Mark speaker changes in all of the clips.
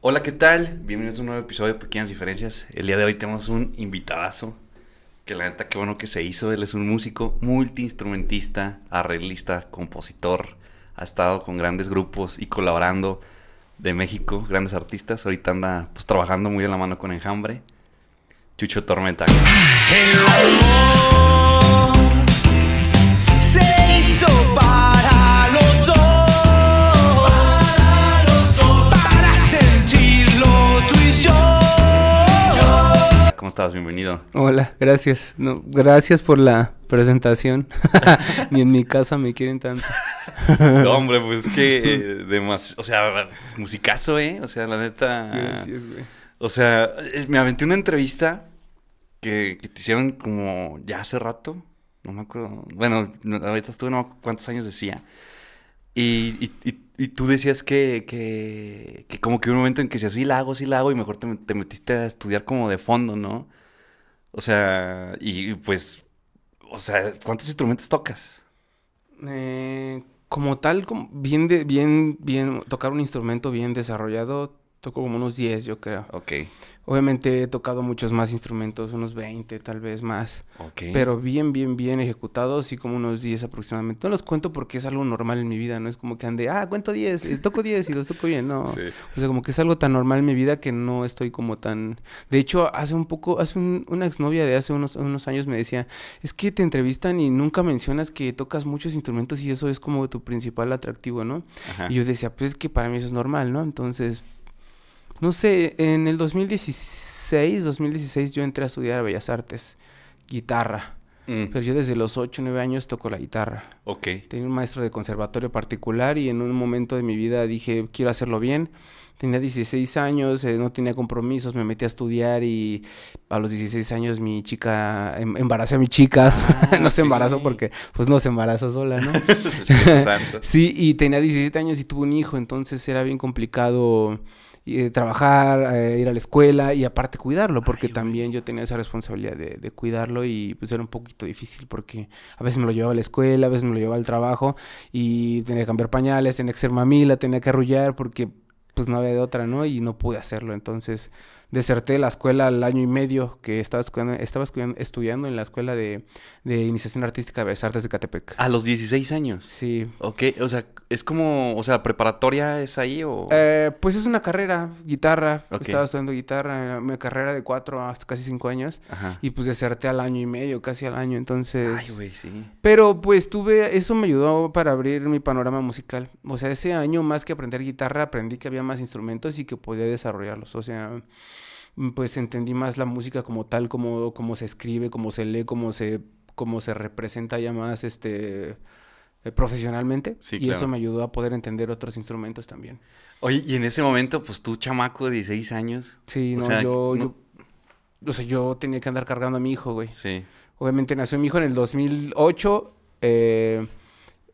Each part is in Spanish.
Speaker 1: Hola, ¿qué tal? Bienvenidos a un nuevo episodio de Pequeñas Diferencias. El día de hoy tenemos un invitadazo, que la neta, qué bueno que se hizo. Él es un músico, multiinstrumentista, arreglista, compositor. Ha estado con grandes grupos y colaborando de México, grandes artistas. Ahorita anda pues trabajando muy de la mano con Enjambre. Chucho Tormenta.
Speaker 2: se hizo
Speaker 1: estás? Bienvenido.
Speaker 3: Hola, gracias. No, gracias por la presentación. Ni en mi casa me quieren tanto.
Speaker 1: No, hombre, pues es que eh, o sea, musicazo, ¿eh? O sea, la neta.
Speaker 3: Gracias, güey.
Speaker 1: O sea, me aventé una entrevista que, que te hicieron como ya hace rato. No me acuerdo. Bueno, no, ahorita estuve, no cuántos años decía. Y, y, y- y tú decías que, que, que como que un momento en que si sí la hago, sí la hago, y mejor te, te metiste a estudiar como de fondo, ¿no? O sea, y pues, o sea, ¿cuántos instrumentos tocas?
Speaker 3: Eh, como tal, como bien, de, bien, bien, tocar un instrumento bien desarrollado, toco como unos 10, yo creo.
Speaker 1: Ok,
Speaker 3: Obviamente he tocado muchos más instrumentos, unos 20, tal vez más.
Speaker 1: ok.
Speaker 3: Pero bien, bien, bien ejecutados, sí como unos 10 aproximadamente. No los cuento porque es algo normal en mi vida, no es como que ande, ah, cuento 10, eh, toco 10 y los toco bien, no.
Speaker 1: Sí.
Speaker 3: O sea, como que es algo tan normal en mi vida que no estoy como tan... De hecho, hace un poco, hace un- una exnovia de hace unos, unos años me decía, es que te entrevistan y nunca mencionas que tocas muchos instrumentos y eso es como tu principal atractivo, ¿no?
Speaker 1: Ajá.
Speaker 3: Y yo decía, pues es que para mí eso es normal, ¿no? Entonces, no sé, en el 2016, 2016 yo entré a estudiar Bellas Artes, guitarra.
Speaker 1: Mm,
Speaker 3: Pero yo desde los 8, 9 años toco la guitarra.
Speaker 1: ok.
Speaker 3: Tenía un maestro de conservatorio particular y en un momento de mi vida dije, quiero hacerlo bien. Tenía 16 años, eh, no tenía compromisos, me metí a estudiar y a los 16 años mi chica, em- embaracé a mi chica.
Speaker 1: Ah,
Speaker 3: no se embarazó porque pues no se embarazó sola, ¿no?
Speaker 1: Santo.
Speaker 3: sí, y tenía 17 años y tuvo un hijo, entonces era bien complicado eh, trabajar, eh, ir a la escuela y aparte cuidarlo, porque
Speaker 1: Ay,
Speaker 3: también yo tenía esa responsabilidad de, de cuidarlo y pues era un poquito difícil porque a veces me lo llevaba a la escuela, a veces me lo llevaba al trabajo y tenía que cambiar pañales, tenía que ser mamila, tenía que arrullar porque pues no había de otra, ¿no? Y no pude hacerlo, entonces deserté de la escuela al año y medio que estaba estudiando, estaba estudiando, estudiando en la escuela de, de iniciación artística de Bellas Artes de Catepec.
Speaker 1: A los 16 años.
Speaker 3: Sí,
Speaker 1: Ok, o sea, es como, o sea, preparatoria es ahí o...
Speaker 3: Eh, pues es una carrera, guitarra. Estaba estudiando guitarra, era mi carrera de cuatro hasta casi cinco años.
Speaker 1: Ajá.
Speaker 3: Y pues deserté al año y medio, casi al año, entonces...
Speaker 1: Ay, güey, sí.
Speaker 3: Pero pues tuve, eso me ayudó para abrir mi panorama musical. O sea, ese año más que aprender guitarra, aprendí que había más instrumentos y que podía desarrollarlos. O sea, pues entendí más la música como tal, como, como se escribe, cómo se lee, cómo se, cómo se representa ya más este eh, profesionalmente.
Speaker 1: Sí,
Speaker 3: y
Speaker 1: claro.
Speaker 3: eso me ayudó a poder entender otros instrumentos también.
Speaker 1: Oye, y en ese momento, pues tú, chamaco de 16 años.
Speaker 3: Sí, no,
Speaker 1: sea,
Speaker 3: yo,
Speaker 1: no-
Speaker 3: yo, o sea, yo tenía que andar cargando a mi hijo, güey.
Speaker 1: Sí.
Speaker 3: Obviamente nació mi hijo en el 2008 eh,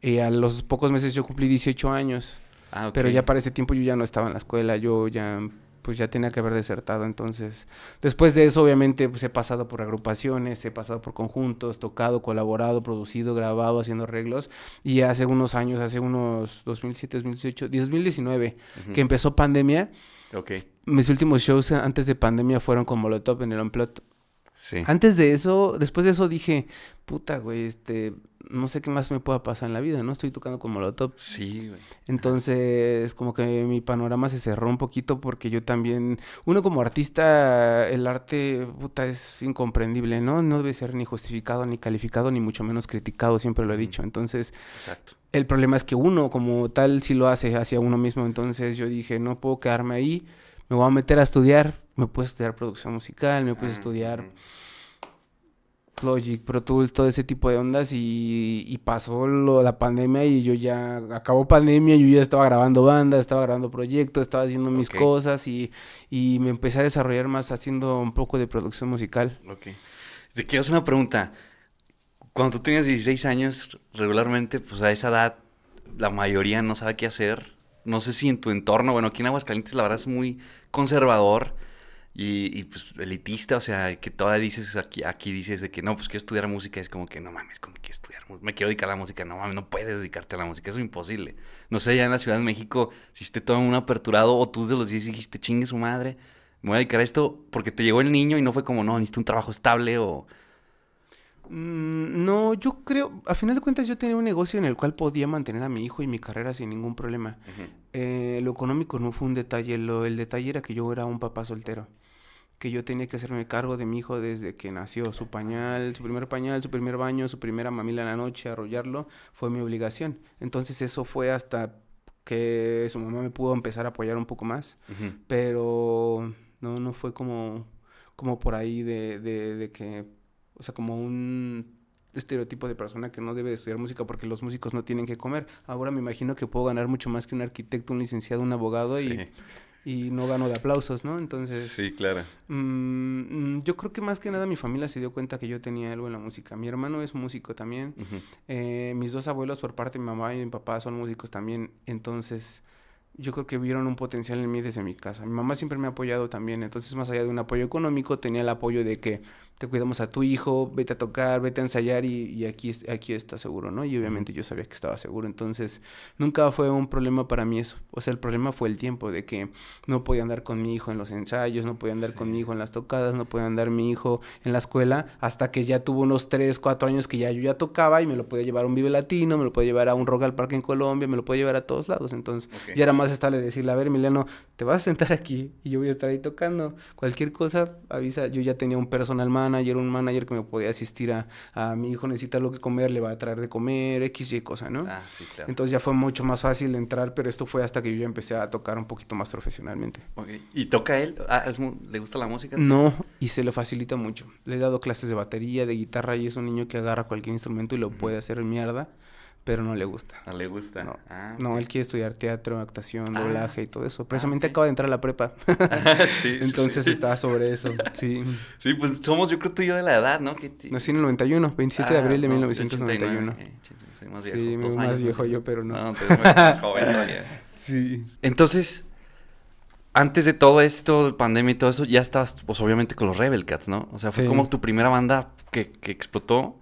Speaker 3: y a los pocos meses yo cumplí 18 años.
Speaker 1: Ah, ok.
Speaker 3: Pero ya para ese tiempo yo ya no estaba en la escuela, yo ya pues ya tenía que haber desertado, entonces después de eso obviamente pues he pasado por agrupaciones, he pasado por conjuntos, tocado, colaborado, producido, grabado, haciendo arreglos y hace unos años, hace unos 2007, 2018, 2019
Speaker 1: Ujú.
Speaker 3: que empezó pandemia,
Speaker 1: Ok.
Speaker 3: mis últimos shows antes de pandemia fueron con Molotov en el Unplugged.
Speaker 1: Sí.
Speaker 3: Antes de eso, después de eso dije, puta, güey, este, no sé qué más me pueda pasar en la vida, ¿no? Estoy tocando con Molotov.
Speaker 1: Sí, güey.
Speaker 3: Entonces, como que mi panorama se cerró un poquito porque yo también, uno como artista, el arte, puta, es incomprendible, ¿no? No debe ser ni justificado, ni calificado, ni mucho menos criticado, siempre lo he dicho. Entonces,
Speaker 1: Exacto.
Speaker 3: el problema es que uno como tal sí lo hace hacia uno mismo. Entonces yo dije, no puedo quedarme ahí, me voy a meter a estudiar. Me a estudiar producción musical, me a
Speaker 1: Ah,
Speaker 3: estudiar. Logic, Pro Tools, todo ese tipo de ondas y, y pasó lo, la pandemia y yo ya acabó pandemia, yo ya estaba grabando bandas, estaba grabando proyectos, estaba haciendo mis cosas y, y me empecé a desarrollar más haciendo un poco de producción musical.
Speaker 1: Ok. Te quiero hacer una pregunta. Cuando tú tenías 16 años, regularmente, pues a esa edad, la mayoría no sabe qué hacer. No sé si en tu entorno, bueno, aquí en Aguascalientes la verdad es muy conservador. Y, y, pues elitista, o sea, que todavía dices aquí, aquí dices de que no, pues quiero estudiar música, es como que no mames, como que estudiar música, me quiero dedicar a la música, no mames, no puedes dedicarte a la música, eso es imposible. No sé, ya en la Ciudad de México, si esté todo un aperturado, o tú de los 10 dijiste, chingue su madre, me voy a dedicar a esto porque te llegó el niño y no fue como, no, necesito un trabajo estable o...
Speaker 3: Mm, No, yo creo, a final de cuentas yo tenía un negocio en el cual podía mantener a mi hijo y mi carrera sin ningún problema. Eh, lo económico no fue un detalle, lo, el detalle era que yo era un papá soltero, que yo tenía que hacerme cargo de mi hijo desde que nació, su pañal, su primer pañal, su primer baño, su primera mamila en la noche, arrollarlo, fue mi obligación. Entonces eso fue hasta que su mamá me pudo empezar a apoyar un poco más, pero no, no fue como, como por ahí de, de, de que, o sea, como un estereotipo de persona que no debe de estudiar música porque los músicos no tienen que comer. Ahora me imagino que puedo ganar mucho más que un arquitecto, un licenciado, un abogado
Speaker 1: Sí.
Speaker 3: y, y no gano de aplausos, ¿no? Entonces,
Speaker 1: Sí, claro.
Speaker 3: mm, yo creo que más que nada mi familia se dio cuenta que yo tenía algo en la música. Mi hermano es músico también. Eh, mis dos abuelos por parte de mi mamá y mi papá son músicos también, entonces yo creo que vieron un potencial en mí desde mi casa. Mi mamá siempre me ha apoyado también, entonces más allá de un apoyo económico, tenía el apoyo de que te cuidamos a tu hijo, vete a tocar, vete a ensayar y, y aquí, aquí está seguro, ¿no? Y obviamente yo sabía que estaba seguro, entonces nunca fue un problema para mí eso. O sea, el problema fue el tiempo de que no podía andar con mi hijo en los ensayos, no podía andar con mi hijo en las tocadas, no podía andar mi hijo en la escuela, hasta que ya tuvo unos 3, 4 años que ya yo ya tocaba y me lo podía llevar a un Vive Latino, me lo podía llevar a un Rock al Parque en Colombia, me lo podía llevar a todos lados. Entonces,
Speaker 1: Ok.
Speaker 3: ya era más estarle decirle, a ver, Emiliano, te vas a sentar aquí y yo voy a estar ahí tocando. Cualquier cosa, avisa. Yo ya tenía un personal manager, un manager que me podía asistir a, a mi hijo necesita algo que comer, le va a traer de comer, X, Y cosa, ¿no?
Speaker 1: Ah, sí, claro.
Speaker 3: Entonces ya fue mucho más fácil entrar, pero esto fue hasta que yo ya empecé a tocar un poquito más profesionalmente.
Speaker 1: Ok. ¿Y toca él? Ah, es ¿Le gusta la música?
Speaker 3: No, y se le facilita mucho. Le he dado clases de batería, de guitarra, y es un niño que agarra cualquier instrumento y lo puede hacer mierda, pero no le gusta.
Speaker 1: No le gusta.
Speaker 3: No,
Speaker 1: Ah,
Speaker 3: no, él quiere estudiar teatro, actuación,
Speaker 1: Ah.
Speaker 3: doblaje y todo eso. Precisamente
Speaker 1: ok.
Speaker 3: acaba de entrar a la prepa.
Speaker 1: sí, sí,
Speaker 3: Entonces
Speaker 1: sí.
Speaker 3: está sobre eso. Sí.
Speaker 1: Sí, pues somos yo creo tú y yo de la edad, ¿no?
Speaker 3: Nací en el 91, 27 de
Speaker 1: Ah,
Speaker 3: abril de
Speaker 1: no, yo
Speaker 3: 1991.
Speaker 1: 89, eh, soy más
Speaker 3: Sí,
Speaker 1: viejo.
Speaker 3: me
Speaker 1: dos
Speaker 3: más
Speaker 1: años
Speaker 3: viejo yo, pero no.
Speaker 1: No, tú eres más- más joven todavía.
Speaker 3: Sí.
Speaker 1: Entonces, antes de todo esto, pandemia y todo eso, ya estabas, pues obviamente con los Rebel Cats, ¿no? O sea, fue
Speaker 3: Sí.
Speaker 1: como tu primera banda que, que explotó.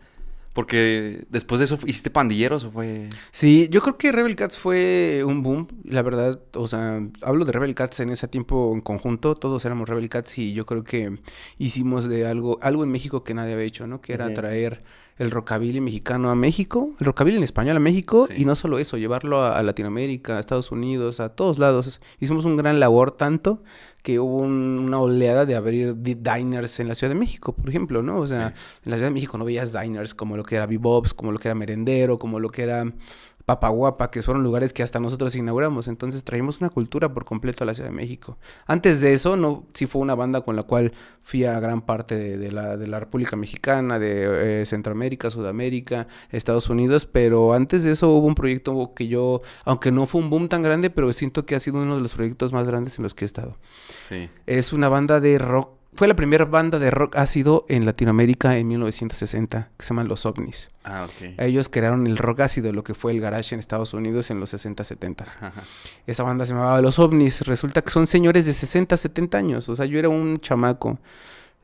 Speaker 1: Porque después de eso, ¿hiciste pandilleros o fue...?
Speaker 3: Sí, yo creo que Rebel Cats fue un boom, la verdad, o sea, hablo de Rebel Cats en ese tiempo en conjunto, todos éramos Rebel Cats y yo creo que hicimos de algo, algo en México que nadie había hecho, ¿no? Que era traer el rockabilly mexicano a México, el rockabilly en español a México
Speaker 1: Sí.
Speaker 3: y no solo eso, llevarlo a, a Latinoamérica, a Estados Unidos, a todos lados. Hicimos un gran labor tanto que hubo un- una oleada de abrir di- diners en la Ciudad de México, por ejemplo, ¿no? O sea,
Speaker 1: Sí.
Speaker 3: en la Ciudad de México no veías diners como lo que era Bebops, como lo que era Merendero, como lo que era Papaguapa, que fueron lugares que hasta nosotros inauguramos. Entonces traímos una cultura por completo a la Ciudad de México. Antes de eso, no, sí fue una banda con la cual fui a gran parte de, de la, de la República Mexicana, de eh, Centroamérica, Sudamérica, Estados Unidos, pero antes de eso hubo un proyecto que yo, aunque no fue un boom tan grande, pero siento que ha sido uno de los proyectos más grandes en los que he estado.
Speaker 1: Sí.
Speaker 3: Es una banda de rock. Fue la primera banda de rock ácido en Latinoamérica en 1960, que se llaman Los OVNIs.
Speaker 1: Ah, ok.
Speaker 3: Ellos crearon el rock ácido, lo que fue el garage en Estados Unidos en los 60, 70.
Speaker 1: Ajá.
Speaker 3: Esa banda se llamaba Los OVNIs. Resulta que son señores de 60, 70 años. O sea, yo era un chamaco.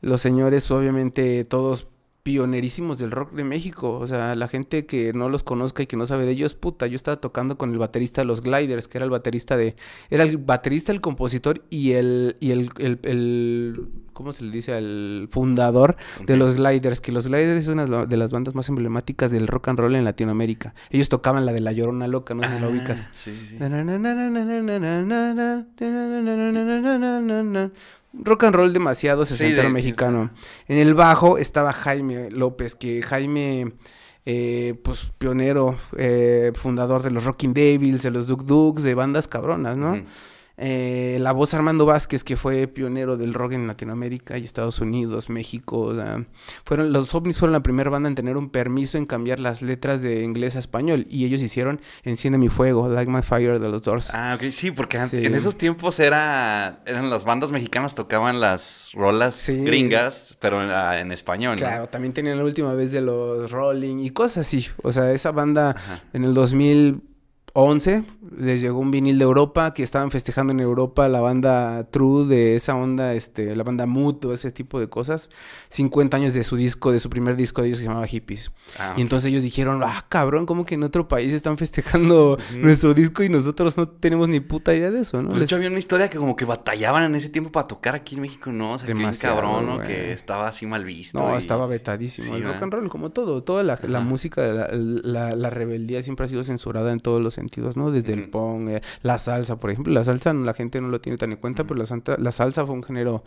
Speaker 3: Los señores, obviamente, todos pionerísimos del rock de México. O sea, la gente que no los conozca y que no sabe de ellos, puta, yo estaba tocando con el baterista de los Gliders, que era el baterista de... Era el baterista, el compositor y el... Y el, el, el- ¿Cómo se le dice? El fundador de los Gliders, que los Gliders es una de las bandas más emblemáticas del rock and roll en Latinoamérica. Ellos tocaban la de La Llorona Loca, no sé si
Speaker 1: Ah,
Speaker 3: ubicas.
Speaker 1: Sí, sí.
Speaker 3: Rock and roll demasiado
Speaker 1: Sí,
Speaker 3: sesentero
Speaker 1: de-
Speaker 3: mexicano. En el bajo estaba Jaime López, que Jaime, eh, pues pionero, eh, fundador de los Rocking Devils, de los Duk Duks, de bandas cabronas, ¿no? Eh, la voz Armando Vázquez, que fue pionero del rock en Latinoamérica y Estados Unidos, México. o sea, fueron, los ovnis fueron la primera banda en tener un permiso en cambiar las letras de inglés a español. Y ellos hicieron Enciende mi fuego, Like My Fire de los Doors.
Speaker 1: Ah, ok, sí, porque
Speaker 3: Sí.
Speaker 1: en esos tiempos era, eran las bandas mexicanas tocaban las rolas
Speaker 3: Sí.
Speaker 1: gringas, pero ah, en español, ¿no?
Speaker 3: Claro, también tenían la última vez de los Rolling y cosas así. O sea, esa banda
Speaker 1: Ajá.
Speaker 3: en el 2011 11, les llegó un vinil de Europa que estaban festejando en Europa la banda True de esa onda, este, la banda Mood o ese tipo de cosas. 50 años de su disco, de su primer disco de ellos que se llamaba Hippies.
Speaker 1: Ah,
Speaker 3: Y entonces ellos dijeron, ah, cabrón, ¿cómo que en otro país están festejando nuestro disco y nosotros no tenemos ni puta idea de eso, ¿no?
Speaker 1: Pues de hecho había una historia que como que batallaban en ese tiempo para tocar aquí en México, ¿no? O sea, que
Speaker 3: Demasiado,
Speaker 1: cabrón, ¿no? Que estaba así mal visto.
Speaker 3: No,
Speaker 1: y-
Speaker 3: estaba vetadísimo.
Speaker 1: Sí,
Speaker 3: el rock and roll, como todo. Toda la, música, la, la- la rebeldía siempre ha sido censurada en todos los sentidos, ¿no? Desde el punk, eh, la salsa, por ejemplo. La salsa la gente no lo tiene tan en cuenta, pero la, santa- la salsa fue un género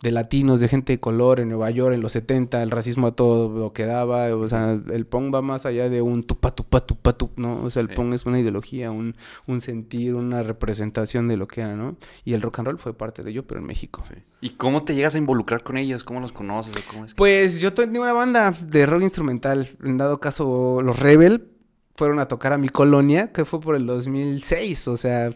Speaker 3: de latinos, de gente de color en Nueva York en los 70, el racismo a todo lo que daba. O sea, el punk va más allá de un tupa, tupa, tupa, tup, ¿no? O sea, el
Speaker 1: Sí.
Speaker 3: punk es una ideología, un, un sentir, una representación de lo que era, ¿no? Y el rock and roll fue parte de ello, pero en México.
Speaker 1: Sí. ¿Y cómo te llegas a involucrar con ellos? ¿Cómo los conoces? cómo es que-
Speaker 3: Pues yo tenía una banda de rock instrumental. En dado caso, los Rebel fueron a tocar a mi colonia, que fue por el 2006. O sea,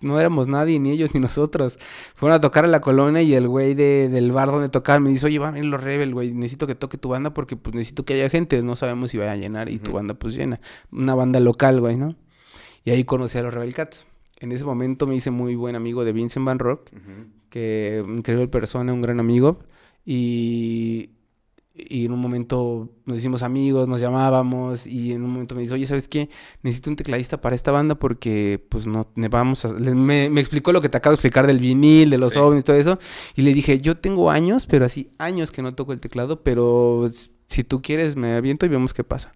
Speaker 3: no éramos nadie, ni ellos ni nosotros. Fueron a tocar a la colonia y el güey de, del bar donde tocaban me dice, oye, van a venir los Rebel, güey. Necesito que toque tu banda porque pues necesito que haya gente. No sabemos si vaya a llenar y tu
Speaker 1: Ujú.
Speaker 3: banda pues llena. Una banda local, güey, ¿no? Y ahí conocí a los Rebel Cats. En ese momento me hice muy buen amigo de Vincent Van Rock
Speaker 1: Ujú.
Speaker 3: que increíble persona, un gran amigo. Y, y en un momento nos hicimos amigos, nos llamábamos y en un momento me dice, oye, ¿sabes qué? Necesito un tecladista para esta banda porque pues no, ne- vamos a... Me, me explicó lo que te acabo de explicar del vinil, de los
Speaker 1: Sí.
Speaker 3: ovnis, todo eso. Y le dije, yo tengo años, pero así, años que no toco el teclado, pero si tú quieres me aviento y vemos qué pasa.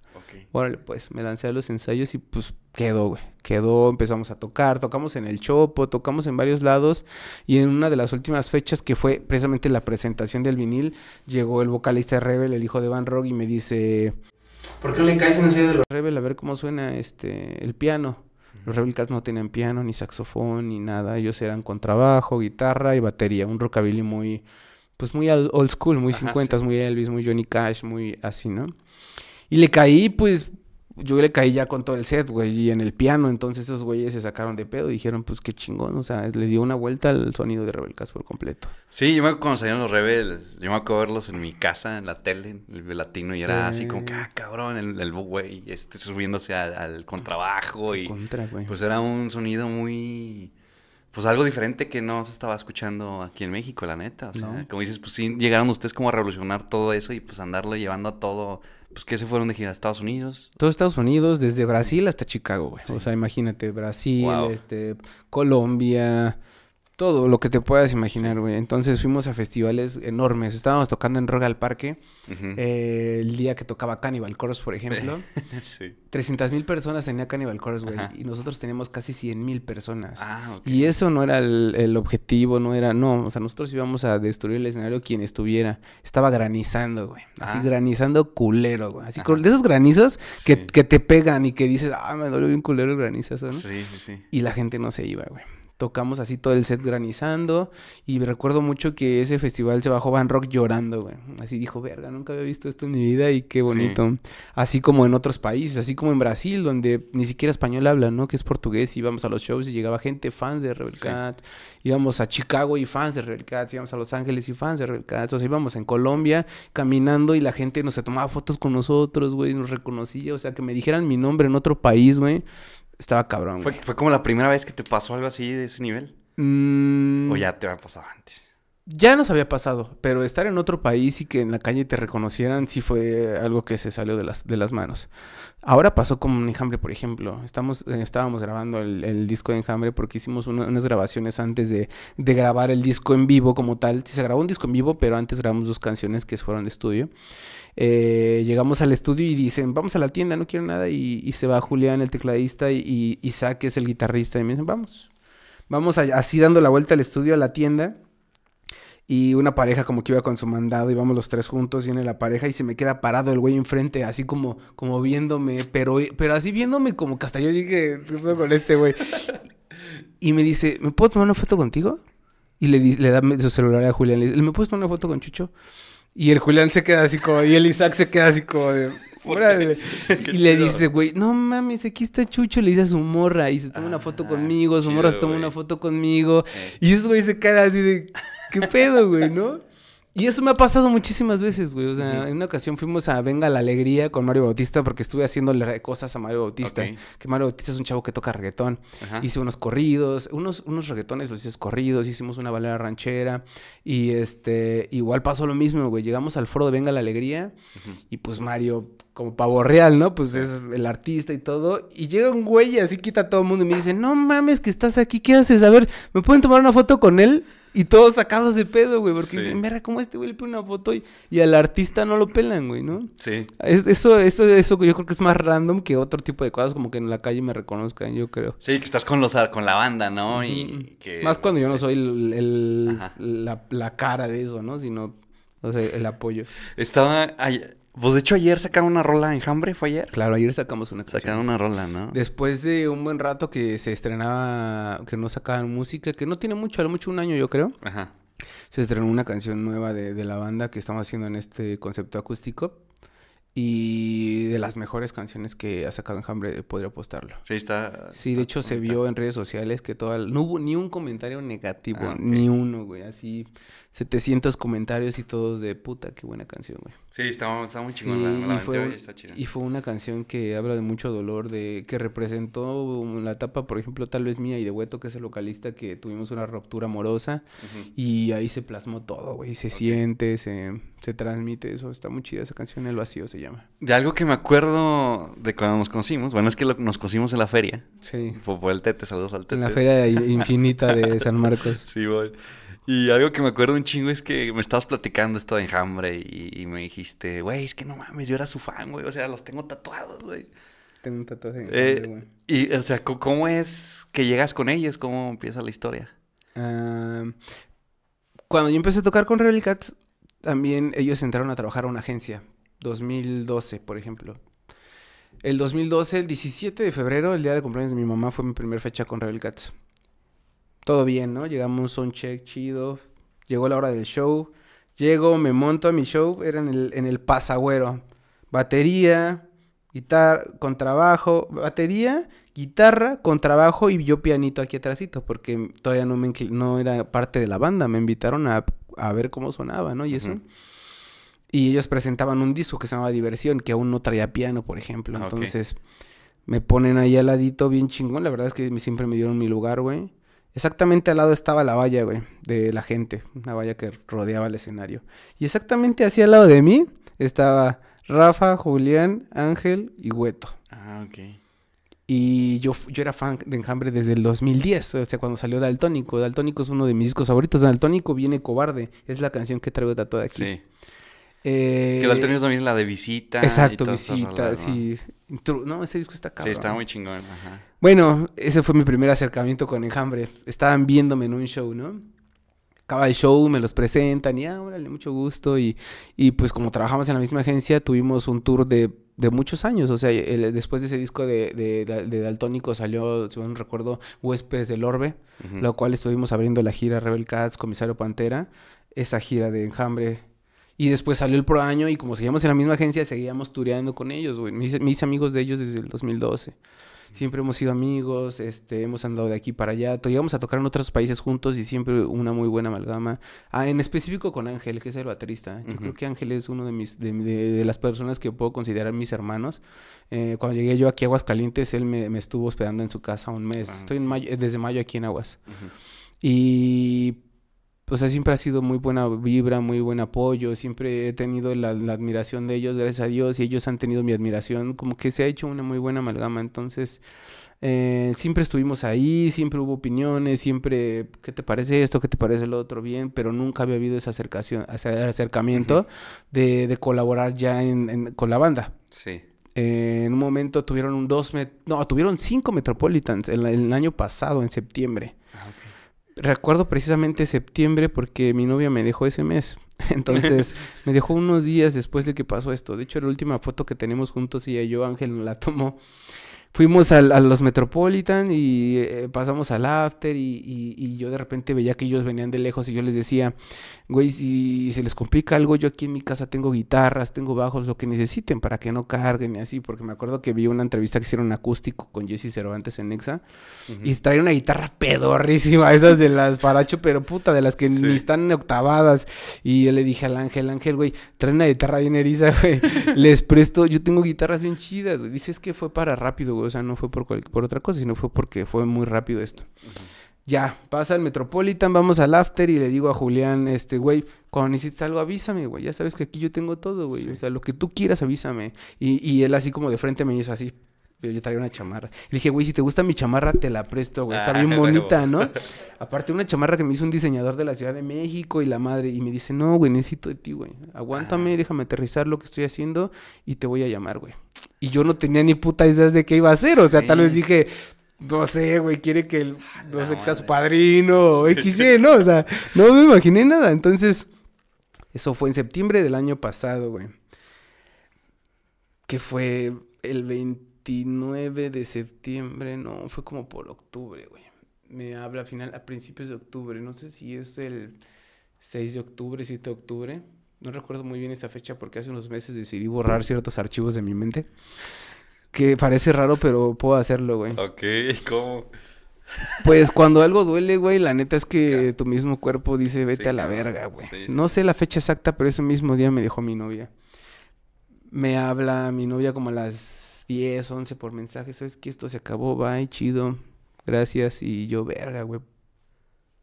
Speaker 3: Órale, pues me lancé a los ensayos y pues quedó, güey. Quedó, empezamos a tocar, tocamos en el Chopo, tocamos en varios lados y en una de las últimas fechas que fue precisamente la presentación del vinil, llegó el vocalista de Rebel, el hijo de Van Rock y me dice, ¿por qué no le caes un ensayo de los Rebel a ver cómo suena este el piano? Los Rebel Cats no tenían piano, ni saxofón, ni nada. Ellos eran contrabajo, guitarra y batería. Un rockabilly muy, pues muy old school, muy
Speaker 1: Ajá,
Speaker 3: 50,
Speaker 1: sí.
Speaker 3: muy Elvis, muy Johnny Cash, muy así, ¿no? Y le caí, pues, yo le caí ya con todo el set, güey, y en el piano. Entonces esos güeyes se sacaron de pedo y dijeron, pues, qué chingón. O sea, le dio una vuelta al sonido de Rebel Cats por completo.
Speaker 1: Sí, yo me acuerdo cuando salieron los Rebel, yo me acuerdo verlos en mi casa, en la tele, el latino, y era así como que, ah, cabrón, el, el güey, este, subiéndose al, al contrabajo y
Speaker 3: Contra, güey.
Speaker 1: pues era un sonido muy, pues algo diferente que no se estaba escuchando aquí en México, la neta. O sea,
Speaker 3: No.
Speaker 1: como dices, pues sí, llegaron ustedes como a revolucionar todo eso y pues andarlo llevando a todo, pues que se fueron de gira a Estados Unidos.
Speaker 3: Todos Estados Unidos, desde Brasil hasta Chicago, güey.
Speaker 1: Sí.
Speaker 3: O sea, imagínate, Brasil,
Speaker 1: Wow.
Speaker 3: este, Colombia, todo lo que te puedas imaginar, güey. Entonces fuimos a festivales enormes. Estábamos tocando en Rock al Parque eh, el día que tocaba Cannibal Corpse, por ejemplo.
Speaker 1: sí.
Speaker 3: 300 mil personas tenía Cannibal Corpse, güey. Y nosotros teníamos casi 100 mil personas.
Speaker 1: Ah, ok.
Speaker 3: Y eso no era el, el objetivo, no era, no, o sea, nosotros íbamos a destruir el escenario quien estuviera. Estaba granizando, güey. Así
Speaker 1: Ah.
Speaker 3: granizando culero, güey. Así con- de esos granizos que,
Speaker 1: Sí.
Speaker 3: que te pegan y que dices, ah, me duele bien culero el granizazo, ¿no?
Speaker 1: Sí, sí, sí.
Speaker 3: Y la gente no se iba, güey. Tocamos así todo el set granizando. Y recuerdo mucho que ese festival se bajó Van Rock llorando, güey. Así dijo, verga, nunca había visto esto en mi vida y qué bonito. Así como en otros países, así como en Brasil, donde ni siquiera español hablan, ¿no? Que es portugués. Íbamos a los shows y llegaba gente, fans de Rebel
Speaker 1: Sí.
Speaker 3: Cats. Íbamos a Chicago y fans de Rebel Cats. Íbamos a Los Ángeles y fans de Rebel Cats. O sea, íbamos en Colombia caminando y la gente nos se tomaba fotos con nosotros, güey. Nos reconocía. O sea, que me dijeran mi nombre en otro país, güey. Estaba cabrón,
Speaker 1: ¿Fue,
Speaker 3: güey.
Speaker 1: fue como la primera vez que te pasó algo así de ese nivel?
Speaker 3: Mm,
Speaker 1: ¿O ya te había pasado antes?
Speaker 3: Ya nos había pasado, pero estar en otro país y que en la calle te reconocieran sí fue algo que se salió de las, de las manos. Ahora pasó con Enjambre, por ejemplo. Estamos, eh, estábamos grabando el, el disco de Enjambre porque hicimos una- unas grabaciones antes de, de grabar el disco en vivo como tal. Sí se grabó un disco en vivo, pero antes grabamos dos canciones que fueron de estudio. Eh, llegamos al estudio y dicen, vamos a la tienda, no quiero nada. Y, se va Julián, el tecladista, y, y Isaac, que es el guitarrista. Y me dicen, vamos. Vamos así dando la vuelta al estudio, a la tienda. Y una pareja como que iba con su mandado, íbamos los tres juntos, viene la pareja y se me queda parado el güey enfrente, así como, como viéndome, pero, pero así viéndome como que hasta yo dije, ¿qué pedo con este güey? Y me dice, ¿me puedo tomar una foto contigo? Y le, le da su celular a Julián, le dice, ¿me puedes tomar una foto con Chucho? Y el Julián se queda así como, y el Isaac se queda así como de, órale. Y le dice, güey, no mames, aquí está Chucho, le dice a su morra, y se toma una foto
Speaker 1: Ah,
Speaker 3: conmigo, su morra se toma una foto conmigo.
Speaker 1: Eh.
Speaker 3: Y ese güey se cara así de, ¿qué pedo, güey, no? Y eso me ha pasado muchísimas veces, güey. O sea, en una ocasión fuimos a Venga la Alegría con Mario Bautista porque estuve haciéndole cosas a Mario Bautista. Que Mario Bautista es un chavo que toca reggaetón.
Speaker 1: Ajá.
Speaker 3: Hice unos corridos, unos, unos reggaetones, los hice corridos, hicimos una balada ranchera. Y este, igual pasó lo mismo, güey. Llegamos al foro de Venga la Alegría y pues Mario, como pavo real, ¿no? Pues es el artista y todo. Y llega un güey y así quita a todo el mundo y me dice, no mames que estás aquí, ¿qué haces? A ver, ¿me pueden tomar una foto con él? Y todos sacados de pedo, güey, porque
Speaker 1: Sí.
Speaker 3: dicen, mira cómo este güey le pone una foto y, y al artista no lo pelan, güey, ¿no?
Speaker 1: Sí.
Speaker 3: Es- eso, eso, eso yo creo que es más random que otro tipo de cosas, como que en la calle me reconozcan, yo creo.
Speaker 1: Sí, que estás con los con la banda, ¿no? Y que
Speaker 3: Más cuando yo no soy el, la, la cara de eso, ¿no? Sino, o sea, el apoyo.
Speaker 1: Estaba ay- pues de hecho ayer sacaron una rola en Hambre, ¿fue ayer?
Speaker 3: Claro, ayer sacamos una canción.
Speaker 1: Sacaron una rola, ¿no?
Speaker 3: Después de un buen rato que se estrenaba, que no sacaban música, que no tiene mucho, a lo mucho un año yo creo,
Speaker 1: Ajá.
Speaker 3: se estrenó una canción nueva de, de la banda que estamos haciendo en este concepto acústico. Y de las mejores canciones que ha sacado Enjambre, podría apostarlo.
Speaker 1: Sí, está.
Speaker 3: Sí, de hecho se vio en redes sociales que toda... No hubo ni un comentario negativo,
Speaker 1: Ah,
Speaker 3: ni uno, güey. Así 700 comentarios y todos de puta, qué buena canción, güey.
Speaker 1: Sí, está, está muy
Speaker 3: Sí,
Speaker 1: chingón la, la
Speaker 3: y, fue,
Speaker 1: está chida.
Speaker 3: y fue una canción que habla de mucho dolor, de que representó la etapa, por ejemplo, tal vez mía y de Hueto, que es el vocalista, que tuvimos una ruptura amorosa y ahí se plasmó todo, güey. Se siente, se, se transmite eso. Está muy chida esa canción, El Vacío se llama.
Speaker 1: De algo que me acuerdo de cuando nos conocimos, bueno, es que lo- nos conocimos en la feria.
Speaker 3: Sí.
Speaker 1: Fue, fue el Tete, saludos al Tete.
Speaker 3: En la feria infinita de San Marcos.
Speaker 1: Sí, voy. Y algo que me acuerdo un chingo es que me estabas platicando esto de enjambre y, y me dijiste, güey, es que no mames, yo era su fan, güey. O sea, los tengo tatuados, güey.
Speaker 3: Tengo un tatuaje.
Speaker 1: Eh,
Speaker 3: grande, güey.
Speaker 1: y, o sea, ¿cómo es que llegas con ellos? ¿Cómo empieza la historia?
Speaker 3: Ah, cuando yo empecé a tocar con Rebel Cats, también ellos entraron a trabajar a una agencia. 2012, por ejemplo. El 2012, el 17 de febrero, el día de cumpleaños de mi mamá, fue mi primera fecha con Rebel Cats. Todo bien, ¿no? Llegamos a un check chido. Llegó la hora del show. Llego, me monto a mi show. Era en el, en el Pasagüero. Batería, guitarra, contrabajo. Batería, guitarra, contrabajo y yo pianito aquí atrásito. Porque todavía no, me no era parte de la banda. Me invitaron a, a ver cómo sonaba, ¿no? Y eso. Y ellos presentaban un disco que se llamaba Diversión, que aún no traía piano, por ejemplo.
Speaker 1: Ah.
Speaker 3: Entonces, me ponen ahí al ladito bien chingón. La verdad es que siempre me dieron mi lugar, güey. Exactamente al lado estaba la valla, güey, de la gente. Una valla que rodeaba el escenario. Y exactamente así al lado de mí estaba Rafa, Julián, Ángel y Hueto.
Speaker 1: Ah, ok.
Speaker 3: Y yo, yo era fan de Enjambre desde el 2010, o sea, cuando salió Daltónico. Daltónico es uno de mis discos favoritos. Daltónico viene cobarde. Es la canción que traigo tatuada aquí.
Speaker 1: Sí.
Speaker 3: Eh,
Speaker 1: Que Daltonio también la de visita. y
Speaker 3: Exacto,
Speaker 1: esas
Speaker 3: visita, sí. No, ese disco está
Speaker 1: Sí,
Speaker 3: cabrón.
Speaker 1: está muy chingón. Ajá.
Speaker 3: Bueno, ese fue mi primer acercamiento con Enjambre. Estaban viéndome en un show, ¿no? Acaba el show, me los presentan y, ah, órale, mucho gusto. Y, y pues como trabajamos en la misma agencia, tuvimos un tour de, de muchos años. O sea, el- después de ese disco de, de, de Daltónico salió, si no recuerdo, Huéspedes del Orbe,
Speaker 1: Ujú.
Speaker 3: lo cual estuvimos abriendo la gira Rebel Cats, Comisario Pantera, esa gira de Enjambre. Y después salió el Pro Año y como seguíamos en la misma agencia, seguíamos tureando con ellos, güey. Me hice, me hice amigos de ellos desde el 2012. Siempre hemos sido amigos, este, hemos andado de aquí para allá. Llegamos a tocar en otros países juntos y siempre una muy buena amalgama. Ah, en específico con Ángel, que es el baterista. Yo
Speaker 1: Ujú.
Speaker 3: creo que Ángel es uno de mis, de, de- de las personas que puedo considerar mis hermanos. Eh, cuando llegué yo aquí a Aguascalientes, él me, me estuvo hospedando en su casa un mes.
Speaker 1: Ah,
Speaker 3: Estoy en mayo, desde mayo aquí en Aguas.
Speaker 1: Ujú.
Speaker 3: Y o sea, siempre ha sido muy buena vibra, muy buen apoyo. Siempre he tenido la, la admiración de ellos, gracias a Dios, y ellos han tenido mi admiración. Como que se ha hecho una muy buena amalgama. Entonces, eh, siempre estuvimos ahí, siempre hubo opiniones, siempre, ¿qué te parece esto? ¿Qué te parece lo otro? Bien, pero nunca había habido ese, acercación, acercamiento de, de colaborar ya en- en- con la banda.
Speaker 1: Sí.
Speaker 3: Eh, en un momento tuvieron un dos, no, tuvieron cinco Metropolitans el, el año pasado, en septiembre. Recuerdo precisamente septiembre porque mi novia me dejó ese mes. Entonces, me dejó unos días después de que pasó esto. De hecho, la última foto que tenemos juntos, ella y yo, Ángel, nos la tomó. Fuimos al- a, los Metropolitan y eh, pasamos al after y, y- y yo de repente veía que ellos venían de lejos y yo les decía, güey, si se les complica algo, yo aquí en mi casa tengo guitarras, tengo bajos, lo que necesiten para que no carguen y así, porque me acuerdo que vi una entrevista que hicieron acústico con Jesse Cervantes en Nexa y traía una guitarra pedorrísima, esas de las Paracho, pero puta, de las que
Speaker 1: Sí.
Speaker 3: ni están octavadas. Y yo le dije al Ángel, Ángel, güey, trae una guitarra bien eriza, güey. Les presto, yo tengo guitarras bien chidas, güey. Dice, es que fue para rápido, güey. O sea, no fue por, por otra cosa, sino fue porque fue muy rápido esto. Ya, pasa el Metropolitan, vamos al after y le digo a Julián, este, güey, cuando necesites algo, avísame, güey. Ya sabes que aquí yo tengo todo, güey. O sea, lo que tú quieras, avísame. Y, y él así como de frente me hizo así. Yo, traía una chamarra. Le dije, güey, si te gusta mi chamarra, te la presto, güey. Está
Speaker 1: Ah,
Speaker 3: bien bonita, ¿no? Aparte, una chamarra que me hizo un diseñador de la Ciudad de México y la madre. Y me dice, no, güey, necesito de ti, güey. Aguántame, déjame aterrizar lo que estoy haciendo y te voy a llamar, güey. Y yo no tenía ni puta idea de qué iba a hacer. O sea, tal vez dije, no sé, güey, quiere que, el, no
Speaker 1: la
Speaker 3: sé, que sea su padrino o X, ¿no? O sea, no me imaginé nada. Entonces, eso fue en septiembre del año pasado, güey. Que fue el 29 de septiembre, no, fue como por octubre, güey. Me habla a final, a principios de octubre, no sé si es el 6 de octubre, 7 de octubre. No recuerdo muy bien esa fecha porque hace unos meses decidí borrar ciertos archivos de mi mente. Que parece raro, pero puedo hacerlo, güey.
Speaker 1: Ok, ¿cómo?
Speaker 3: Pues cuando algo duele, güey, la neta es que tu mismo cuerpo dice, vete
Speaker 1: Sí,
Speaker 3: a la
Speaker 1: claro.
Speaker 3: verga, güey.
Speaker 1: Sí, sí.
Speaker 3: No sé la fecha exacta, pero ese mismo día me dejó mi novia. Me habla mi novia como a las 10, 11 por mensaje, ¿sabes que Esto se acabó, bye, chido, gracias. Y yo, verga, güey.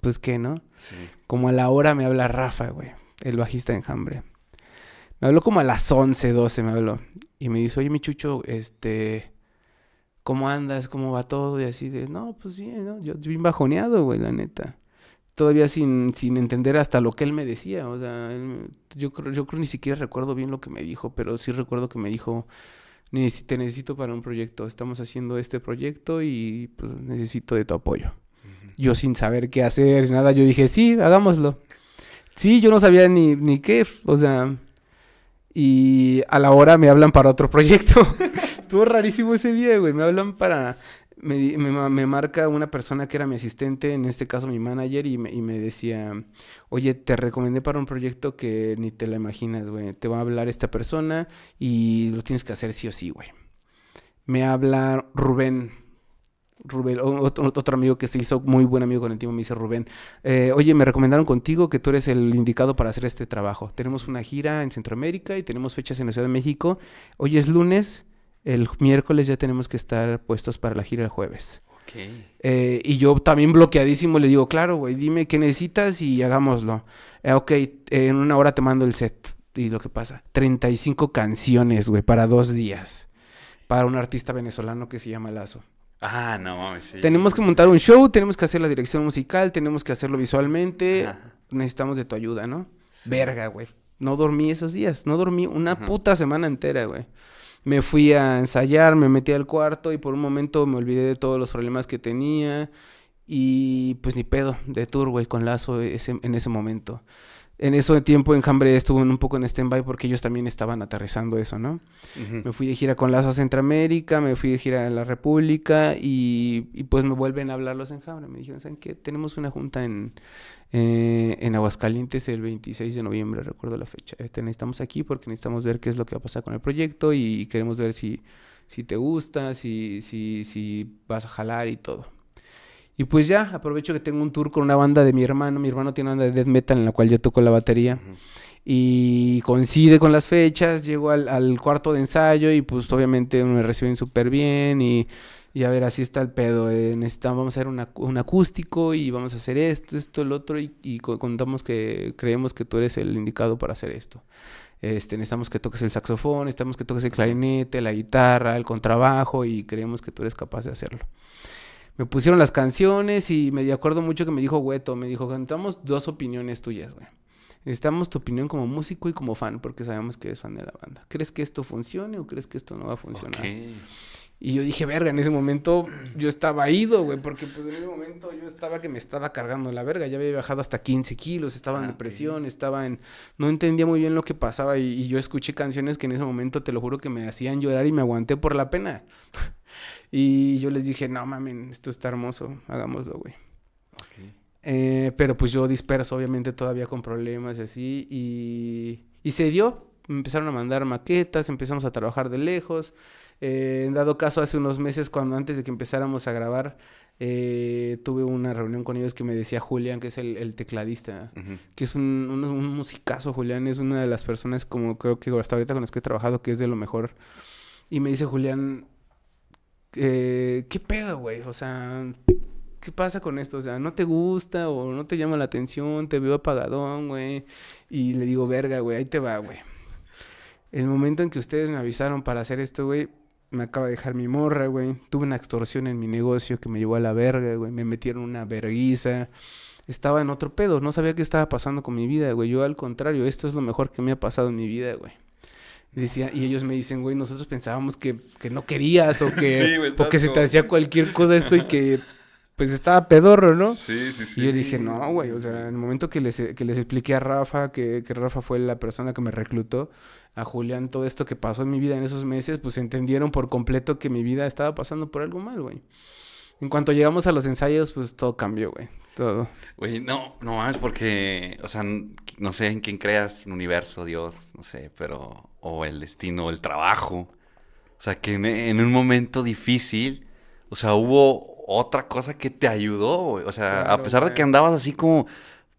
Speaker 3: Pues qué, ¿no?
Speaker 1: Sí.
Speaker 3: Como a la hora me habla Rafa, güey, el bajista de Enjambre. Me habló como a las 11, 12 me habló. Y me dice, oye, mi chucho, este... ¿Cómo andas? ¿Cómo va todo? Y así de, no, pues bien, ¿no? Yo bien bajoneado, güey, la neta. Todavía sin, sin entender hasta lo que él me decía. O sea, él yo, creo, yo creo ni siquiera recuerdo bien lo que me dijo, pero sí recuerdo que me dijo, "Necesi- te necesito para un proyecto. Estamos haciendo este proyecto y pues necesito de tu apoyo yo sin saber qué hacer, nada, yo dije, sí, hagámoslo. Sí, yo no sabía ni, ni qué, o sea, y a la hora me hablan para otro proyecto. Estuvo rarísimo ese día, güey, me hablan para, me, me, me marca una persona que era mi asistente, en este caso mi manager, y me, y me decía, oye, te recomendé para un proyecto que ni te la imaginas, güey, te va a hablar esta persona y lo tienes que hacer sí o sí, güey. Me habla Rubén, Rubén, otro, otro amigo que se hizo muy buen amigo con el tiempo, me dice Rubén, eh, oye, me recomendaron contigo que tú eres el indicado para hacer este trabajo. Tenemos una gira en Centroamérica y tenemos fechas en la Ciudad de México. Hoy es lunes, el miércoles ya tenemos que estar puestos para la gira el jueves.
Speaker 1: Ok.
Speaker 3: Eh, y yo también bloqueadísimo le digo, claro, güey, dime qué necesitas y hagámoslo. Eh, ok, en una hora te mando el set. Y lo que pasa, 35 canciones, güey, para dos días. Para un artista venezolano que se llama Lazo.
Speaker 1: Ah, no mames, sí.
Speaker 3: Tenemos que montar un show, tenemos que hacer la dirección musical, tenemos que hacerlo visualmente.
Speaker 1: Ajá.
Speaker 3: Necesitamos de tu ayuda, ¿no?
Speaker 1: Sí.
Speaker 3: Verga, güey. No dormí esos días, no dormí una
Speaker 1: Ajá.
Speaker 3: puta semana entera, güey. Me fui a ensayar, me metí al cuarto y por un momento me olvidé de todos los problemas que tenía. Y pues ni pedo, de tour, güey, con Lazo ese, en ese momento. En ese tiempo Enjambre estuvo un poco en stand-by porque ellos también estaban aterrizando eso, ¿no? Me fui de gira con Lazo a Centroamérica, me fui de gira a la República y, y pues me vuelven a hablar los Enjambre. Me dijeron, ¿saben qué? Tenemos una junta en, eh, en Aguascalientes el 26 de noviembre, recuerdo la fecha. Te necesitamos aquí porque necesitamos ver qué es lo que va a pasar con el proyecto y queremos ver si, si te gusta, si, si, si vas a jalar y todo. Y pues ya, aprovecho que tengo un tour con una banda de mi hermano. Mi hermano tiene una banda de death metal en la cual yo toco la batería. Y coincide con las fechas, llego al, al cuarto de ensayo y pues obviamente me reciben súper bien y, y a ver, así está el pedo. eh, necesitamos, vamos a hacer una- un acústico y vamos a hacer esto, esto, el otro y, y co- contamos que creemos que tú eres el indicado para hacer esto. Este, necesitamos que toques el saxofón, necesitamos que toques el clarinete, la guitarra, el contrabajo y creemos que tú eres capaz de hacerlo. Me pusieron las canciones y me acuerdo mucho que me dijo Güeto, me dijo, necesitamos dos opiniones tuyas, güey. Necesitamos tu opinión como músico y como fan, porque sabemos que eres fan de la banda. ¿Crees que esto funcione o crees que esto no va a funcionar? Y yo dije, verga, en ese momento yo estaba ido, güey, porque pues en ese momento yo estaba que me estaba cargando la verga, ya había bajado hasta 15 kilos, estaba en
Speaker 1: Ah,
Speaker 3: depresión, estaba en... No entendía muy bien lo que pasaba y, y yo escuché canciones que en ese momento, te lo juro, que me hacían llorar y me aguanté por la pena. Y yo les dije, no mamen, esto está hermoso, hagámoslo, güey.
Speaker 1: Ok.
Speaker 3: Eh, pero pues yo disperso, obviamente, todavía con problemas y así. Y, y se dio. Me Empezaron a mandar maquetas, empezamos a trabajar de lejos. Eh, en dado caso, hace unos meses, cuando antes de que empezáramos a grabar, eh, tuve una reunión con ellos que me decía Julián, que es el, el tecladista,
Speaker 1: Ujú.
Speaker 3: que es un, un, un musicazo, Julián. Es una de las personas, como creo que hasta ahorita con las que he trabajado, que es de lo mejor. Y me dice Julián, eh, ¿qué pedo, güey? O sea, ¿qué pasa con esto? O sea, ¿no te gusta o no te llama la atención? Te veo apagadón, güey. Y le digo, verga, güey, ahí te va, güey. El momento en que ustedes me avisaron para hacer esto, güey, me acaba de dejar mi morra, güey. Tuve una extorsión en mi negocio que me llevó a la verga, güey. Me metieron una verguiza. Estaba en otro pedo. No sabía qué estaba pasando con mi vida, güey. Yo, al contrario, esto es lo mejor que me ha pasado en mi vida, güey. Y, decía, y ellos me dicen, güey, nosotros pensábamos que, que no querías o que,
Speaker 1: Sí, güey,
Speaker 3: o que se te hacía cualquier cosa esto y que pues estaba pedorro, ¿no?
Speaker 1: Sí, sí, sí.
Speaker 3: Y yo dije, no, güey, o sea, en el momento que les, que les expliqué a Rafa, que, que Rafa fue la persona que me reclutó, a Julián, todo esto que pasó en mi vida en esos meses, pues entendieron por completo que mi vida estaba pasando por algo mal, güey. En cuanto llegamos a los ensayos, pues todo cambió, güey. Todo.
Speaker 1: Güey, no, no mames, porque, o sea, no sé en quién creas, un universo, Dios, no sé, pero, o el destino, o el trabajo. O sea, que en, en un momento difícil, o sea, hubo otra cosa que te ayudó, güey. O sea, a pesar de que andabas así como,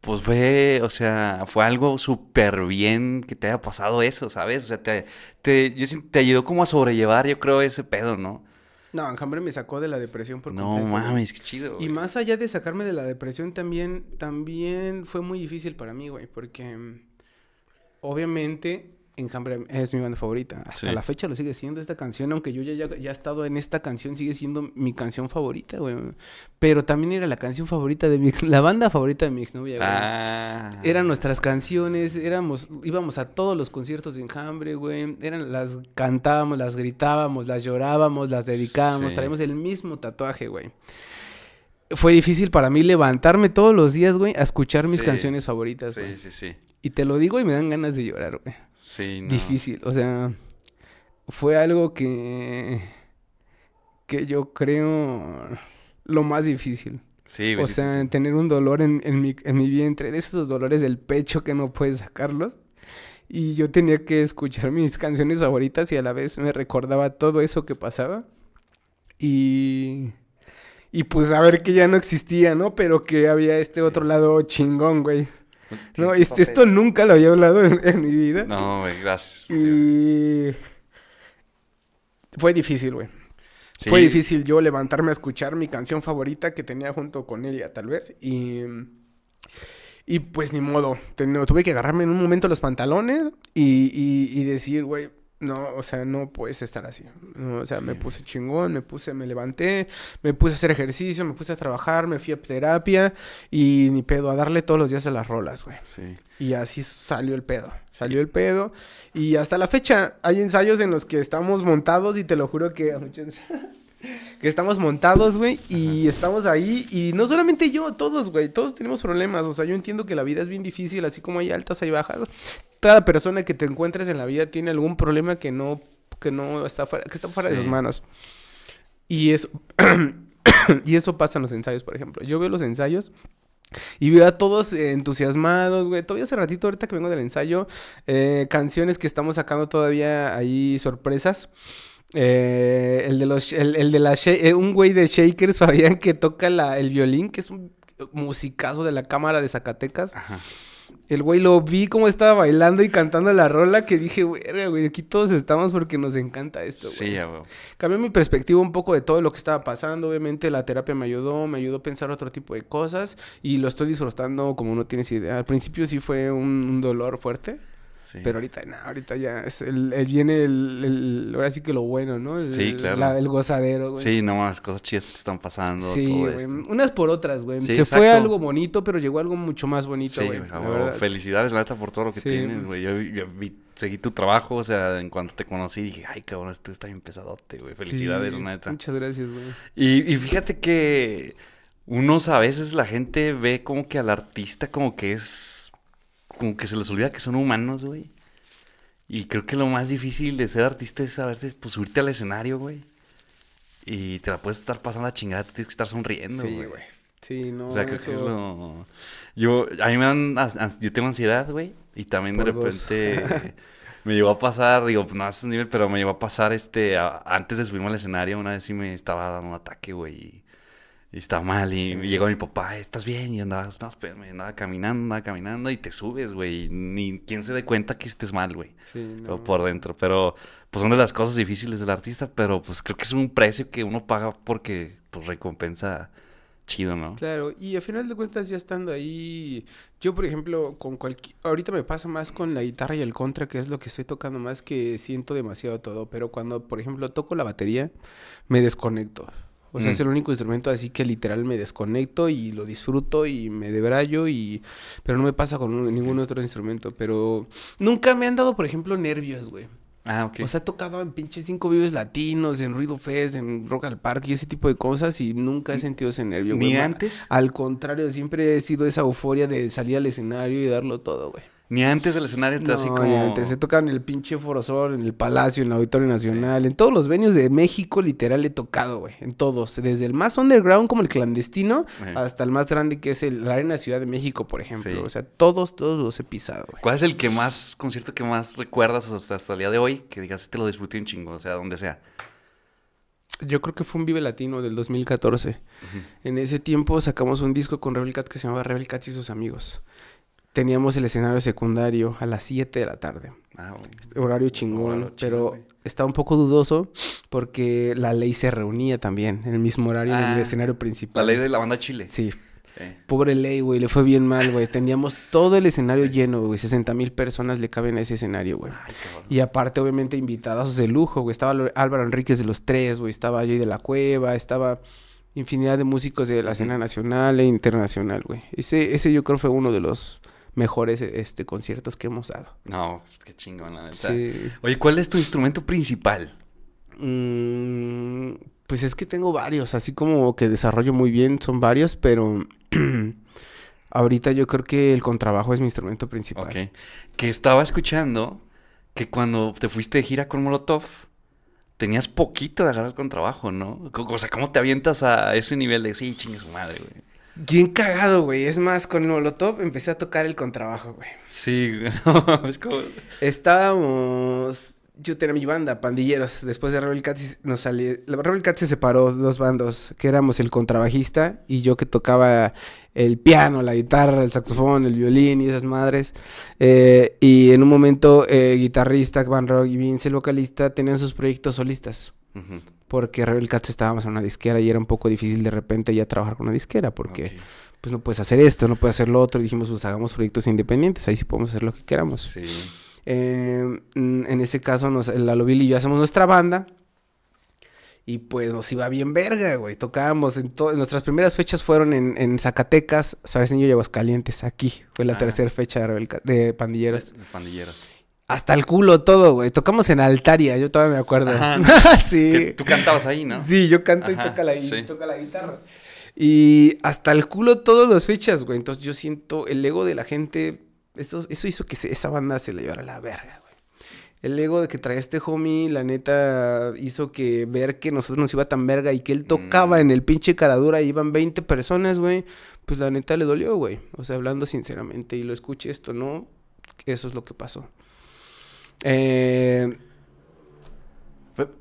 Speaker 1: pues fue, o sea, fue algo súper bien que te haya pasado eso, ¿sabes? O sea, te, te, yo te ayudó como a sobrellevar, yo creo, ese pedo, ¿no?
Speaker 3: No, Enjambre me sacó de la depresión por
Speaker 1: No
Speaker 3: completo, güey.
Speaker 1: mames, qué chido,
Speaker 3: Y más allá de sacarme de la depresión, también, también fue muy difícil para mí, güey, porque obviamente Enjambre es mi banda favorita. Hasta
Speaker 1: Sí.
Speaker 3: la fecha lo sigue siendo esta canción, aunque yo ya, ya, ya he estado en esta canción, sigue siendo mi canción favorita, güey. Pero también era la canción favorita de mi ex, la banda favorita de mi exnovia, güey.
Speaker 1: Ah.
Speaker 3: Eran nuestras canciones, éramos, íbamos a todos los conciertos de Enjambre, güey. Eran, las cantábamos, las gritábamos, las llorábamos, las dedicábamos,
Speaker 1: Sí.
Speaker 3: traíamos el mismo tatuaje, güey. Fue difícil para mí levantarme todos los días, güey, a escuchar mis
Speaker 1: Sí.
Speaker 3: canciones favoritas, güey.
Speaker 1: Sí, sí, sí.
Speaker 3: Y te lo digo y me dan ganas de llorar, güey.
Speaker 1: Sí, no.
Speaker 3: Difícil, o sea, fue algo que que yo creo lo más difícil.
Speaker 1: Sí, güey.
Speaker 3: O
Speaker 1: sí,
Speaker 3: sea,
Speaker 1: sí.
Speaker 3: tener un dolor en, en mi, en mi vientre, de esos dolores del pecho que no puedes sacarlos. Y yo tenía que escuchar mis canciones favoritas y a la vez me recordaba todo eso que pasaba. Y... Y pues saber que ya no existía, ¿no? Pero que había este otro lado chingón, güey. No,
Speaker 1: ¿Tienes
Speaker 3: este, esto nunca lo había hablado en, en mi vida.
Speaker 1: No, güey, gracias.
Speaker 3: Y... Fue difícil, güey.
Speaker 1: Sí,
Speaker 3: Fue difícil yo levantarme a escuchar mi canción favorita que tenía junto con ella, tal vez. Y, y pues ni modo. Ten- tuve que agarrarme en un momento los pantalones y, y- y decir, güey, no, o sea, no puedes estar así. No, o sea, me puse chingón, me puse, me levanté, me puse a hacer ejercicio, me puse a trabajar, me fui a terapia y ni pedo, a darle todos los días a las rolas, güey.
Speaker 1: Sí.
Speaker 3: Y así salió el pedo. Salió el pedo. Y hasta la fecha hay ensayos en los que estamos montados y te lo juro que... que estamos montados, güey, y estamos ahí. Y no solamente yo, todos, güey. Todos tenemos problemas. O sea, yo entiendo que la vida es bien difícil, así como hay altas, hay bajas. Cada persona que te encuentres en la vida tiene algún problema que no, que no está fuera, que está fuera de
Speaker 1: Sí.
Speaker 3: sus manos. Y eso... y eso pasa en los ensayos, por ejemplo. Yo veo los ensayos y veo a todos eh, entusiasmados, güey. Todavía hace ratito, ahorita que vengo del ensayo, eh, canciones que estamos sacando todavía ahí, sorpresas. Eh, el de los, el, el de la, eh, un güey de Shakers, Fabián, que toca la, el violín, que es un musicazo de la cámara de Zacatecas.
Speaker 1: Ajá.
Speaker 3: El güey lo vi como estaba bailando y cantando la rola que dije, güey, güey, aquí todos estamos porque nos encanta esto, güey.
Speaker 1: Sí, ya, güey.
Speaker 3: Cambió mi perspectiva un poco de todo lo que estaba pasando. Obviamente la terapia me ayudó, me ayudó a pensar otro tipo de cosas y lo estoy disfrutando como no tienes idea. Al principio sí fue un, un dolor fuerte,
Speaker 1: Sí.
Speaker 3: pero ahorita no, ahorita ya es el, el- viene el, el- ahora sí que lo bueno, ¿no? El,
Speaker 1: Sí, claro.
Speaker 3: la- el gozadero, güey.
Speaker 1: Sí, no más cosas chidas que te están pasando.
Speaker 3: Sí,
Speaker 1: todo
Speaker 3: güey.
Speaker 1: esto.
Speaker 3: Unas por otras, güey.
Speaker 1: Sí,
Speaker 3: Se fue algo bonito, pero llegó algo mucho más bonito,
Speaker 1: Sí,
Speaker 3: güey. la verdad.
Speaker 1: Felicidades, la neta, por todo lo que
Speaker 3: Sí.
Speaker 1: tienes, güey. Yo, vi- yo vi- seguí tu trabajo, o sea, en cuanto te conocí, dije, ay, cabrón, esto está bien pesadote, güey. Felicidades, la neta.
Speaker 3: Muchas gracias, güey.
Speaker 1: Y, y fíjate que unos a veces la gente ve como que al artista como que es, como que se les olvida que son humanos, güey. Y creo que lo más difícil de ser artista es saberse, pues, subirte al escenario, güey. y te la puedes estar pasando la chingada, tienes que estar sonriendo,
Speaker 3: Sí,
Speaker 1: güey.
Speaker 3: güey. Sí, no,
Speaker 1: O sea, creo que es
Speaker 3: eso-
Speaker 1: lo... Yo, a mí me dan... Yo tengo ansiedad, güey. Y también de
Speaker 3: Por
Speaker 1: repente... me llegó a pasar, digo, no a ese nivel, pero me llegó a pasar, este... a- antes de subirme al escenario, una vez sí me estaba dando un ataque, güey. Y, estaba mal. Y
Speaker 3: Sí.
Speaker 1: llegó mi papá, ¿estás bien? Y andaba, andaba caminando, andaba caminando. Y te subes, güey. Ni quien se dé cuenta que estés mal, güey.
Speaker 3: Sí,
Speaker 1: Pero
Speaker 3: no.
Speaker 1: por dentro. Pero, pues son de las cosas difíciles del artista. Pero, pues creo que es un precio que uno paga porque, pues, recompensa chido, ¿no?
Speaker 3: Claro, y al final de cuentas ya estando ahí, yo por ejemplo, con cualquier, ahorita me pasa más con la guitarra y el contra, que es lo que estoy tocando más, que siento demasiado todo, pero cuando por ejemplo toco la batería, me desconecto. O sea,
Speaker 1: Mm.
Speaker 3: es el único instrumento así que literal me desconecto y lo disfruto y me debrayo y... Pero no me pasa con un- ningún otro instrumento, pero nunca me han dado, por ejemplo, nervios, güey.
Speaker 1: Ah, ok.
Speaker 3: O sea, he tocado en pinches cinco vives latinos, en Ruido Fest, en Rock al Parque y ese tipo de cosas y nunca he sentido ese nervio, güey.
Speaker 1: Ni antes,
Speaker 3: Al contrario, siempre he sido esa euforia de salir al escenario y darlo todo, güey.
Speaker 1: Ni antes del escenario te
Speaker 3: No,
Speaker 1: así
Speaker 3: ni
Speaker 1: como...
Speaker 3: antes. He tocado en el pinche Foro Sol, en el Palacio, en el Auditorio Nacional, en todos los venues de México, literal, he tocado, güey. En todos. Desde el más underground, como el clandestino, hasta el más grande, que es el, la Arena Ciudad de México, por ejemplo.
Speaker 1: Sí.
Speaker 3: O sea, todos, todos los he pisado, güey.
Speaker 1: ¿Cuál es el que más, concierto que más recuerdas hasta, hasta el día de hoy? Que digas, este lo disfruté un chingo, o sea, donde sea.
Speaker 3: Yo creo que fue un Vive Latino del 2014. En ese tiempo sacamos un disco con Rebel Cat que se llamaba Rebel Cats y sus amigos. Teníamos el escenario secundario a las 7 de la tarde.
Speaker 1: Ah, güey.
Speaker 3: Horario chingón,
Speaker 1: Horario
Speaker 3: pero estaba un poco dudoso porque la ley se reunía también en el mismo horario en el
Speaker 1: Ah,
Speaker 3: escenario
Speaker 1: La
Speaker 3: principal.
Speaker 1: ley de la banda Chile.
Speaker 3: Sí,
Speaker 1: Eh,
Speaker 3: pobre ley, güey, le fue bien mal, güey. Teníamos todo el escenario lleno, güey. 60 mil personas le caben a ese escenario, güey. Y aparte, obviamente, invitados de lujo, güey. Estaba Álvaro Enríquez de los Tres, güey. Estaba Jay de la Cueva, estaba infinidad de músicos de la escena nacional e internacional, güey. Ese, ese yo creo fue uno de los mejores este, conciertos que hemos dado.
Speaker 1: No, pues, qué chingón, la neta.
Speaker 3: Sí.
Speaker 1: Oye, ¿cuál es tu instrumento principal?
Speaker 3: Mm, pues es que tengo varios, así como que desarrollo muy bien, son varios, pero ahorita yo creo que el contrabajo es mi instrumento principal.
Speaker 1: Ok. Que estaba escuchando que cuando te fuiste de gira con Molotov, tenías poquito de agarrar el contrabajo, ¿no? O sea, ¿cómo te avientas a ese nivel de, sí, chingue su madre, güey?
Speaker 3: Bien cagado, güey. Es más, con Molotov empecé a tocar el contrabajo, güey.
Speaker 1: Sí, güey. es como...
Speaker 3: Estábamos. Yo tenía mi banda, Pandilleros. Después de Rebel Cats nos salió. Rebel Cats se separó, dos bandos, que éramos el contrabajista y yo que tocaba el piano, la guitarra, el saxofón, el violín y esas madres. Eh, y en un momento, eh, guitarrista, Van Rock y Vince, el vocalista, tenían sus proyectos solistas. Porque Rebel Cats estábamos en una disquera y era un poco difícil de repente ya trabajar con una disquera. Porque pues no puedes hacer esto, no puedes hacer lo otro. Y dijimos, pues hagamos proyectos independientes. Ahí sí podemos hacer lo que queramos.
Speaker 1: Sí.
Speaker 3: Eh, mm, en ese caso, nos, Lalo Bill y yo hacemos nuestra banda. Y pues nos iba bien verga, güey. Tocábamos en todas. Nuestras primeras fechas fueron en, en Zacatecas, Sabeseño y Aguascalientes. Aquí fue la
Speaker 1: Ah.
Speaker 3: tercera fecha de, de Pandilleros.
Speaker 1: De Pandilleros.
Speaker 3: Hasta el culo todo, güey. Tocamos en Altaria, yo todavía me acuerdo.
Speaker 1: Ajá.
Speaker 3: sí.
Speaker 1: Que tú cantabas ahí, ¿no?
Speaker 3: Sí, yo canto y toca la,
Speaker 1: sí.
Speaker 3: toca la guitarra. Y hasta el culo todas las fechas, güey. Entonces yo siento el ego de la gente. Eso, eso hizo que se- esa banda se la llevara la verga, güey. El ego de que traía este homie, la neta, hizo que ver que nosotros nos iba tan verga y que él tocaba
Speaker 1: Mm.
Speaker 3: en el pinche caradura y iban 20 personas, güey. Pues la neta le dolió, güey. O sea, hablando sinceramente. Y lo escuché esto, ¿no? Eso es lo que pasó. Eh,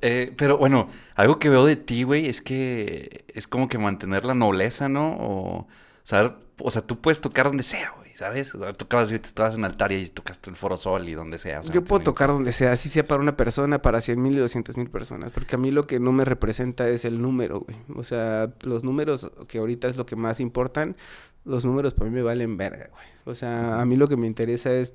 Speaker 1: eh, pero bueno, algo que veo de ti, güey, es que es como que mantener la nobleza, ¿no? O saber, o sea, tú puedes tocar donde sea, güey, ¿sabes? O sea, tocabas, estabas en Altaria y tocaste en Foro Sol y donde sea. o sea,
Speaker 3: Yo puedo tocar donde sea, así sea para una persona, para 100 mil y 200 mil personas, porque a mí lo que no me representa es el número, güey. O sea, los números que ahorita es lo que más importan, los números para mí me valen verga, güey. O sea, a mí lo que me interesa es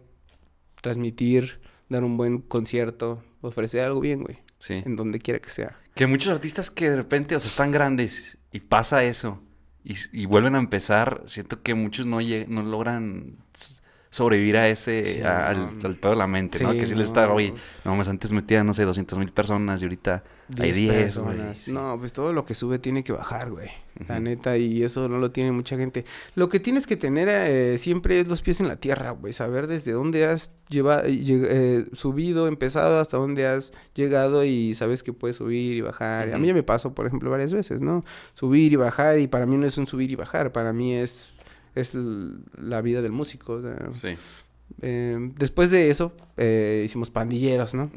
Speaker 3: transmitir, dar un buen concierto, ofrecer algo bien, güey,
Speaker 1: Sí.
Speaker 3: en donde quiera que sea.
Speaker 1: Que muchos artistas que de repente, o sea, están grandes y pasa eso y, y vuelven a empezar, siento que muchos no, no logran sobrevivir a ese,
Speaker 3: Sí,
Speaker 1: a- al, al de la mente, ¿no?
Speaker 3: Sí,
Speaker 1: Que si les
Speaker 3: no.
Speaker 1: está, oye, no, más antes metían, no sé, 200 mil personas y ahorita hay 10, güey.
Speaker 3: personas.
Speaker 1: sí.
Speaker 3: No, pues todo lo que sube tiene que bajar, güey. La neta, y eso no lo tiene mucha gente. Lo que tienes que tener eh, siempre es los pies en la tierra, güey. Saber desde dónde has lleva- lleg- eh, subido, empezado, hasta dónde has llegado y sabes que puedes subir y bajar. A mí ya me pasó, por ejemplo, varias veces, ¿no? Subir y bajar, y para mí no es un subir y bajar, para mí es, es la vida del músico. o sea,
Speaker 1: Sí.
Speaker 3: eh, después de eso, eh, hicimos pandilleros, ¿no?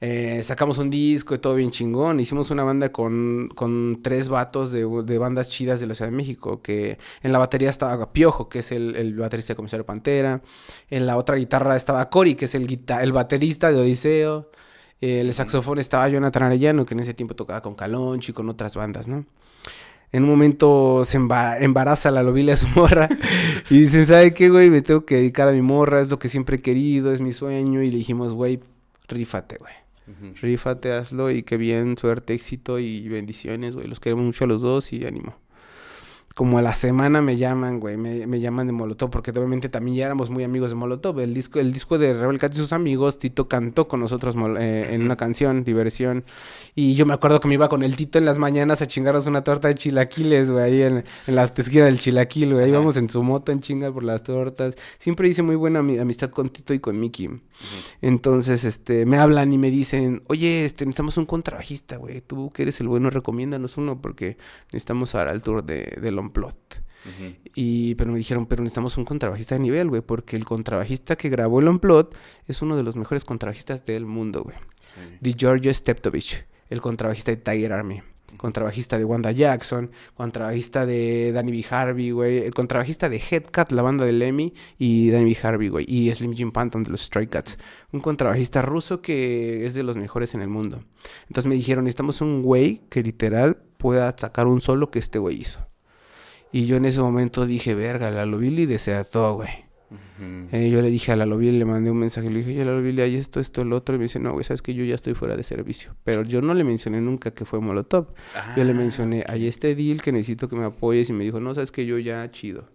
Speaker 3: Eh, sacamos un disco y todo bien chingón. Hicimos una banda con, con tres vatos de, de bandas chidas de la Ciudad de México. Que en la batería estaba Piojo, que es el, el baterista de Comisario Pantera. En la otra guitarra estaba Cory, que es el, guita- el baterista de Odiseo. El saxofón estaba Jonathan Arellano, que en ese tiempo tocaba con Caloncho y con otras bandas, ¿no? En un momento se emba- embaraza la lobila de su morra y dicen, ¿sabe qué, güey? Me tengo que dedicar a mi morra, es lo que siempre he querido, es mi sueño. Y le dijimos, güey, rífate, güey.
Speaker 1: Ujú.
Speaker 3: Rífate, hazlo y qué bien, suerte, éxito y bendiciones, güey. Los queremos mucho a los dos y ánimo. Como a la semana me llaman, güey, me, me llaman de Molotov, porque obviamente también ya éramos muy amigos de Molotov. El disco, el disco de Rebel Cat y sus amigos, Tito cantó con nosotros eh, en una canción, Diversión. Y yo me acuerdo que me iba con el Tito en las mañanas a chingarnos una torta de chilaquiles, güey, ahí en, en la esquina del chilaquil, güey. Ahí
Speaker 1: Ajá.
Speaker 3: íbamos en su moto en chinga por las tortas. Siempre hice muy buena ami- amistad con Tito y con Mickey. Entonces, este, me hablan y me dicen, oye, este, necesitamos un contrabajista, güey. Tú que eres el bueno, recomiéndanos uno porque necesitamos ahora el tour de,
Speaker 1: Ujú.
Speaker 3: Y, pero me dijeron, pero necesitamos un contrabajista de nivel, güey, porque el contrabajista que grabó el Unplugged es uno de los mejores contrabajistas del mundo, güey.
Speaker 1: Sí.
Speaker 3: De Giorgio Steptovich, el contrabajista de Tiger Army. Contrabajista de Wanda Jackson, contrabajista de Danny B. Harvey, güey. El contrabajista de Headcat, la banda de Lemmy, y Danny B. Harvey, güey. Y Slim Jim Panton de los Stray Cats. Un contrabajista ruso que es de los mejores en el mundo. Entonces me dijeron, necesitamos un güey que literal pueda sacar un solo que este güey hizo. Y yo en ese momento dije, verga, la Billy desató, güey.
Speaker 1: Ujú.
Speaker 3: Eh, yo le dije a la Billy, le mandé un mensaje, le dije, oye, la Billy, hay esto, esto, el otro. Y me dice, no, güey, sabes que yo ya estoy fuera de servicio. Pero yo no le mencioné nunca que fue Molotov. Yo le
Speaker 1: Ah,
Speaker 3: mencioné, hay este deal que necesito que me apoyes. Y me dijo, no, sabes que yo ya chido.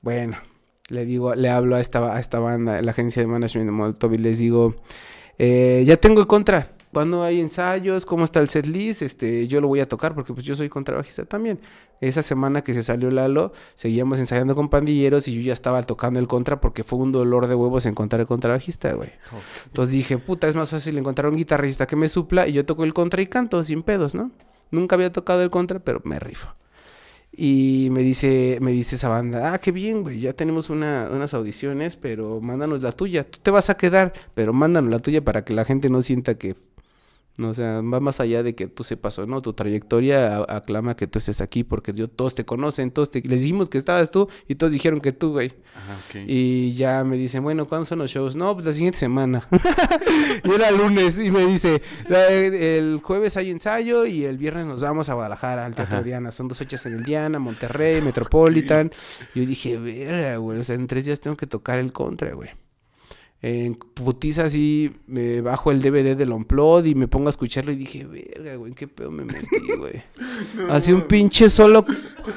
Speaker 3: Bueno, le digo, le hablo a esta, a esta banda, la agencia de management de Molotov, y les digo, eh, ya tengo el contra. ¿Cuándo hay ensayos? ¿Cómo está el set list? Este, yo lo voy a tocar porque pues yo soy contrabajista también. Esa semana que se salió Lalo, seguíamos ensayando con pandilleros y yo ya estaba tocando el contra porque fue un dolor de huevos encontrar el contrabajista, güey. Entonces dije, puta, es más fácil encontrar un guitarrista que me supla y yo toco el contra y canto sin pedos, ¿no? Nunca había tocado el contra, pero me rifo. Y me dice, me dice esa banda, ah, qué bien, güey, ya tenemos una- unas audiciones, pero mándanos la tuya. Tú te vas a quedar, pero mándanos la tuya para que la gente no sienta que, no, o sea, va más allá de que tú sepas o no, tu trayectoria aclama que tú estés aquí, porque yo, todos te conocen, todos te, les dijimos que estabas tú y todos dijeron que tú, güey.
Speaker 1: Ajá, ok.
Speaker 3: Y ya me dicen, bueno, ¿cuándo son los shows? No, pues la siguiente semana. y era lunes y me dice, "La- el jueves hay ensayo y el viernes nos vamos a Guadalajara, al Teatro
Speaker 1: Ajá.
Speaker 3: Diana. Son dos fechas en el Diana, Monterrey, Metropolitan. Y yo dije, verga, güey, o sea, en tres días tengo que tocar el contra, güey. En putiza así, me bajo el DVD del Unplod y me pongo a escucharlo y dije, verga, güey, ¿en qué pedo me metí, güey? Así un pinche solo,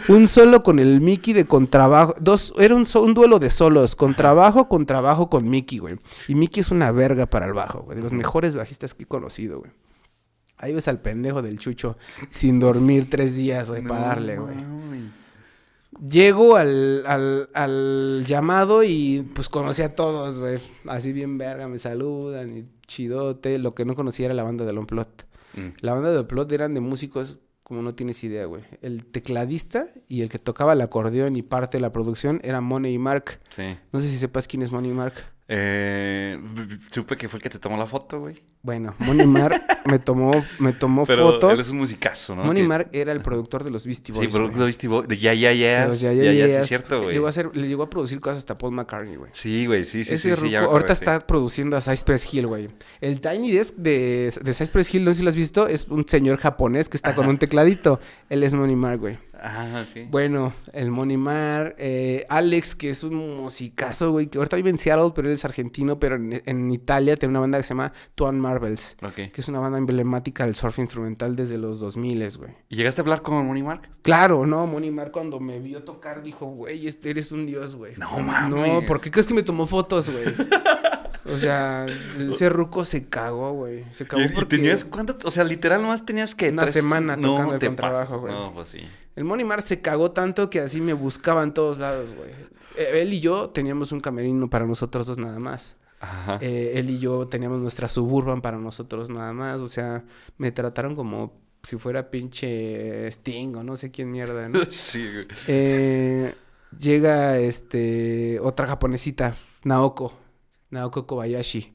Speaker 3: un solo con el Mickey de contrabajo. Dos, era un, un duelo de solos, contrabajo, contrabajo con Mickey, güey. Y Mickey es una verga para el bajo, güey. De los mejores bajistas que he conocido, güey. Ahí ves al pendejo del chucho sin dormir tres días, güey, para darle, güey. Llego al, al, al llamado y pues conocí a todos, güey. Así bien verga, me saludan y chidote. Lo que no conocía era la banda del Unplot.
Speaker 1: Mm.
Speaker 3: La banda de Unplot eran de músicos como no tienes idea, güey. El tecladista y el que tocaba el acordeón y parte de la producción era Money Mark.
Speaker 1: Sí.
Speaker 3: No sé si sepas quién es Money Mark.
Speaker 1: Eh, supe que fue el que te tomó la foto, güey.
Speaker 3: Bueno, Money Mark me tomó, me tomó
Speaker 1: Pero
Speaker 3: fotos.
Speaker 1: eres un musicazo, ¿no?
Speaker 3: Money
Speaker 1: Que-
Speaker 3: Mark era el productor de los Beastie Boys.
Speaker 1: Sí, pero
Speaker 3: güey.
Speaker 1: de Beastie Boys, de Ya Ya Ya, ya
Speaker 3: Ya
Speaker 1: ya, sí es cierto, güey.
Speaker 3: Llegó a, hacer, le llegó a producir cosas hasta Paul McCartney, güey.
Speaker 1: Sí, güey, sí, sí,
Speaker 3: Ese
Speaker 1: sí, sí, ya
Speaker 3: ruco ahorita está produciendo a Cypress Hill, güey. El Tiny Desk de, de Cypress Hill, no sé si lo has visto, es un señor japonés que está con un tecladito. Él es Money Mark, güey.
Speaker 1: Ah, ok.
Speaker 3: Bueno, el Monimar, eh, Alex, que es un musicazo, güey, que ahorita vive en Seattle, pero él es argentino, pero en, en Italia tiene una banda que se llama Tuan Marvels, que es una banda emblemática del surf instrumental desde los 2000, güey.
Speaker 1: ¿Y llegaste a hablar con Money Mark?
Speaker 3: Claro, no, Monimar cuando me vio tocar dijo, güey, este eres un dios, güey.
Speaker 1: No
Speaker 3: No,
Speaker 1: mames.
Speaker 3: ¿por qué crees que me tomó fotos, güey? O sea, ese ruco se cagó, güey. Se cagó
Speaker 1: ¿Y,
Speaker 3: porque...
Speaker 1: tenías cuánto? O sea, literal nomás tenías que...
Speaker 3: Una semana tocando
Speaker 1: te
Speaker 3: contrabajo,
Speaker 1: pasas.
Speaker 3: güey.
Speaker 1: No, pues sí.
Speaker 3: El Monimar se cagó tanto que así me buscaba en todos lados, güey. Eh, Él y yo teníamos un camerino para nosotros dos nada más.
Speaker 1: Ajá.
Speaker 3: Eh, él y yo teníamos nuestra suburban para nosotros nada más. O sea, me trataron como si fuera pinche Sting o no sé quién mierda, ¿no?
Speaker 1: sí, güey.
Speaker 3: Eh, llega este otra japonesita, Naoko. Naoko Kobayashi.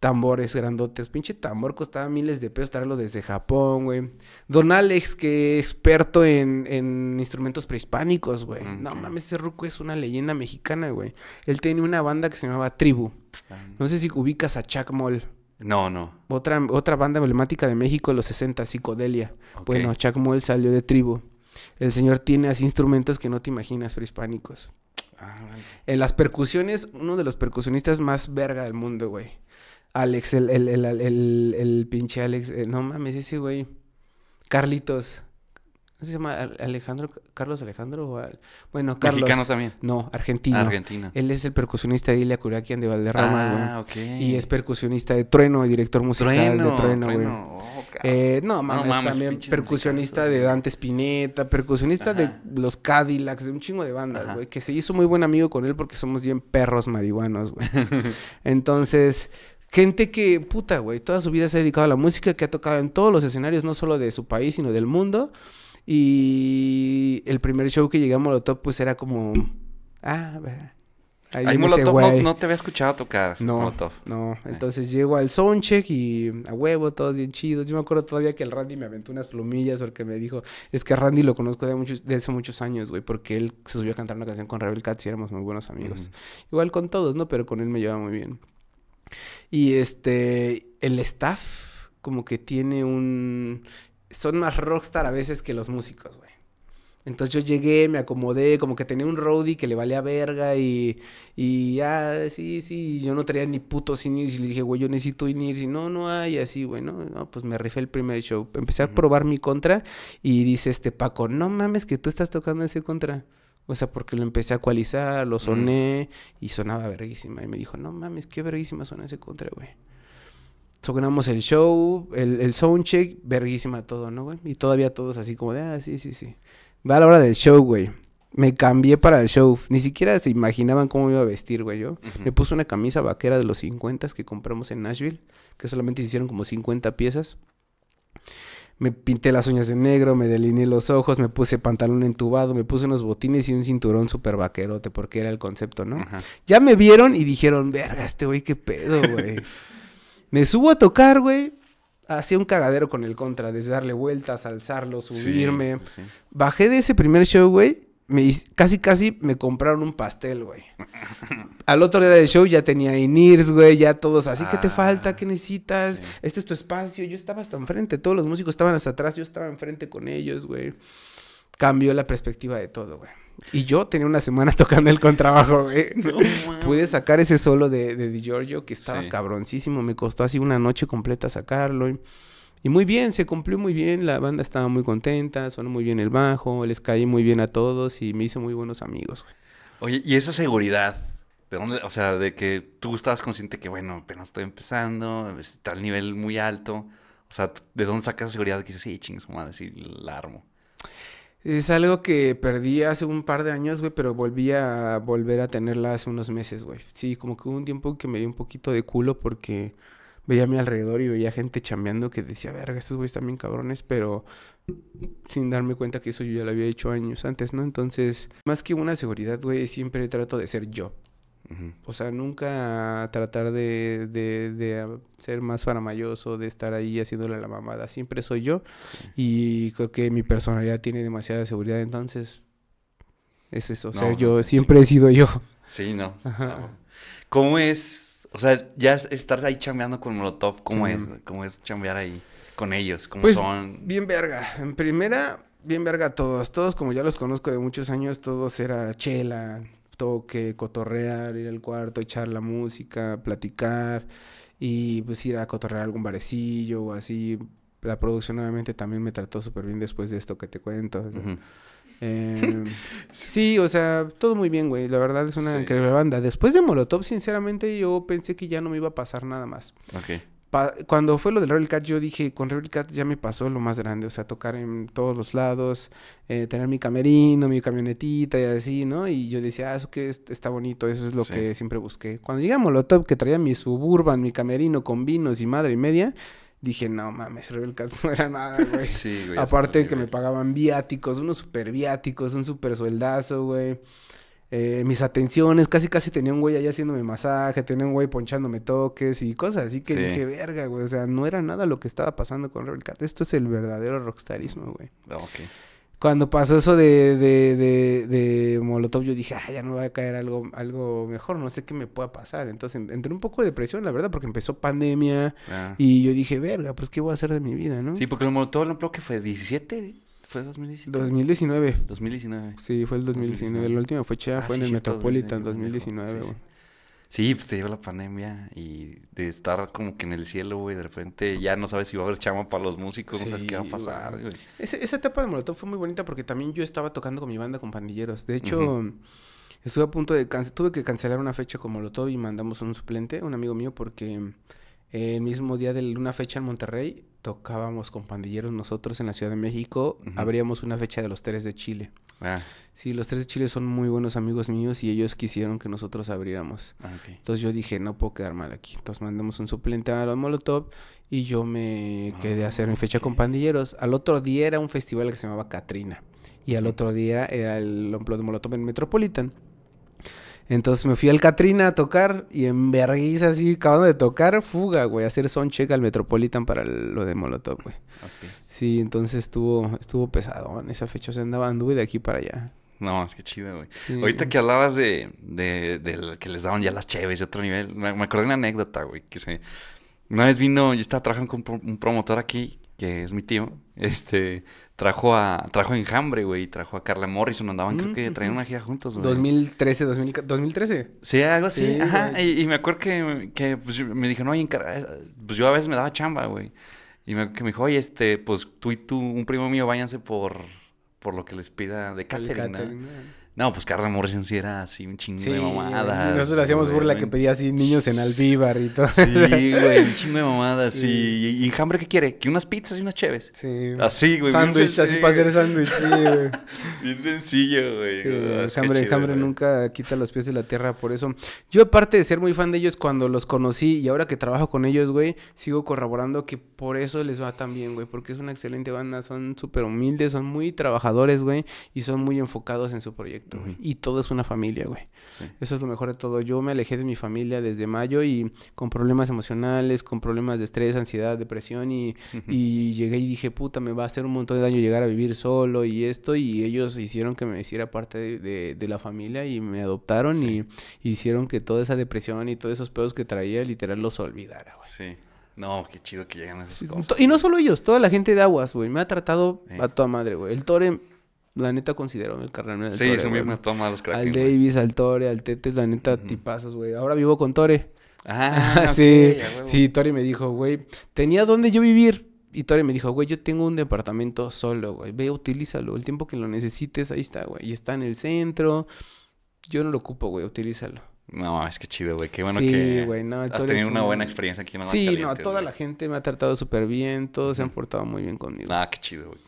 Speaker 3: Tambores grandotes. Pinche tambor costaba miles de pesos traerlo desde Japón, güey. Don Alex, que experto en, en instrumentos prehispánicos, güey. No mames, ese ruco es una leyenda mexicana, güey. Él tenía una banda que se llamaba Tribu. No sé si ubicas a Chuck Moll.
Speaker 1: No, no.
Speaker 3: Otra, otra banda emblemática de México de los 60, Psicodelia. Bueno, Chuck Moll salió de Tribu. El señor tiene así instrumentos que no te imaginas prehispánicos.
Speaker 1: Ah.
Speaker 3: En las percusiones, uno de los percusionistas más verga del mundo, güey. Alex, el, el, el, el, el pinche Alex. eh, no mames, ese güey. Carlitos. ¿Cómo se llama? Al- Alejandro, Carlos Alejandro o al- Bueno, Carlos.
Speaker 1: Mexicano también.
Speaker 3: No, argentino.
Speaker 1: Argentina.
Speaker 3: Él es el percusionista de Ilia Curaquian de Valderramas, güey.
Speaker 1: ah, ok.
Speaker 3: Y es percusionista de Trueno, y director musical de Trueno, güey.
Speaker 1: Oh.
Speaker 3: Eh, no, mames,
Speaker 1: mames,
Speaker 3: también percusionista de. Dante Spinetta, percusionista
Speaker 1: Ajá.
Speaker 3: de los Cadillacs, de un chingo de bandas, güey, que se hizo muy buen amigo con él porque somos bien perros marihuanos, güey. Entonces, gente que, puta, güey, toda su vida se ha dedicado a la música, que ha tocado en todos los escenarios, no solo de su país, sino del mundo. Y el primer show que llegamos a Molotov, pues era como, ah, ahí
Speaker 1: Ahí Molotov no, te había escuchado tocar.
Speaker 3: No,
Speaker 1: Molotov.
Speaker 3: no. Entonces llego al soundcheck y a huevo, todos bien chidos. Yo me acuerdo todavía que el Randy me aventó unas plumillas porque me dijo, es que a Randy lo conozco de, muchos, de hace muchos años, güey, porque él se subió a cantar una canción con Rebel Cats y éramos muy buenos amigos. Igual con todos, ¿no? Pero con él me llevaba muy bien. Y este, el staff como que tiene un... Son más rockstar a veces que los músicos, güey. Entonces yo llegué, me acomodé, como que tenía un roadie que le valía verga y, y ah, sí, sí, yo no traía ni puto sin ir y le dije, güey, yo necesito ir y no, no hay, así, güey, no, no, pues me rifé el primer show. Empecé a probar mi contra y dice este Paco, no mames que tú estás tocando ese contra. O sea, porque lo empecé a ecualizar, lo soné y sonaba verguísima. Y me dijo, no mames, qué verguísima suena ese contra, güey. Sonamos el show, el, el soundcheck, verguísima todo, ¿no, güey? Y todavía todos así como de, ah, sí, sí, sí. Va a la hora del show, güey. Me cambié para el show. Ni siquiera se imaginaban cómo me iba a vestir, güey, yo. Me puse una camisa vaquera de los 50 que compramos en Nashville, que solamente se hicieron como 50 piezas. Me pinté las uñas de negro, me delineé los ojos, me puse pantalón entubado, me puse unos botines y un cinturón súper vaquerote, porque era el concepto, ¿no?
Speaker 1: Ajá.
Speaker 3: Ya me vieron y dijeron, verga, este güey, qué pedo, güey. me subo a tocar, güey. Hacía un cagadero con el contra, desde darle vueltas, alzarlo,
Speaker 1: Sí,
Speaker 3: subirme.
Speaker 1: sí.
Speaker 3: Bajé de ese primer show, güey. Me, casi, casi me compraron un pastel, güey. Al otro día del show ya tenía INIRS, güey, ya todos así, ¿qué te
Speaker 1: Ah,
Speaker 3: falta? ¿Qué necesitas?
Speaker 1: sí.
Speaker 3: Este es tu espacio. Yo estaba hasta enfrente, todos los músicos estaban hasta atrás, yo estaba enfrente con ellos, güey. Cambió la perspectiva de todo, güey. Y yo tenía una semana tocando el contrabajo, güey.
Speaker 1: No.
Speaker 3: Pude sacar ese solo de, de Di Giorgio que estaba
Speaker 1: Sí.
Speaker 3: cabroncísimo. Me costó así una noche completa sacarlo. Y, y muy bien, se cumplió muy bien. La banda estaba muy contenta, sonó muy bien el bajo, les caí muy bien a todos y me hice muy buenos amigos.
Speaker 1: Oye, y esa seguridad, ¿de dónde? O sea, de que tú estabas consciente que, bueno, apenas estoy empezando, está el nivel muy alto. O sea, ¿de dónde sacas seguridad que dices, sí, chingas, madre, sí, la armo?
Speaker 3: Es algo que perdí hace un par de años, güey, pero volví a volver a tenerla hace unos meses, güey. Sí, como que hubo un tiempo que me dio un poquito de culo porque veía a mi alrededor y veía gente chambeando que decía, verga, estos güeyes bien cabrones, pero sin darme cuenta que eso yo ya lo había hecho años antes, ¿no? Entonces, más que una seguridad, güey, siempre trato de ser yo. O sea, nunca tratar de, de, de ser más faramayoso, de estar ahí haciéndole la mamada. Siempre soy yo.
Speaker 1: Sí.
Speaker 3: Y creo que mi personalidad tiene demasiada seguridad, entonces es eso,
Speaker 1: No,
Speaker 3: ser
Speaker 1: no,
Speaker 3: yo,
Speaker 1: qué
Speaker 3: siempre he sido yo.
Speaker 1: Sí, no.
Speaker 3: Ajá.
Speaker 1: no. ¿Cómo es? O sea, ya estar ahí chambeando con Molotov, ¿cómo
Speaker 3: Sí.
Speaker 1: es? ¿Cómo es chambear ahí con ellos? ¿Cómo
Speaker 3: Pues,
Speaker 1: son?
Speaker 3: Bien verga. En primera, bien verga todos. Todos, como ya los conozco de muchos años, todos era chela, toque, cotorrear, ir al cuarto, echar la música, platicar y pues ir a cotorrear algún barecillo o así. La producción obviamente también me trató súper bien después de esto que te cuento.
Speaker 1: Ujú.
Speaker 3: Eh, sí, o sea, todo muy bien, güey. La verdad es una
Speaker 1: Sí.
Speaker 3: increíble banda. Después de Molotov, sinceramente, yo pensé que ya no me iba a pasar nada más.
Speaker 1: Ok.
Speaker 3: Pa- cuando fue lo del Rebel Cat, yo dije, con Rebel Cat ya me pasó lo más grande, o sea, tocar en todos los lados, eh, tener mi camerino, mi camionetita y así, ¿no? Y yo decía, ah, eso que es- está bonito, eso es lo
Speaker 1: Sí.
Speaker 3: que siempre busqué. Cuando llegué a Molotov, que traía mi Suburban, mi camerino con vinos y madre y media, dije, no mames, Rebel Cat no era nada, güey.
Speaker 1: Sí, güey.
Speaker 3: Aparte
Speaker 1: eso
Speaker 3: que me pagaban viáticos, unos super viáticos, un super sueldazo, güey. Eh, mis atenciones, casi casi tenía un güey allá haciéndome masaje, tenía un güey ponchándome toques y cosas así que
Speaker 1: Sí.
Speaker 3: dije, verga, güey, o sea, no era nada lo que estaba pasando con Rebel Cat. Esto es el verdadero rockstarismo, güey.
Speaker 1: Ah, Ok.
Speaker 3: Cuando pasó eso de, de, de, de Molotov, yo dije, ah, ya no va a caer algo, algo mejor, no sé qué me pueda pasar. Entonces en- entré un poco de depresión, la verdad, porque empezó pandemia
Speaker 1: Ah.
Speaker 3: y yo dije, verga, pues qué voy a hacer de mi vida, ¿no?
Speaker 1: Sí, porque el Molotov, no creo que fue 17. ¿Fue 2017?
Speaker 3: 2019.
Speaker 1: 2019.
Speaker 3: Sí, fue el 2019. La última fecha
Speaker 1: Ah,
Speaker 3: fue
Speaker 1: sí,
Speaker 3: en el
Speaker 1: cierto,
Speaker 3: Metropolitan
Speaker 1: 2019,
Speaker 3: 2019,
Speaker 1: sí,
Speaker 3: güey.
Speaker 1: Sí. Pues te llegó la pandemia y de estar como que en el cielo, güey, de repente ya no sabes si va a haber chama para los músicos, no sabes qué va a pasar,
Speaker 3: güey. Ese- esa etapa de Molotov fue muy bonita porque también yo estaba tocando con mi banda con pandilleros. De hecho, estuve a punto de... tuve que cancelar una fecha con Molotov y mandamos un suplente, un amigo mío, porque el mismo día de una fecha en Monterrey tocábamos con pandilleros nosotros en la Ciudad de México.
Speaker 1: Ujú.
Speaker 3: Abríamos una fecha de los Tres de Chile.
Speaker 1: Ah,
Speaker 3: Sí, los Tres de Chile son muy buenos amigos míos y ellos quisieron que nosotros abriéramos.
Speaker 1: ah.
Speaker 3: Entonces yo dije, no puedo quedar mal aquí. Entonces mandamos un suplente a los Molotov y yo me quedé a hacer mi fecha con pandilleros. Al otro día era un festival que se llamaba Katrina. Y al otro día era el Omplo de Molotov en Metropolitan. Entonces me fui al Katrina a tocar y en vergüenza así, acabando de tocar, fuga, güey, a hacer soundcheck al Metropolitan para el- lo de Molotov, güey. Sí, entonces estuvo, estuvo pesado en esa fecha. O sea, andaba, anduve de aquí para allá.
Speaker 1: No, es que chido, güey.
Speaker 3: Sí.
Speaker 1: Ahorita que hablabas de, de, del que les daban ya las cheves de otro nivel, me, me acordé de una anécdota, güey, que se... Una vez vino, yo estaba trabajando con un promotor aquí, que es mi tío, este, trajo a, trajo a Enjambre, güey, trajo a Carla Morrison, andaban, creo que traían
Speaker 3: Ujú.
Speaker 1: una gira juntos, güey.
Speaker 3: 2013, 2000, 2013.
Speaker 1: Sí, algo así,
Speaker 3: Sí,
Speaker 1: ajá, y, y me acuerdo que, que pues, me dijeron, oye, encar- pues yo a veces me daba chamba, güey, y me, que me dijo, oye, este, pues tú y tú, un primo mío, váyanse por, por lo que les pida de catering, ¿no?
Speaker 3: ¿No?
Speaker 1: Pues Carla Morrison sí era así un chingo
Speaker 3: Sí,
Speaker 1: de mamadas.
Speaker 3: nosotros hacíamos
Speaker 1: güey,
Speaker 3: burla que pedía así niños en alvíbar y todo.
Speaker 1: Sí, güey, un chingo de mamadas.
Speaker 3: Sí.
Speaker 1: Y, y Enjambre, ¿qué quiere? Que unas pizzas y unas cheves.
Speaker 3: Sí.
Speaker 1: Así, güey.
Speaker 3: Sándwich, así para hacer sándwich, sí, güey.
Speaker 1: Bien sencillo, güey.
Speaker 3: Sí,
Speaker 1: Ah,
Speaker 3: hambre,
Speaker 1: chido,
Speaker 3: hambre nunca quita los pies de la tierra, por eso. Yo, aparte de ser muy fan de ellos cuando los conocí y ahora que trabajo con ellos, güey, sigo corroborando que por eso les va tan bien, güey, porque es una excelente banda, son súper humildes, son muy trabajadores, güey, y son muy enfocados en su proyecto, güey. Y todo es una familia, güey.
Speaker 1: Sí.
Speaker 3: Eso es lo mejor de todo. Yo me alejé de mi familia desde mayo y con problemas emocionales, con problemas de estrés, ansiedad, depresión y, y llegué y dije, puta, me va a hacer un montón de daño llegar a vivir solo y esto y ellos hicieron que me hiciera parte de, de- de la familia y me adoptaron
Speaker 1: Sí.
Speaker 3: y hicieron que toda esa depresión y todos esos pedos que traía literal los olvidara, güey.
Speaker 1: Sí. No, qué chido que llegan a esas cosas.
Speaker 3: Y no solo ellos, toda la gente de Aguas, güey, me ha tratado a toda madre, güey. El Tore, la neta considero el carnal
Speaker 1: Sí,
Speaker 3: Tore, güey.
Speaker 1: bien toma los
Speaker 3: Al
Speaker 1: Kraken, güey.
Speaker 3: Davis, al Tore, al Tetes, la neta,
Speaker 1: Ujú.
Speaker 3: tipazos, güey. Ahora vivo con Tore.
Speaker 1: Ah,
Speaker 3: sí, sí, Tori me dijo, güey, tenía dónde yo vivir. Y Tori me dijo, güey, yo tengo un departamento solo, güey. Ve, utilízalo. El tiempo que lo necesites, ahí está, güey. Y está en el centro. Yo no lo ocupo, güey, utilízalo.
Speaker 1: No, es que chido, güey. Qué bueno
Speaker 3: sí,
Speaker 1: que
Speaker 3: güey, no,
Speaker 1: has tenido una
Speaker 3: un-
Speaker 1: buena experiencia aquí en
Speaker 3: Sí, no, toda
Speaker 1: güey.
Speaker 3: la gente me ha tratado súper bien. Todos se han portado muy bien conmigo.
Speaker 1: Ah, qué chido, güey.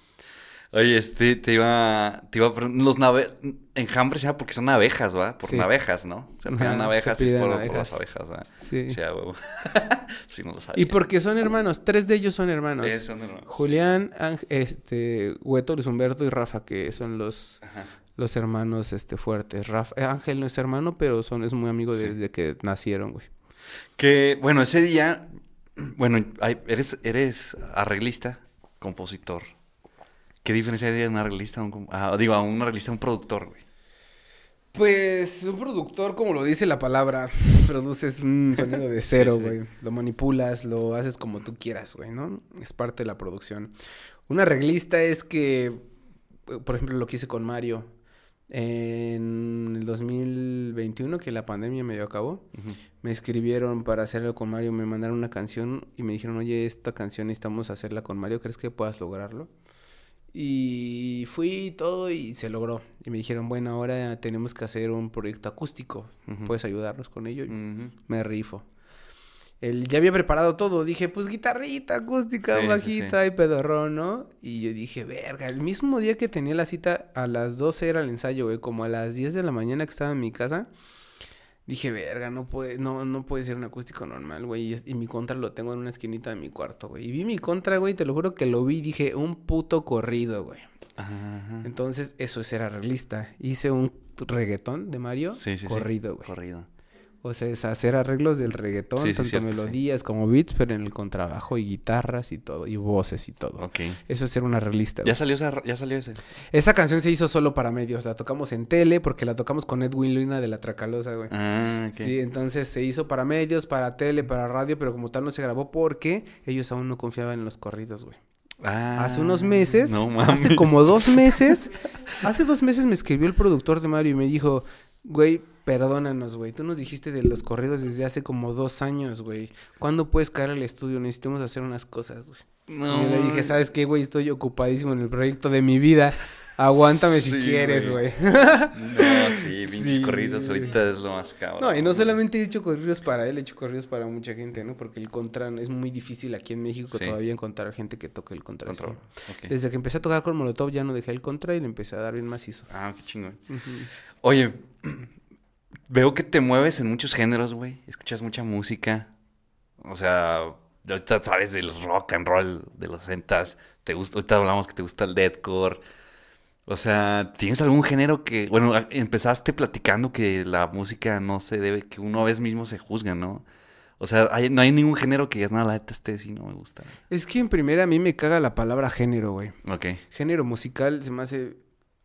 Speaker 1: Oye, este, te iba, te iba a preguntar, los nave... Enjambres llama porque son abejas, ¿va? Por
Speaker 3: Sí.
Speaker 1: abejas, ¿no? Se piden abejas y por, por las abejas, ¿va?
Speaker 3: Sí.
Speaker 1: Huevo. sí, no lo sabía.
Speaker 3: Y porque son hermanos. Tres de ellos son hermanos.
Speaker 1: Eh, son hermanos.
Speaker 3: Julián, este, Hueto, Luis Humberto y Rafa, que son los,
Speaker 1: Ajá.
Speaker 3: los hermanos este, fuertes. Rafa, eh, Ángel no es hermano, pero son, es muy amigo
Speaker 1: Sí.
Speaker 3: desde que nacieron, güey.
Speaker 1: Que, bueno, ese día, bueno, hay- eres, eres arreglista, compositor. ¿Qué diferencia hay de un arreglista a un, ah, digo, a un arreglista a un productor, güey?
Speaker 3: Pues un productor, como lo dice la palabra, produces un sonido de cero,
Speaker 1: Sí, sí.
Speaker 3: güey. Lo manipulas, lo haces como tú quieras, güey, ¿no? Es parte de la producción. Un arreglista es que por ejemplo, lo que hice con Mario en el 2021, que la pandemia medio acabó.
Speaker 1: Ujú.
Speaker 3: Me escribieron para hacerlo con Mario, me mandaron una canción y me dijeron, oye, esta canción necesitamos hacerla con Mario, ¿crees que puedas lograrlo? Y fui y todo y se logró. Y me dijeron, bueno, ahora tenemos que hacer un proyecto acústico,
Speaker 1: Ujú.
Speaker 3: ¿puedes ayudarnos con ello?
Speaker 1: Ujú.
Speaker 3: Me rifo. Él ya había preparado todo. Dije, pues guitarrita acústica,
Speaker 1: Sí, sí,
Speaker 3: bajita
Speaker 1: sí.
Speaker 3: y pedorrón, ¿no? Y yo dije, verga, el mismo día que tenía la cita, a las 12 era el ensayo, güey. Como a las 10 de la mañana que estaba en mi casa, dije, verga, no puede, no, no puede ser un acústico normal, güey. Y, y mi contra lo tengo en una esquinita de mi cuarto, güey. Y vi mi contra, güey, te lo juro que lo vi dije, un puto corrido, güey.
Speaker 1: Ajá.
Speaker 3: Entonces, eso es ser arreglista. Hice un reggaetón de Mario,
Speaker 1: Sí, sí, sí.
Speaker 3: corrido, güey.
Speaker 1: Corrido.
Speaker 3: O sea, es hacer arreglos del reggaetón,
Speaker 1: Sí, sí,
Speaker 3: tanto
Speaker 1: sí.
Speaker 3: melodías como beats, pero en el contrabajo y guitarras y todo, y voces y todo.
Speaker 1: Ok.
Speaker 3: Eso es ser un arreglista.
Speaker 1: Ya salió, esa, ya salió ese.
Speaker 3: Esa canción se hizo solo para medios, la tocamos en tele porque la tocamos con Edwin Luna de la Tracalosa, güey.
Speaker 1: Ah.
Speaker 3: Sí, entonces se hizo para medios, para tele, para radio, pero como tal no se grabó porque ellos aún no confiaban en los corridos, güey.
Speaker 1: Ah,
Speaker 3: Hace unos meses,
Speaker 1: No mames.
Speaker 3: hace como dos meses, hace dos meses me escribió el productor de Mario y me dijo, güey, perdónanos, güey, tú nos dijiste de los corridos desde hace como dos años, güey. ¿Cuándo puedes caer al estudio? Necesitamos hacer unas cosas, güey.
Speaker 1: No.
Speaker 3: Y le dije, ¿sabes qué, güey? Estoy ocupadísimo en el proyecto de mi vida. Aguántame si quieres,
Speaker 1: güey. No, sí, pinches
Speaker 3: Sí,
Speaker 1: corridos ahorita es lo más cabrón.
Speaker 3: No, y no solamente he hecho corridos para él, he hecho corridos para mucha gente, ¿no? Porque el contra es muy difícil aquí en México
Speaker 1: Sí.
Speaker 3: todavía encontrar gente que toque el contra. Desde que empecé a tocar con Molotov ya no dejé el contra y le empecé a dar bien macizo.
Speaker 1: Ah, qué chingón.
Speaker 3: Ujú.
Speaker 1: Oye, veo que te mueves en muchos géneros, güey. Escuchas mucha música. O sea, ahorita sabes del rock and roll de los centas. Te gusta, ahorita hablamos que te gusta el deathcore. O sea, ¿tienes algún género que, bueno, empezaste platicando que la música no se debe, que uno a veces mismo se juzga, ¿no? O sea, hay- no hay ningún género que digas, nada, la neta este sí no me gusta.
Speaker 3: Es que en primera a mí me caga la palabra género, güey.
Speaker 1: Ok,
Speaker 3: Género musical se me hace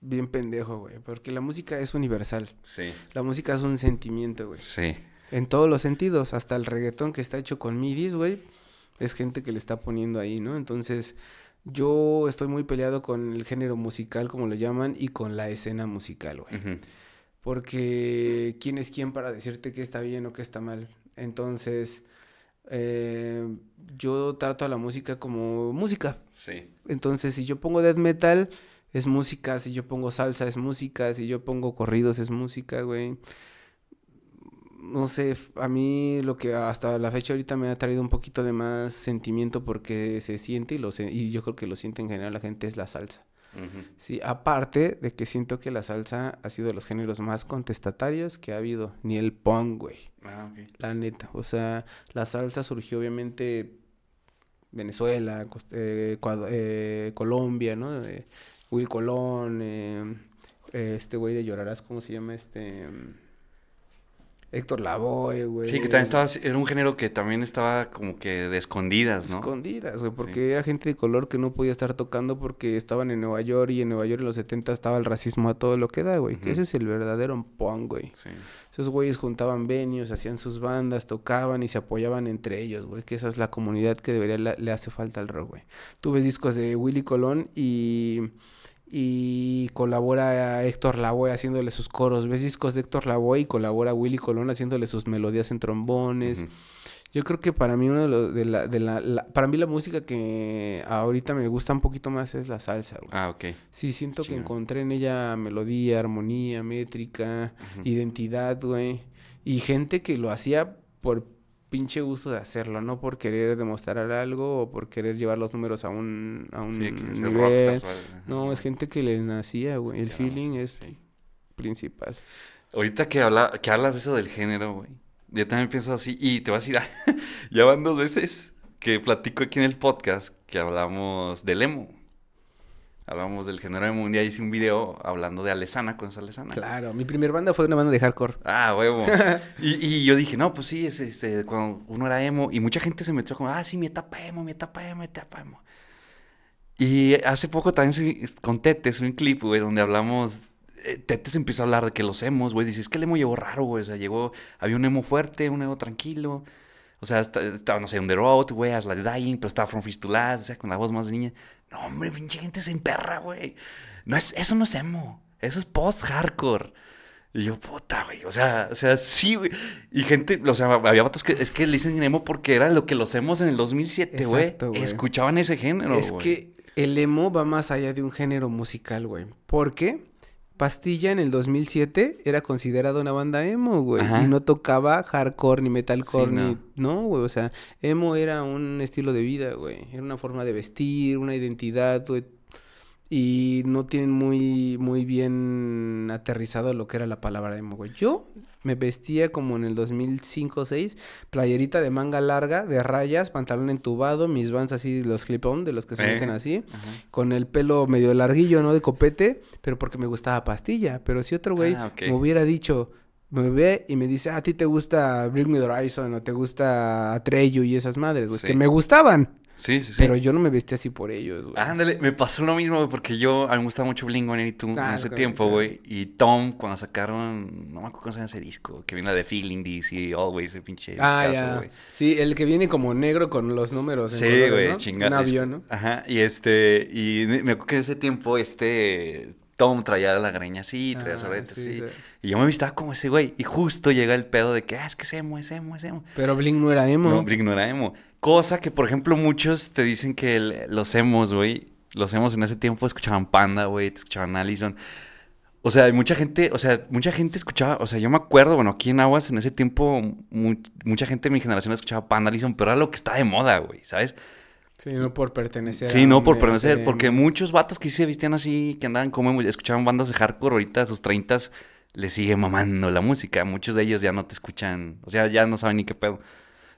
Speaker 3: bien pendejo, güey. Porque la música es universal.
Speaker 1: sí,
Speaker 3: La música es un sentimiento, güey.
Speaker 1: sí.
Speaker 3: En todos los sentidos. Hasta el reggaetón que está hecho con midis, güey. Es gente que le está poniendo ahí, ¿no? Entonces, yo estoy muy peleado con el género musical, como lo llaman, y con la escena musical, güey. Porque quién es quién para decirte que está bien o que está mal. Entonces, eh, yo trato a la música como música.
Speaker 1: Sí.
Speaker 3: Entonces, si yo pongo death metal, es música. Si yo pongo salsa, es música. Si yo pongo corridos, es música, güey. No sé, a mí lo que hasta la fecha ahorita me ha traído un poquito de más sentimiento porque se siente y, lo se- y yo creo que lo siente en general la gente es la salsa. Sí, aparte de que siento que la salsa ha sido de los géneros más contestatarios que ha habido. Ni el punk, güey.
Speaker 1: Ah.
Speaker 3: La neta. O sea, la salsa surgió obviamente Venezuela, eh, eh, Colombia, ¿no? De Will Colón, eh, eh, este güey de Llorarás, ¿cómo se llama? Este... mm, Héctor Lavoe, güey.
Speaker 1: Sí, que también estaba, era un género que también estaba como que de escondidas, ¿no?
Speaker 3: Escondidas, güey, porque era gente de color que no podía estar tocando porque estaban en Nueva York y en Nueva York en los 70 estaba el racismo a todo lo que da, güey. Que
Speaker 1: Ujú.
Speaker 3: ese es el verdadero punk, güey.
Speaker 1: Sí.
Speaker 3: Esos güeyes juntaban venues, hacían sus bandas, tocaban y se apoyaban entre ellos, güey. Que esa es la comunidad que debería la- le hace falta al rock, güey. Tú ves discos de Willy Colón y y colabora Héctor Lavoe haciéndole sus coros. Ves discos de Héctor Lavoe y colabora Willy Colón haciéndole sus melodías en trombones. Yo creo que para mí uno de los de la, de la, la- para mí la música que ahorita me gusta un poquito más es la salsa, güey.
Speaker 1: Ah, ok.
Speaker 3: Sí, siento que encontré en ella melodía, armonía, métrica, identidad, güey. Y gente que lo hacía por pinche gusto de hacerlo, no por querer demostrar algo o por querer llevar los números a un, a un
Speaker 1: Sí,
Speaker 3: nivel. No, es gente que le nacía, güey. El feeling es
Speaker 1: sí.
Speaker 3: principal.
Speaker 1: Ahorita que, habla, que hablas de eso del género, güey. Yo también pienso así. Y te vas a ir ya van dos veces que platico aquí en el podcast que hablamos del emo. Hablamos del género emo. Un día hice un video hablando de Alesana con esa Alesana.
Speaker 3: Claro, mi primer banda fue una banda de hardcore.
Speaker 1: Ah, huevo. y, y yo dije, no, pues sí, es este, cuando uno era emo. Y mucha gente se metió como, ah, sí, mi etapa emo, mi etapa emo, mi etapa emo. Y hace poco también subí- con Tete, subí un clip, güey, donde hablamos. eh, Tete se empezó a hablar de que los emos, güey. Dice, es que el emo llegó raro, güey. O sea, llegó. Había un emo fuerte, un emo tranquilo. O sea, esta- estaba, no sé, On the Road, güey, As Like Dying, pero estaba From Fist to Last, o sea, con la voz más de niña. No, hombre, pinche gente se emperra, güey. no es, eso no es emo, eso es post-hardcore. Y yo, puta, güey, o sea, o sea, sí, güey. Y gente, o sea, había vatos que, es que le dicen emo porque era lo que los emos en el 2007, güey. Escuchaban ese género,
Speaker 3: Es
Speaker 1: güey.
Speaker 3: que el emo va más allá de un género musical, güey. Porque Pastilla en el 2007 era considerada una banda emo, güey.
Speaker 1: Ajá.
Speaker 3: Y no tocaba hardcore ni metalcore
Speaker 1: Sí, no.
Speaker 3: ni... No, güey. O sea, emo era un estilo de vida, güey. Era una forma de vestir, una identidad, güey. Y no tienen muy, muy bien aterrizado lo que era la palabra emo, güey. Yo me vestía como en el 2005 o 6, playerita de manga larga, de rayas, pantalón entubado, mis vans así, los clip-on, de los que se
Speaker 1: Eh.
Speaker 3: meten así,
Speaker 1: Ajá.
Speaker 3: con el pelo medio larguillo, ¿no? De copete, pero porque me gustaba pastilla. Pero si otro güey
Speaker 1: Ah,
Speaker 3: me hubiera dicho, me ve y me dice, "Ah, a ti te gusta Bring Me the Horizon o te gusta Atreyu y esas madres, güey,
Speaker 1: Sí.
Speaker 3: que me gustaban,
Speaker 1: Sí, sí, sí.
Speaker 3: pero yo no me vestía así por ellos, güey.
Speaker 1: Ándale, me pasó lo mismo, güey, porque yo, a mí me gustaba mucho Blink-182
Speaker 3: Ah,
Speaker 1: en ese
Speaker 3: claro,
Speaker 1: tiempo,
Speaker 3: claro.
Speaker 1: güey. Y Tom, cuando sacaron, no me acuerdo cómo se llama ese disco, que viene la de Feeling This y Always, ese pinche
Speaker 3: Ah,
Speaker 1: discazo,
Speaker 3: ya.
Speaker 1: güey.
Speaker 3: Sí, el que viene como negro con los números. en
Speaker 1: Sí, güey,
Speaker 3: ¿no?
Speaker 1: chingada.
Speaker 3: Un avión, ¿no?
Speaker 1: Ajá, y este, y me acuerdo que en ese tiempo, este, Tom traía la greña así, traía
Speaker 3: Ah, sí,
Speaker 1: así.
Speaker 3: sí.
Speaker 1: Y yo me vistaba como ese güey. Y justo llega el pedo de que, ah, es que es emo, es emo, es emo.
Speaker 3: Pero Blink no era emo.
Speaker 1: No, Blink no era emo. Cosa que, por ejemplo, muchos te dicen que el- los emos, güey, los emos en ese tiempo escuchaban Panda, güey, te escuchaban Allison. O sea, hay mucha gente, o sea, mucha gente escuchaba, o sea, yo me acuerdo, bueno, aquí en Aguas en ese tiempo mu- mucha gente de mi generación escuchaba Panda, Allison, pero era lo que estaba de moda, güey, ¿sabes?
Speaker 3: Sí, no por pertenecer.
Speaker 1: Sí,
Speaker 3: a
Speaker 1: no por pertenecer, porque muchos vatos que sí se vestían así, que andaban como escuchaban bandas de hardcore ahorita a sus treintas, les sigue mamando la música. Muchos de ellos ya no te escuchan, o sea, ya no saben ni qué pedo.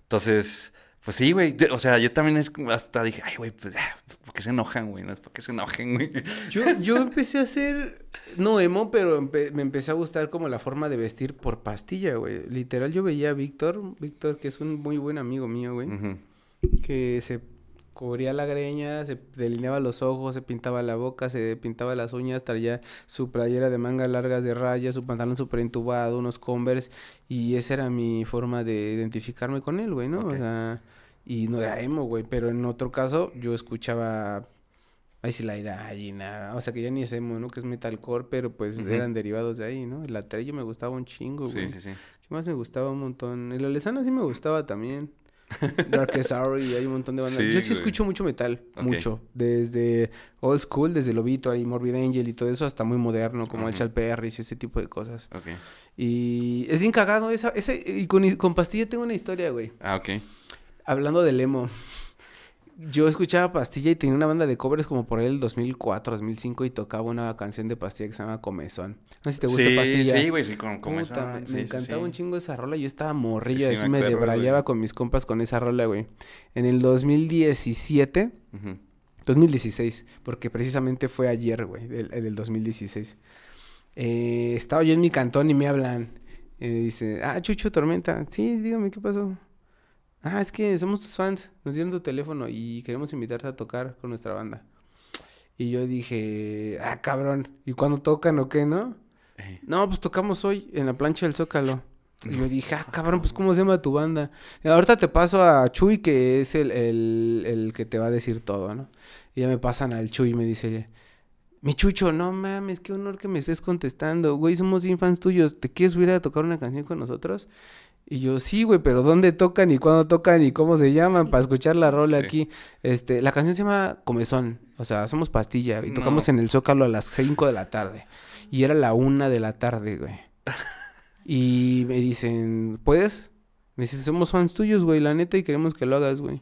Speaker 1: Entonces, pues sí, güey. O sea, yo también es como hasta dije, ay, güey, pues, ah, ¿por qué se enojan, güey? No es porque se enojen, güey.
Speaker 3: Yo, yo empecé a hacer, no emo, pero empe- me empecé a gustar como la forma de vestir por pastilla, güey. Literal, yo veía a Víctor, Víctor, que es un muy buen amigo mío, güey, que se cubría la greña, se delineaba los ojos, se pintaba la boca, se pintaba las uñas, traía su playera de manga largas de rayas, su pantalón súper entubado, unos Converse, y esa era mi forma de identificarme con él, güey, ¿no? O sea, y no era emo, güey, pero en otro caso yo escuchaba Ahí sí la y nada. O sea que ya ni es emo, ¿no? Que es metalcore, pero pues eran derivados de ahí, ¿no? El Atreyu me gustaba un chingo,
Speaker 1: Sí,
Speaker 3: güey.
Speaker 1: sí, sí.
Speaker 3: ¿Qué más me gustaba un montón? El Alesana sí me gustaba también. Darkest Hour y hay un montón de bandas.
Speaker 1: Sí,
Speaker 3: Yo sí
Speaker 1: güey.
Speaker 3: escucho mucho metal, mucho. Desde old school, desde el Obituary, Morbid Angel y todo eso, hasta muy moderno, como el
Speaker 1: Ujú.
Speaker 3: Chal Perry y ese tipo de cosas. Y es bien cagado esa, ese, y con, con Pastilla tengo una historia, güey.
Speaker 1: Ah, ok.
Speaker 3: Hablando del emo. Yo escuchaba Pastilla y tenía una banda de covers como por el 2004, 2005 y tocaba una canción de Pastilla que se llama Comezón. No sé si te gusta
Speaker 1: sí,
Speaker 3: Pastilla.
Speaker 1: sí, güey, sí, con, con
Speaker 3: Puta, me,
Speaker 1: sí,
Speaker 3: me
Speaker 1: sí,
Speaker 3: encantaba
Speaker 1: sí.
Speaker 3: un chingo esa rola. Yo estaba morrillo,
Speaker 1: sí,
Speaker 3: así
Speaker 1: me
Speaker 3: debrayaba
Speaker 1: güey.
Speaker 3: con mis compas con esa rola, güey. En el 2017,
Speaker 1: Ujú.
Speaker 3: 2016, porque precisamente fue ayer, güey, del, el del 2016. Eh, estaba yo en mi cantón y me hablan. Y me dice, ah, Chucho Tormenta. Sí, dígame, ¿qué pasó? Ah, es que somos tus fans. Nos dieron tu teléfono y queremos invitarte a tocar con nuestra banda. Y yo dije, ah, cabrón. ¿Y cuándo tocan o qué, no?
Speaker 1: Eh,
Speaker 3: No, pues tocamos hoy en la plancha del Zócalo. Y yo dije, ah, cabrón, pues ¿cómo se llama tu banda? Y ahorita te paso a Chuy, que es el, el, el que te va a decir todo, ¿no? Y ya me pasan al Chuy y me dice, mi Chucho, no mames, qué honor que me estés contestando. Güey, somos bien fans tuyos. ¿Te quieres subir a tocar una canción con nosotros? Y yo, sí, güey, pero ¿dónde tocan y cuándo tocan y cómo se llaman para escuchar la rola
Speaker 1: Sí.
Speaker 3: aquí? Este, la canción se llama Comezón, o sea, somos pastilla y
Speaker 1: No.
Speaker 3: tocamos en el Zócalo a las 5 de la tarde. Y era la una de la tarde, güey. Y me dicen, ¿puedes? Me dicen, somos fans tuyos, güey, la neta, y queremos que lo hagas, güey.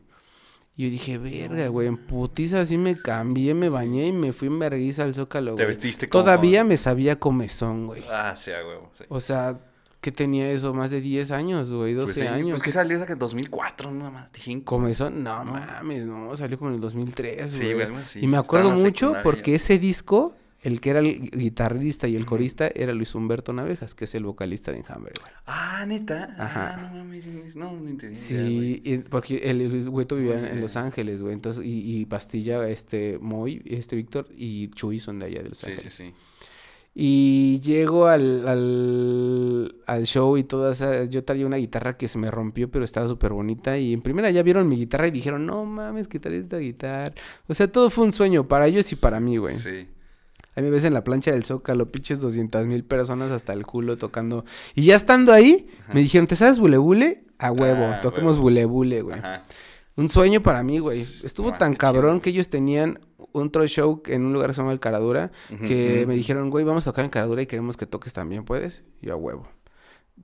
Speaker 3: Y yo dije, verga, güey, en putiza así me cambié, me bañé y me fui en vergüenza al Zócalo,
Speaker 1: Te
Speaker 3: güey.
Speaker 1: vestiste como.
Speaker 3: Todavía me sabía comezón, güey.
Speaker 1: Ah, sí. Sí.
Speaker 3: O sea, que tenía eso? Más de 10 años, güey, 12
Speaker 1: Pues sí,
Speaker 3: años.
Speaker 1: Pues que salió esa que en 2004, no más, 5.
Speaker 3: ¿Comezón? No, mames, no, salió como en el 2003,
Speaker 1: Sí,
Speaker 3: güey.
Speaker 1: güey, algo así,
Speaker 3: y me
Speaker 1: sí,
Speaker 3: acuerdo mucho porque ese disco, el que era el guitarrista y el corista, era Luis Humberto Navejas, que es el vocalista de Enjambre, güey.
Speaker 1: Ah, neta.
Speaker 3: Ajá.
Speaker 1: Ah, no mames, no, no entendí.
Speaker 3: Sí, y- porque el, el güeto vivía en, en Los. Ángeles, güey. Entonces, y, y Pastilla, este, Moy, este Víctor y Chuy son de allá de Los
Speaker 1: Sí, sí,
Speaker 3: Ángeles.
Speaker 1: sí.
Speaker 3: Y llego al, al, al show y toda esa... Yo traía una guitarra que se me rompió, pero estaba súper bonita. Y en primera ya vieron mi guitarra y dijeron, no mames, ¿qué tal esta guitarra? O sea, todo fue un sueño para ellos y para mí, güey.
Speaker 1: Sí.
Speaker 3: Ahí me ves en la plancha del Zócalo, pinches 200 mil personas hasta el culo tocando. Y ya estando ahí, me dijeron, ¿te sabes bule bule? A huevo,
Speaker 1: Ah,
Speaker 3: toquemos
Speaker 1: huevo.
Speaker 3: bule bule, güey.
Speaker 1: Ajá.
Speaker 3: Un sueño para mí, güey. Estuvo
Speaker 1: no,
Speaker 3: tan cabrón
Speaker 1: chido.
Speaker 3: que ellos tenían un troll show en un lugar que se llama El Caradura, que me dijeron, güey, vamos a tocar en Caradura y queremos que toques también, ¿puedes? Y yo a huevo.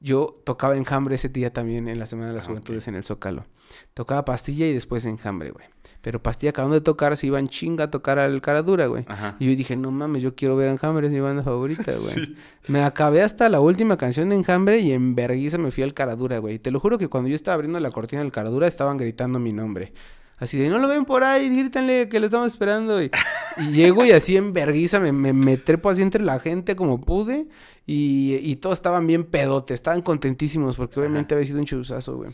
Speaker 3: Yo tocaba enjambre ese día también en la Semana de las
Speaker 1: Ah,
Speaker 3: Juventudes en el Zócalo. Tocaba pastilla y después enjambre, güey. Pero pastilla acabando de tocar, se iban chinga a tocar al Caradura, güey.
Speaker 1: Ajá.
Speaker 3: Y yo dije, no mames, yo quiero ver Enjambre, es mi banda favorita, güey.
Speaker 1: Sí.
Speaker 3: Me acabé hasta la última canción de Enjambre y en vergüenza me fui al Caradura, güey. Te lo juro que cuando yo estaba abriendo la cortina del Caradura estaban gritando mi nombre. Así de, no lo ven por ahí, grítanle que lo estamos esperando. Y, y llego y así en vergüenza me, me, me trepo así entre la gente como pude. Y, y todos estaban bien pedotes, estaban contentísimos porque obviamente había sido un chuzazo, güey.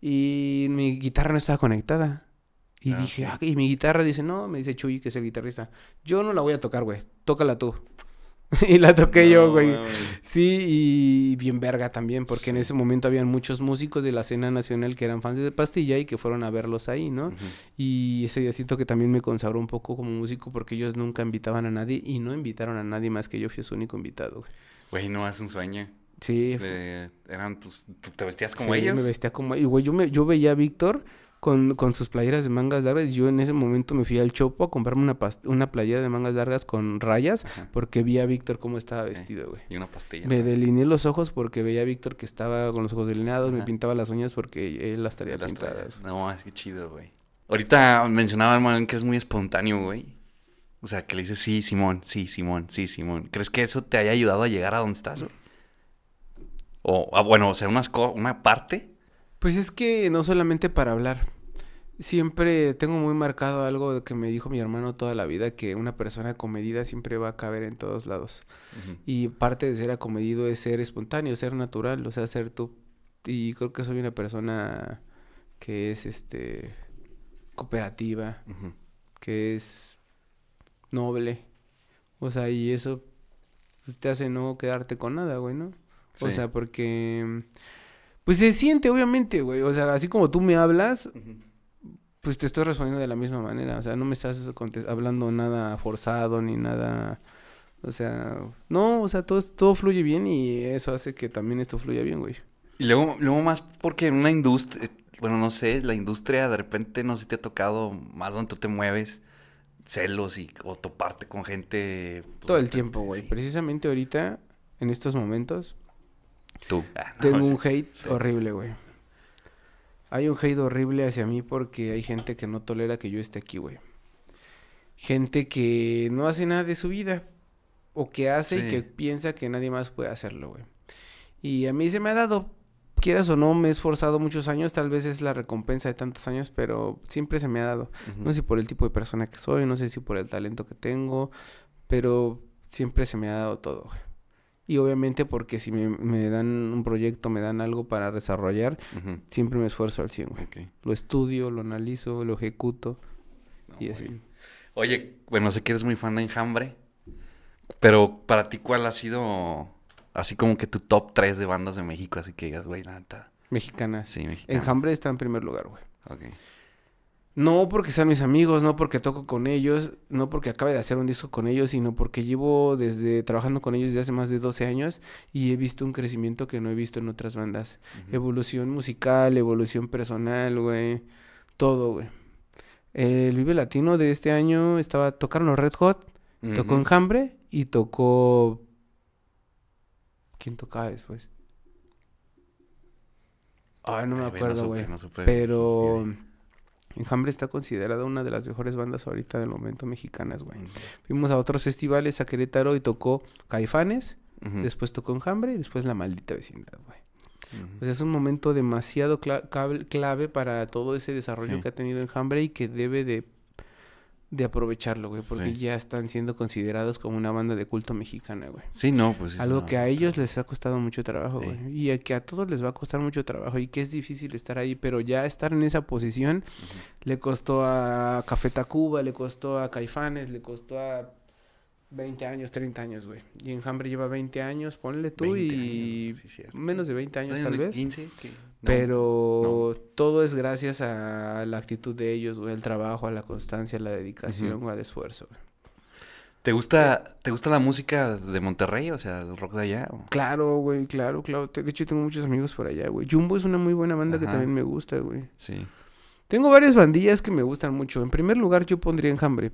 Speaker 3: Y mi guitarra no estaba conectada. Y
Speaker 1: Ah,
Speaker 3: dije, ah, y mi guitarra dice, no, me dice Chuy, que es el guitarrista. Yo no la voy a tocar, güey. Tócala tú. y la toqué yo, güey. Sí, y bien verga también, porque en ese momento habían muchos músicos de la escena nacional que eran fans de Pastilla y que fueron a verlos ahí, ¿no? Y ese día siento que también me consagró un poco como músico porque ellos nunca invitaban a nadie y no invitaron a nadie más que yo fui su único invitado, güey.
Speaker 1: Güey, no es un sueño.
Speaker 3: Sí,
Speaker 1: De- eran tus... ¿tú ¿Te vestías como
Speaker 3: sí,
Speaker 1: ellos?
Speaker 3: me vestía como... Y, güey, yo, me, yo veía a Víctor con, con sus playeras de mangas largas y yo en ese momento me fui al Chopo a comprarme una, una playera de mangas largas con rayas
Speaker 1: Ajá.
Speaker 3: porque vi a Víctor cómo estaba vestido, güey.
Speaker 1: Y una pastilla.
Speaker 3: Me delineé los ojos porque veía a Víctor que estaba con los ojos delineados, me pintaba las uñas porque él las traía
Speaker 1: Las
Speaker 3: pintadas.
Speaker 1: No, es que chido, güey. Ahorita mencionaba hermano que es muy espontáneo, güey. O sea, que le dices, sí, Simón, sí, Simón, sí, Simón. ¿Crees que eso te haya ayudado a llegar a donde estás, güey? O, ah, bueno, o sea, unas co- una parte.
Speaker 3: Pues es que no solamente para hablar. Siempre tengo muy marcado algo que me dijo mi hermano toda la vida, que una persona comedida siempre va a caber en todos lados. Y parte de ser acomedido es ser espontáneo, ser natural, o sea, ser tú. Y creo que soy una persona que es, este, cooperativa, que es noble. O sea, y eso pues, te hace no quedarte con nada, güey, ¿no? O sea, porque... Pues se siente, obviamente, güey. O sea, así como tú me hablas, pues te estoy respondiendo de la misma manera. O sea, no me estás hablando nada forzado ni nada... O sea, no, o sea, todo, todo fluye bien y eso hace que también esto fluya bien, güey.
Speaker 1: Y luego, luego más porque en una industria, bueno, no sé, la industria de repente no sé si te ha tocado más donde tú te mueves, celos y o toparte con gente. pues,
Speaker 3: Todo el tiempo, güey.
Speaker 1: sí.
Speaker 3: Precisamente ahorita, en estos momentos,
Speaker 1: Tú. Ah, no,
Speaker 3: Tengo un hate
Speaker 1: Sí.
Speaker 3: horrible, güey. Hay un hate horrible hacia mí porque hay gente que no tolera que yo esté aquí, güey. Gente que no hace nada de su vida. O que hace y que piensa que nadie más puede hacerlo, güey. Y a mí se me ha dado, quieras o no, me he esforzado muchos años. Tal vez es la recompensa de tantos años, pero siempre se me ha dado. No sé si por el tipo de persona que soy, no sé si por el talento que tengo, pero siempre se me ha dado todo, güey. Y obviamente porque si me, me dan un proyecto, me dan algo para desarrollar, siempre me esfuerzo al 100, güey. Lo estudio, lo analizo, lo ejecuto
Speaker 1: No,
Speaker 3: y así.
Speaker 1: bien. Oye, bueno, sé que eres muy fan de Enjambre, pero para ti, ¿cuál ha sido así como que tu top 3 de bandas de México? Así que digas, güey, nada.
Speaker 3: Mexicanas.
Speaker 1: Sí, mexicano.
Speaker 3: Enjambre está en primer lugar, güey.
Speaker 1: Ok.
Speaker 3: No porque sean mis amigos, no porque toco con ellos, no porque acabe de hacer un disco con ellos, sino porque llevo desde trabajando con ellos desde hace más de 12 años y he visto un crecimiento que no he visto en otras bandas. Evolución musical, evolución personal, güey. Todo, güey. El Vive Latino de este año estaba, tocaron los Red Hot, tocó. Enjambre y tocó... ¿Quién tocaba después? Ay, no me
Speaker 1: Ay,
Speaker 3: acuerdo, güey.
Speaker 1: no supe.
Speaker 3: Pero. Enjambre está considerada una de las mejores bandas ahorita del momento mexicanas, güey. Fuimos a otros festivales a Querétaro y tocó Caifanes, después tocó Enjambre y después La Maldita Vecindad, güey. Pues es un momento demasiado cla- clave para todo ese desarrollo
Speaker 1: Sí.
Speaker 3: que ha tenido Enjambre y que debe de, de aprovecharlo, güey, porque
Speaker 1: Sí.
Speaker 3: ya están siendo considerados como una banda de culto mexicana, güey.
Speaker 1: Sí, no, pues sí,
Speaker 3: Algo
Speaker 1: no,
Speaker 3: que a ellos les ha costado mucho trabajo,
Speaker 1: Sí.
Speaker 3: güey. Y a que a todos les va a costar mucho trabajo y que es difícil estar ahí, pero ya estar en esa posición le costó a Café Tacuba, le costó a Caifanes, le costó a 20 años, 30 años, güey. Y Enjambre lleva 20 años, ponle tú
Speaker 1: 20
Speaker 3: y
Speaker 1: años, sí,
Speaker 3: menos de 20 años tal
Speaker 1: ¿Unos
Speaker 3: vez.
Speaker 1: 15?
Speaker 3: Pero todo es gracias a la actitud de ellos, güey, al trabajo, a la constancia, a la dedicación, al esfuerzo. güey.
Speaker 1: ¿Te gusta, ¿Te gusta la música de Monterrey? O sea, el rock de allá. o?
Speaker 3: Claro, güey, claro, claro. De hecho, tengo muchos amigos por allá, güey. Jumbo es una muy buena banda que también me gusta, güey.
Speaker 1: Sí.
Speaker 3: Tengo varias bandillas que me gustan mucho. En primer lugar, yo pondría Enjambre.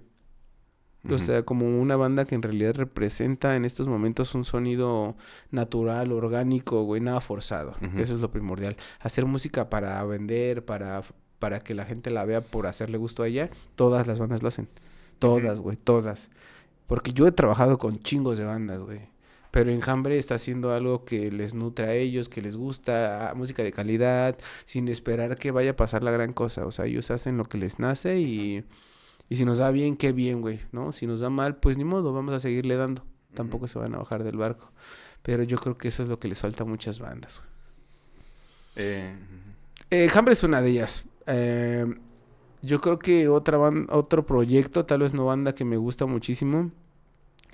Speaker 3: O sea, como una banda que en realidad representa en estos momentos un sonido natural, orgánico, güey, nada forzado. Eso es lo primordial. Hacer música para vender, para, para que la gente la vea por hacerle gusto a ella, todas las bandas lo hacen. Todas, güey, todas. Porque yo he trabajado con chingos de bandas, güey. Pero Enjambre está haciendo algo que les nutre a ellos, que les gusta, ah, música de calidad, sin esperar que vaya a pasar la gran cosa. O sea, ellos hacen lo que les nace y, y si nos da bien, qué bien, güey, ¿no? Si nos da mal, pues ni modo, vamos a seguirle dando. Tampoco se van a bajar del barco. Pero yo creo que eso es lo que les falta a muchas bandas, güey.
Speaker 1: Eh,
Speaker 3: Eh, Enjambre es una de ellas. Eh, yo creo que otra ban- otro proyecto, tal vez no banda que me gusta muchísimo,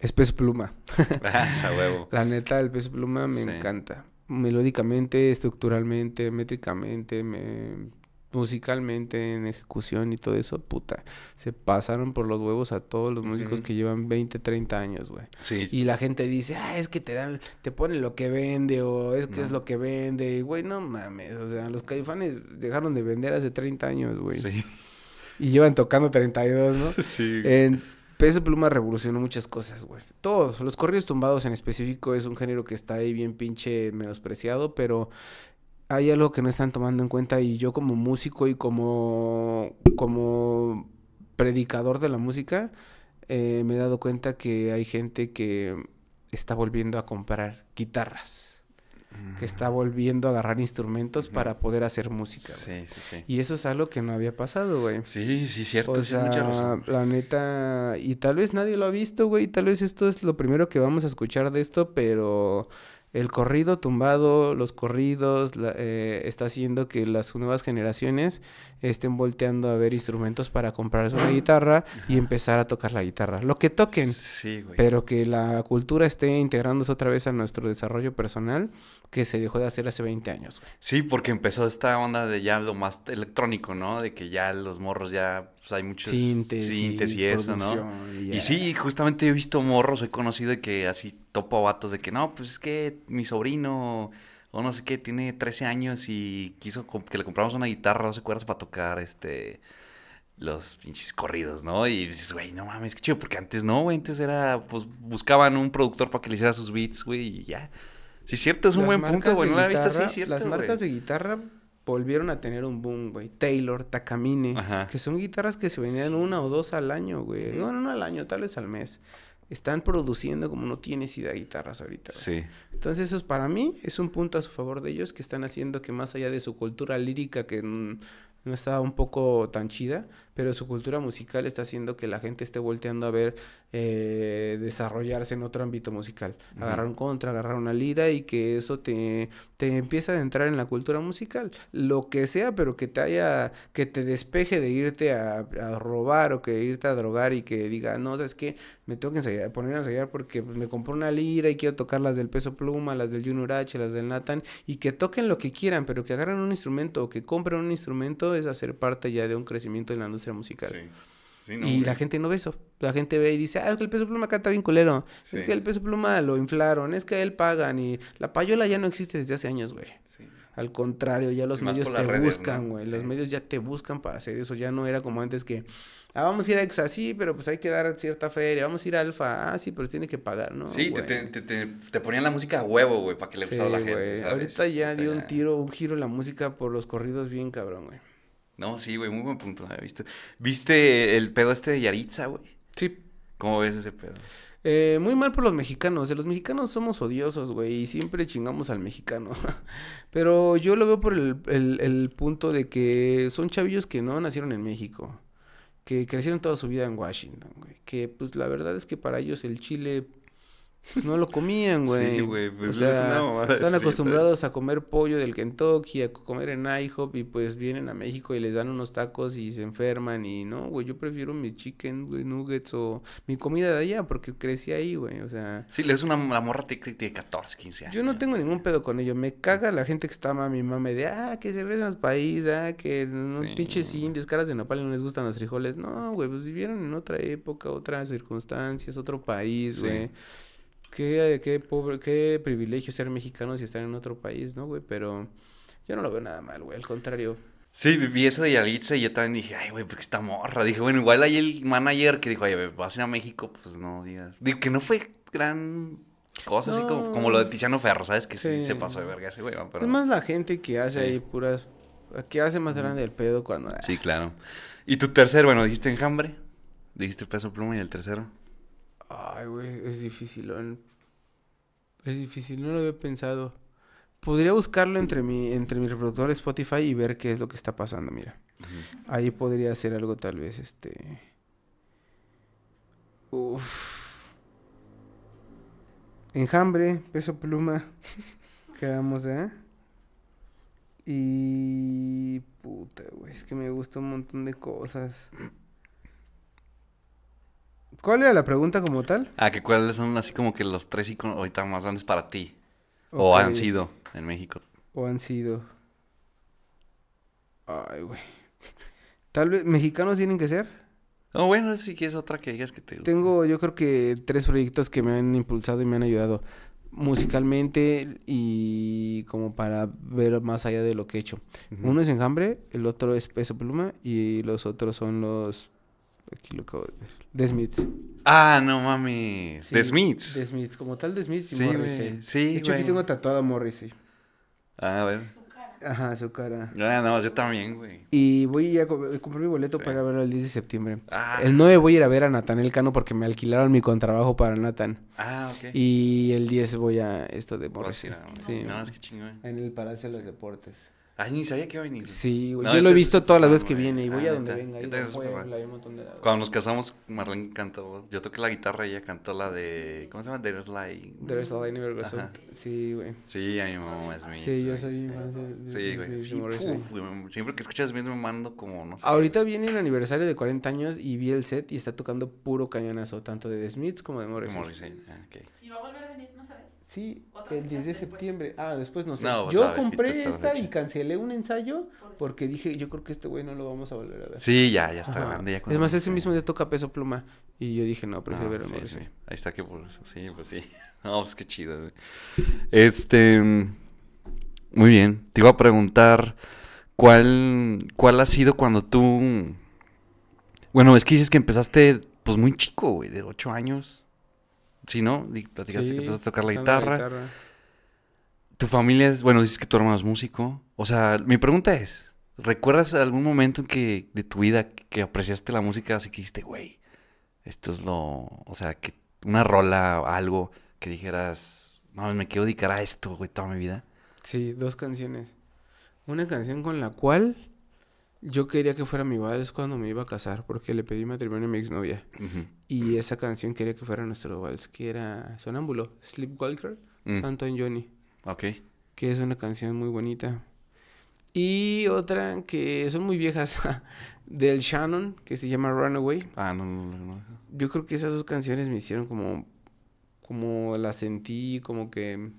Speaker 3: es Pez Pluma.
Speaker 1: ah, huevo.
Speaker 3: La neta, el Pez Pluma me
Speaker 1: Sí.
Speaker 3: encanta. Melódicamente, estructuralmente, métricamente, me- musicalmente, en ejecución y todo eso, puta. Se pasaron por los huevos a todos los músicos que llevan 20, 30 años, güey.
Speaker 1: Sí.
Speaker 3: Y la gente dice, ah, es que te dan, te ponen lo que vende o es que es lo que vende. Y, Güey, no mames. O sea, los caifanes dejaron de vender hace 30 años, güey.
Speaker 1: Sí.
Speaker 3: Y llevan tocando 32, ¿no?
Speaker 1: Sí.
Speaker 3: En Peso Pluma revolucionó muchas cosas, güey. Todos. Los corridos tumbados en específico es un género que está ahí bien pinche menospreciado, pero hay algo que no están tomando en cuenta y yo como músico y como, como predicador de la música eh, me he dado cuenta que hay gente que está volviendo a comprar guitarras, que está volviendo a agarrar instrumentos para poder hacer música.
Speaker 1: Sí, sí, sí.
Speaker 3: Y eso es algo que no había pasado, güey.
Speaker 1: Sí, sí, cierto.
Speaker 3: O
Speaker 1: sí, es mucha
Speaker 3: sea,
Speaker 1: razón.
Speaker 3: la neta, y tal vez nadie lo ha visto, güey, tal vez esto es lo primero que vamos a escuchar de esto, pero el corrido tumbado, los corridos, la- eh, está haciendo que las nuevas generaciones estén volteando a ver instrumentos para comprarse una guitarra y empezar a tocar la guitarra. Lo que toquen,
Speaker 1: Sí, güey.
Speaker 3: pero que la cultura esté integrándose otra vez a nuestro desarrollo personal que se dejó de hacer hace 20 años, güey.
Speaker 1: Sí, porque empezó esta onda de ya lo más electrónico, ¿no? De que ya los morros ya, pues hay muchos
Speaker 3: Sintes,
Speaker 1: sintes y eso, ¿no? Y sí, justamente he visto morros, he conocido de que así topo a vatos de que no, pues es que mi sobrino o no sé qué tiene 13 años y quiso que le compramos una guitarra, no sé cuerdas para tocar este los pinches corridos, ¿no? Y dices, güey, no mames, qué chido, porque antes no, güey, antes era, pues buscaban un productor para que le hiciera sus beats, güey, y ya. Sí, cierto, es un
Speaker 3: Las
Speaker 1: buen punto, güey, no lo había visto así, cierto,
Speaker 3: Las marcas de guitarra volvieron a tener un boom, güey. Taylor, Takamine,
Speaker 1: Ajá.
Speaker 3: que son guitarras que se vendían una o dos al año, güey. No, no, no al año, tal vez al mes. Están produciendo como no tienes idea guitarras ahorita. güey.
Speaker 1: Sí.
Speaker 3: Entonces eso es para mí, es un punto a su favor de ellos que están haciendo que más allá de su cultura lírica que mm, no está un poco tan chida, pero su cultura musical está haciendo que la gente esté volteando a ver eh, desarrollarse en otro ámbito musical. Agarrar un contra, agarrar una lira y que eso te, te empieza a entrar en la cultura musical. Lo que sea, pero que te haya, que te despeje de irte a, a robar o que irte a drogar y que diga, no, sabes qué, me tengo que ensayar, poner a ensayar porque pues, me compré una lira y quiero tocar las del peso pluma, las del Junior H, las del Nathan, y que toquen lo que quieran, pero que agarren un instrumento o que compren un instrumento es hacer parte ya de un crecimiento en la industria musical.
Speaker 1: Sí. Sí, no,
Speaker 3: y la gente no ve eso. La gente ve y dice, ah, es que el peso pluma canta bien culero.
Speaker 1: Sí.
Speaker 3: Es que el peso pluma lo inflaron. Es que a él pagan. Y la payola ya no existe desde hace años, güey. Al contrario, ya los medios te
Speaker 1: redes,
Speaker 3: buscan,
Speaker 1: ¿no?
Speaker 3: güey. Los
Speaker 1: Sí.
Speaker 3: medios ya te buscan para hacer eso. Ya no era como antes que, ah, vamos a ir a Exa, sí, pero pues hay que dar cierta feria. Vamos a ir a Alfa, ah, sí, pero tiene que pagar, ¿no?
Speaker 1: Sí, te, te, te, te- ponían la música a huevo, güey, para que le
Speaker 3: Sí,
Speaker 1: gustara a la gente.
Speaker 3: güey.
Speaker 1: ¿sabes?
Speaker 3: Ahorita ya dio un tiro, un giro la música por los corridos bien cabrón, güey.
Speaker 1: No, sí, güey, muy buen punto. ¿Viste? ¿Viste el pedo este de Yaritza, güey?
Speaker 3: Sí,
Speaker 1: ¿Cómo ves ese pedo?
Speaker 3: Eh, muy mal por los mexicanos. Los mexicanos somos odiosos, güey, y siempre chingamos al mexicano. Pero yo lo veo por el, el- el punto de que son chavillos que no nacieron en México, que crecieron toda su vida en Washington, güey. Que pues la verdad es que para ellos el chile pues no lo comían, güey.
Speaker 1: Sí, güey, pues
Speaker 3: o sea,
Speaker 1: es una mamada
Speaker 3: están acostumbrados a comer pollo del Kentucky, a comer en IHOP y pues vienen a México y les dan unos tacos y se enferman y no, güey, yo prefiero mis chicken, güey, nuggets o mi comida de allá porque crecí ahí, güey, o sea,
Speaker 1: Sí, le es una la morra tiene tiene 14, 15 años.
Speaker 3: yo no tengo ningún pedo con ello, me caga la gente que está mami mame de, ah, que se regresan a su país, ah, que no,
Speaker 1: Sí.
Speaker 3: pinches indios, caras de nopal y no les gustan los frijoles, no, güey, pues vivieron en otra época, otras circunstancias, otro país,
Speaker 1: Sí.
Speaker 3: Qué, qué pobre, qué privilegio ser mexicanos y estar en otro país, ¿no, güey? Pero yo no lo veo nada mal, güey. Al contrario.
Speaker 1: Sí, vi eso de Yalitza y yo también dije, ay, güey, porque está morra. Dije, bueno, igual ahí el manager que dijo, oye, vas a ir a México, pues no digas. Digo, que no fue gran cosa, así como, como lo de Tiziano Ferro, ¿sabes? Que sí,
Speaker 3: Sí.
Speaker 1: se pasó de verga ese güey, pero...
Speaker 3: Es más la gente que hace
Speaker 1: Sí.
Speaker 3: ahí puras... Que hace más grande el pedo cuando... ah,
Speaker 1: Sí, claro. Y tu tercer, bueno, dijiste enjambre, dijiste peso pluma y el tercero.
Speaker 3: Ay, güey, es difícil. Es difícil, no lo había pensado. Podría buscarlo entre mi, entre mi reproductor de Spotify y ver qué es lo que está pasando, mira. Ahí podría hacer algo tal vez, este... Uf. Enjambre, peso pluma. Quedamos, ¿eh? Y... Puta, güey, es que me gusta un montón de cosas. ¿Cuál era la pregunta como tal?
Speaker 1: Ah, que cuáles son así como que los tres iconos ahorita más grandes para ti. O han sido en México.
Speaker 3: O han sido. Ay, güey. Tal vez mexicanos tienen que ser.
Speaker 1: Oh, bueno, si quieres otra que digas que te gusta.
Speaker 3: Tengo, yo creo que tres proyectos que me han impulsado y me han ayudado musicalmente y como para ver más allá de lo que he hecho. Uno es Enjambre, el otro es Peso Pluma y los otros son los... Aquí lo acabo de ver. The Smiths.
Speaker 1: Ah, no mames.
Speaker 3: Sí,
Speaker 1: The Smiths.
Speaker 3: The Smiths, como tal The Smiths y
Speaker 1: Sí,
Speaker 3: Morrissey.
Speaker 1: güey. Sí,
Speaker 3: De hecho, aquí tengo tatuado a Morrissey.
Speaker 1: Ah, a ver.
Speaker 3: Ajá, su cara.
Speaker 1: Ah, no, yo también, güey.
Speaker 3: Y voy a co- compré mi boleto
Speaker 1: Sí.
Speaker 3: para verlo el 10 de septiembre.
Speaker 1: Ah,
Speaker 3: El 9 voy a ir a ver a Natanel Cano porque me alquilaron mi contrabajo para Nathan.
Speaker 1: ah ok.
Speaker 3: Y el 10 voy a esto de Morrissey.
Speaker 1: a-
Speaker 3: Sí.
Speaker 1: No, es que chingón.
Speaker 3: En el Palacio de los Deportes.
Speaker 1: Ay, ni sabía que iba a venir.
Speaker 3: Sí, güey.
Speaker 1: No,
Speaker 3: yo lo he visto todas las veces que viene y voy
Speaker 1: Ah,
Speaker 3: a donde venga. Y
Speaker 1: Entonces,
Speaker 3: lo
Speaker 1: súper
Speaker 3: Puebla, y un montón de lados.
Speaker 1: Cuando nos casamos, Marlene cantó. Yo toqué la guitarra y ella cantó la de. ¿Cómo se llama? There's like.
Speaker 3: There's a line never goes
Speaker 1: Ajá.
Speaker 3: out. Sí, güey.
Speaker 1: Sí, a mi mamá es Smith.
Speaker 3: Sí, yo soy de-
Speaker 1: Sí, güey. Siempre que escuchas Smith me mando como, no sé.
Speaker 3: Ahorita viene el aniversario de 40 años y vi el set y está tocando puro cañonazo, tanto de The Smiths como de Morrissey.
Speaker 1: Morrissey. Ah, ok.
Speaker 4: ¿Y va a volver a venir?
Speaker 3: Sí,
Speaker 4: ¿Otra
Speaker 3: el 10 de
Speaker 4: después?
Speaker 3: septiembre. Ah, después no sé.
Speaker 1: No, pues,
Speaker 3: yo
Speaker 1: sabes,
Speaker 3: compré
Speaker 1: Pito, esta
Speaker 3: y cancelé un ensayo porque dije, yo creo que este güey no lo vamos a volver a ver.
Speaker 1: Sí, ya, ya está
Speaker 3: Ajá.
Speaker 1: grande. Ya
Speaker 3: Es
Speaker 1: cuando-
Speaker 3: más, ese mismo día toca peso pluma. Y yo dije, no, prefiero
Speaker 1: Ah,
Speaker 3: ver a
Speaker 1: sí, sí. Ahí está que por eso. Sí, pues sí. No, pues qué chido, güey. Este. Muy bien. Te iba a preguntar. ¿Cuál, cuál ha sido cuando tú. Bueno, es que dices que empezaste, pues muy chico, güey, de 8 años. Sí, ¿no? Y platicaste
Speaker 3: Sí,
Speaker 1: que empezaste a tocar la guitarra. Tu familia es. Bueno, dices que tu hermano es músico. O sea, mi pregunta es: ¿recuerdas algún momento en que de tu vida que apreciaste la música así que dijiste, güey, esto es lo. O sea, que una rola, algo que dijeras, no, me quiero dedicar a esto, güey, toda mi vida?
Speaker 3: Sí, dos canciones. Una canción con la cual yo quería que fuera mi vals cuando me iba a casar, porque le pedí matrimonio a mi exnovia. Y esa canción quería que fuera nuestro vals, que era Sonámbulo, Sleepwalker,
Speaker 1: Mm.
Speaker 3: Santo en Johnny,
Speaker 1: Ok.
Speaker 3: que es una canción muy bonita. Y otra que son muy viejas, del Shannon, que se llama Runaway.
Speaker 1: Ah, no, no, no. no.
Speaker 3: Yo creo que esas dos canciones me hicieron como, como la sentí, como que,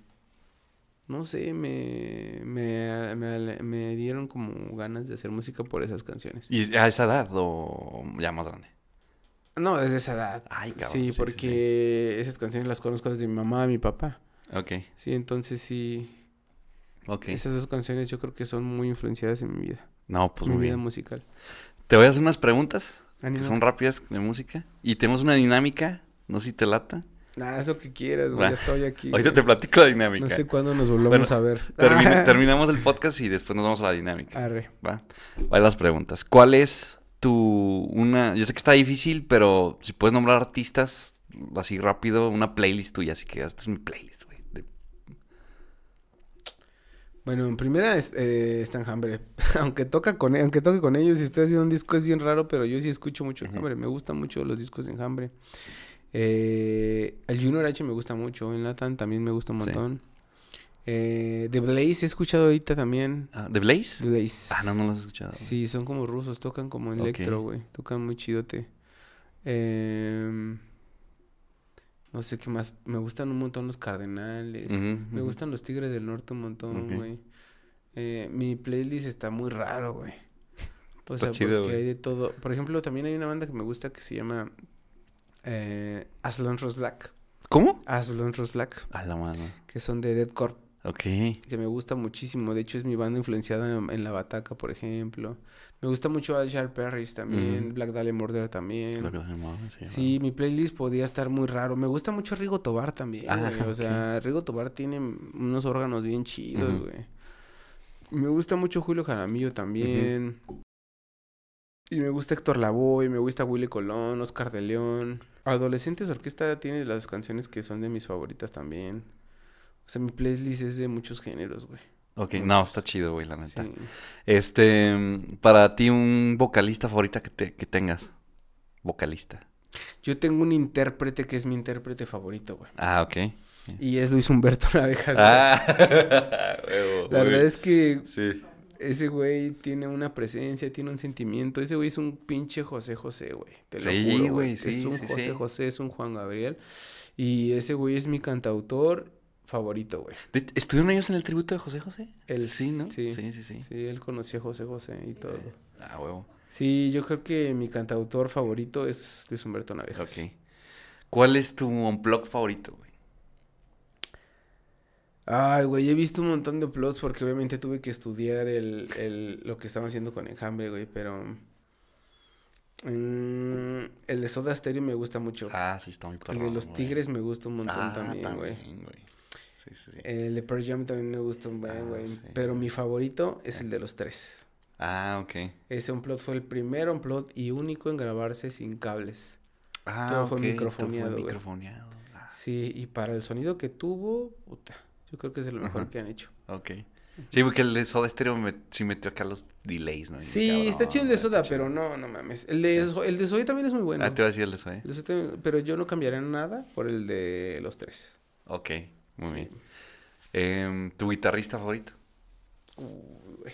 Speaker 3: no sé, me, me, me, me dieron como ganas de hacer música por esas canciones.
Speaker 1: ¿Y a esa edad o ya más grande?
Speaker 3: No, desde esa edad.
Speaker 1: Ay, cabrón.
Speaker 3: Sí, porque esas canciones las conozco desde mi mamá y mi papá.
Speaker 1: Ok,
Speaker 3: Sí, entonces sí,
Speaker 1: ok.
Speaker 3: esas dos canciones yo creo que son muy influenciadas en mi vida,
Speaker 1: No, pues
Speaker 3: mi
Speaker 1: muy
Speaker 3: vida
Speaker 1: bien.
Speaker 3: musical.
Speaker 1: Te voy a hacer unas preguntas que son rápidas de música. Y tenemos una dinámica. No sé si te lata.
Speaker 3: Nah, haz lo que quieras, güey,
Speaker 1: Va.
Speaker 3: ya estoy aquí.
Speaker 1: Ahorita
Speaker 3: güey.
Speaker 1: te platico la dinámica.
Speaker 3: No sé cuándo nos volvamos
Speaker 1: Bueno,
Speaker 3: a ver.
Speaker 1: Termina- terminamos el podcast y después nos vamos a la dinámica.
Speaker 3: Arre.
Speaker 1: Va. Van las preguntas. ¿Cuál es tu una? Yo sé que está difícil, pero si puedes nombrar artistas así rápido, una playlist tuya, así que esta es mi playlist, güey. De-
Speaker 3: Bueno, en primera es, eh, está Enjambre. aunque toca con aunque toque con ellos y estoy haciendo un disco es bien raro, pero yo sí escucho mucho. Enjambre. Me gustan mucho los discos de Enjambre. Eh, el Junior H me gusta mucho. El Nathan también me gusta un
Speaker 1: Sí.
Speaker 3: montón. Eh, The Blaze he escuchado ahorita también.
Speaker 1: Ah, ¿The Blaze?
Speaker 3: The Blaze.
Speaker 1: Ah, no, no lo has escuchado.
Speaker 3: Sí, son como rusos, tocan como electro, güey. Tocan muy chidote. Em, no sé qué más. Me gustan un montón los Cardenales.
Speaker 1: Ujú,
Speaker 3: Me
Speaker 1: ujú.
Speaker 3: gustan los Tigres del Norte un montón,
Speaker 1: Ok.
Speaker 3: güey. Eh, mi playlist está muy raro, güey. O
Speaker 1: Está
Speaker 3: sea,
Speaker 1: chido,
Speaker 3: porque
Speaker 1: güey.
Speaker 3: hay de todo. Por ejemplo, también hay una banda que me gusta que se llama eh, Aslan Rose Black.
Speaker 1: ¿Cómo?
Speaker 3: Aslan Rose Black,
Speaker 1: A la mano.
Speaker 3: que son de Deadcore.
Speaker 1: Ok.
Speaker 3: que me gusta muchísimo. De hecho, es mi banda influenciada en, en La Bataca, por ejemplo. Me gusta mucho Al Sharp Perris también. Black Dahlia Murder también.
Speaker 1: Se llama, sí,
Speaker 3: Sí, mi playlist podía estar muy raro. Me gusta mucho Rigo Tobar también,
Speaker 1: Ah,
Speaker 3: güey. O sea, Rigo Tobar tiene unos órganos bien chidos, güey. Me gusta mucho Julio Jaramillo también. Y me gusta Héctor Lavoe, me gusta Willy Colón, Oscar de León. Adolescentes Orquesta tiene las canciones que son de mis favoritas también. O sea, mi playlist es de muchos géneros, güey.
Speaker 1: Ok,
Speaker 3: Muchos.
Speaker 1: no, está chido, güey, la neta.
Speaker 3: Sí.
Speaker 1: Este, para ti, un vocalista favorita que, te, que tengas. Vocalista.
Speaker 3: Yo tengo un intérprete que es mi intérprete favorito, güey.
Speaker 1: Ah, ok.
Speaker 3: Y es Luis Humberto Navejas.
Speaker 1: Ah, huevo,
Speaker 3: La verdad es que
Speaker 1: Sí.
Speaker 3: Ese güey tiene una presencia, tiene un sentimiento. Ese güey es un pinche José José, güey. Te lo
Speaker 1: Sí,
Speaker 3: juro,
Speaker 1: güey,
Speaker 3: Es
Speaker 1: sí,
Speaker 3: un
Speaker 1: sí,
Speaker 3: José. José, es un Juan Gabriel. Y ese güey es mi cantautor favorito, güey.
Speaker 1: ¿Estuvieron ellos en el tributo de José José?
Speaker 3: Él,
Speaker 1: Sí, ¿no?
Speaker 3: sí.
Speaker 1: Sí, sí, sí.
Speaker 3: Sí, él conoció a José José y todo.
Speaker 1: Ah, huevo.
Speaker 3: Sí, yo creo que mi cantautor favorito es Luis Humberto Navejas.
Speaker 1: Ok. ¿Cuál es tu unplugged favorito, güey?
Speaker 3: Ay, güey, he visto un montón de plots porque obviamente tuve que estudiar el, el, lo que estaban haciendo con Enjambre, güey, pero... mm, el de Soda Stereo me gusta mucho.
Speaker 1: Ah, sí, está muy
Speaker 3: el
Speaker 1: perrón,
Speaker 3: de Los
Speaker 1: güey.
Speaker 3: Tigres me gusta un montón
Speaker 1: Ah,
Speaker 3: también, güey.
Speaker 1: Sí, sí, sí.
Speaker 3: El de Pearl Jam también me gusta un buen,
Speaker 1: Ah,
Speaker 3: güey.
Speaker 1: sí.
Speaker 3: Pero mi favorito es el de los tres.
Speaker 1: Ah, ok.
Speaker 3: Ese Unplot fue el primer Unplot y único en grabarse sin cables.
Speaker 1: Ah,
Speaker 3: Todo fue microfoneado,
Speaker 1: Todo fue
Speaker 3: güey.
Speaker 1: microfoneado. Ah,
Speaker 3: Sí, y para el sonido que tuvo, puta, yo creo que es el mejor
Speaker 1: Ajá.
Speaker 3: que han hecho.
Speaker 1: ok. Sí, porque el de Soda Stereo me, sí metió acá los delays, ¿no?
Speaker 3: Sí, está chido el de Soda, pero no, no mames. El de, Zo- el de también es muy bueno.
Speaker 1: Ah, te iba a decir el de
Speaker 3: también- pero yo no cambiaría nada por el de los tres.
Speaker 1: Ok, muy
Speaker 3: Sí.
Speaker 1: bien. Em, ¿Tu guitarrista favorito?
Speaker 3: Uy, güey.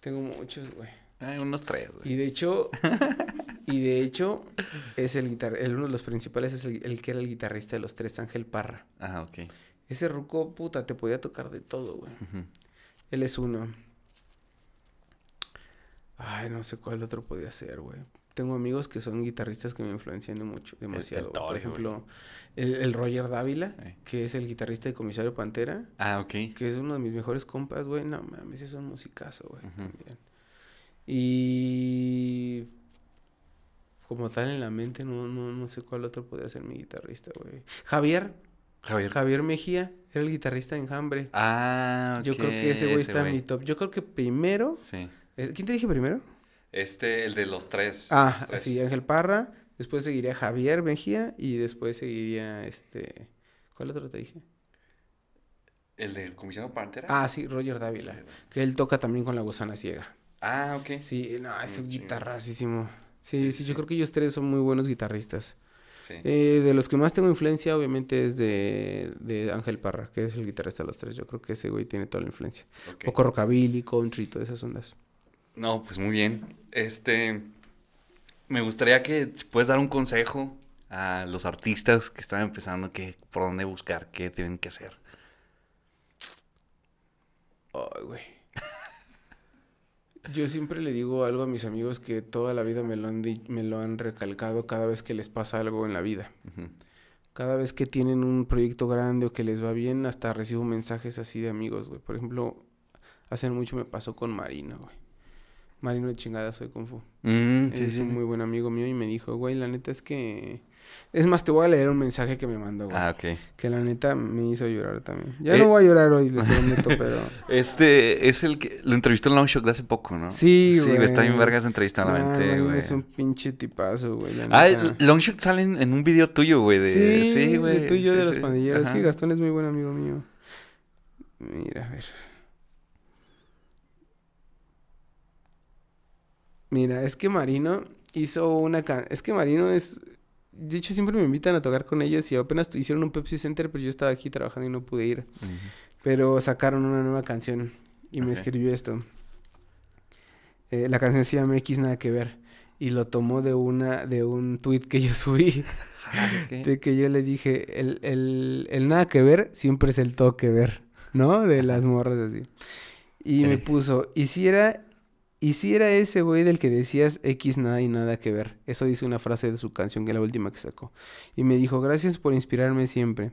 Speaker 3: Tengo muchos, güey.
Speaker 1: Ah, unos tres, güey.
Speaker 3: Y de hecho, y de hecho, es el guitar, el uno de los principales es el, el que era el guitarrista de los tres, Ángel Parra.
Speaker 1: Ah, ok.
Speaker 3: Ese ruco, puta, te podía tocar de todo, güey. Él es uno. Ay, no sé cuál otro podía ser, güey. Tengo amigos que son guitarristas que me influencian de mucho, demasiado. Por ejemplo, el, el Roger Dávila,
Speaker 1: Eh.
Speaker 3: que es el guitarrista de Comisario Pantera,
Speaker 1: Ah, ok.
Speaker 3: que es uno de mis mejores compas, güey. No mames, es un musicazo, güey. Y como tal en la mente, no, no, no sé cuál otro podría ser mi guitarrista, güey. Javier,
Speaker 1: Javier.
Speaker 3: Javier Mejía, era el guitarrista en Hambre.
Speaker 1: Ah,
Speaker 3: Yo creo que ese güey está en mi top. Yo creo que primero.
Speaker 1: Sí.
Speaker 3: eh, ¿Quién te dije primero?
Speaker 1: Este, el de los tres.
Speaker 3: Ah,
Speaker 1: los tres.
Speaker 3: sí, Ángel Parra. Después seguiría Javier Mejía. Y después seguiría este. ¿Cuál otro te dije?
Speaker 1: ¿El de Comisionado Pantera?
Speaker 3: Ah, sí, Roger Dávila. Que él toca también con la gusana ciega.
Speaker 1: Ah, ok.
Speaker 3: Sí, no, es un
Speaker 1: Mm, sí.
Speaker 3: guitarrasísimo. Sí,
Speaker 1: Sí,
Speaker 3: sí,
Speaker 1: sí.
Speaker 3: yo creo que ellos tres son muy buenos guitarristas.
Speaker 1: Sí.
Speaker 3: Eh, de los que más tengo influencia, obviamente, es de, de Ángel Parra, que es el guitarrista de los tres. Yo creo que ese güey tiene toda la influencia.
Speaker 1: ok.
Speaker 3: Poco rockabilly, country, todas esas ondas.
Speaker 1: No, pues muy bien. Este, me gustaría que puedes dar un consejo a los artistas que están empezando, que por dónde buscar, qué tienen que hacer.
Speaker 3: Ay, güey. Yo siempre le digo algo a mis amigos que toda la vida me lo han, me lo han recalcado cada vez que les pasa algo en la vida. Cada vez que tienen un proyecto grande o que les va bien, hasta recibo mensajes así de amigos, güey. Por ejemplo, hace mucho me pasó con Marino, güey. Marino de chingada soy Kung Fu.
Speaker 1: Mm, sí,
Speaker 3: es
Speaker 1: sí.
Speaker 3: un muy buen amigo mío y me dijo, güey, la neta es que... Es más, te voy a leer un mensaje que me mandó, güey.
Speaker 1: Ah, ok.
Speaker 3: Que la neta me hizo llorar también. Ya
Speaker 1: Eh,
Speaker 3: no voy a llorar hoy, les prometo, pero...
Speaker 1: Este es el que lo entrevistó en Long Shock de hace poco, ¿no?
Speaker 3: Sí,
Speaker 1: Sí, güey, está bien
Speaker 3: güey.
Speaker 1: verga esa entrevista,
Speaker 3: No,
Speaker 1: realmente,
Speaker 3: Marino
Speaker 1: güey.
Speaker 3: es un pinche tipazo, güey. la
Speaker 1: Ah, Long Shock sale en, en un video tuyo, güey, de...
Speaker 3: Sí,
Speaker 1: Sí, güey.
Speaker 3: de tuyo
Speaker 1: sí,
Speaker 3: de los
Speaker 1: sí.
Speaker 3: pandilleros. Es que. Gastón es muy buen amigo mío. Mira, a ver. Mira, es que Marino hizo una can... Es que Marino es... De hecho, siempre me invitan a tocar con ellos y apenas hicieron un Pepsi Center, pero yo estaba aquí trabajando y no pude ir.
Speaker 1: Ujú.
Speaker 3: Pero sacaron una nueva canción y me escribió esto. Eh, la canción se llama X Nada Que Ver. Y lo tomó de una, de un tweet que yo subí.
Speaker 1: Ah.
Speaker 3: De que yo le dije, el, el, el nada que ver siempre es el todo que ver, ¿no? De las morras así. Y me
Speaker 1: Ok.
Speaker 3: puso, y si era, y si era ese güey del que decías X nada y nada que ver. Eso dice una frase de su canción, que es la última que sacó. Y me dijo, gracias por inspirarme siempre.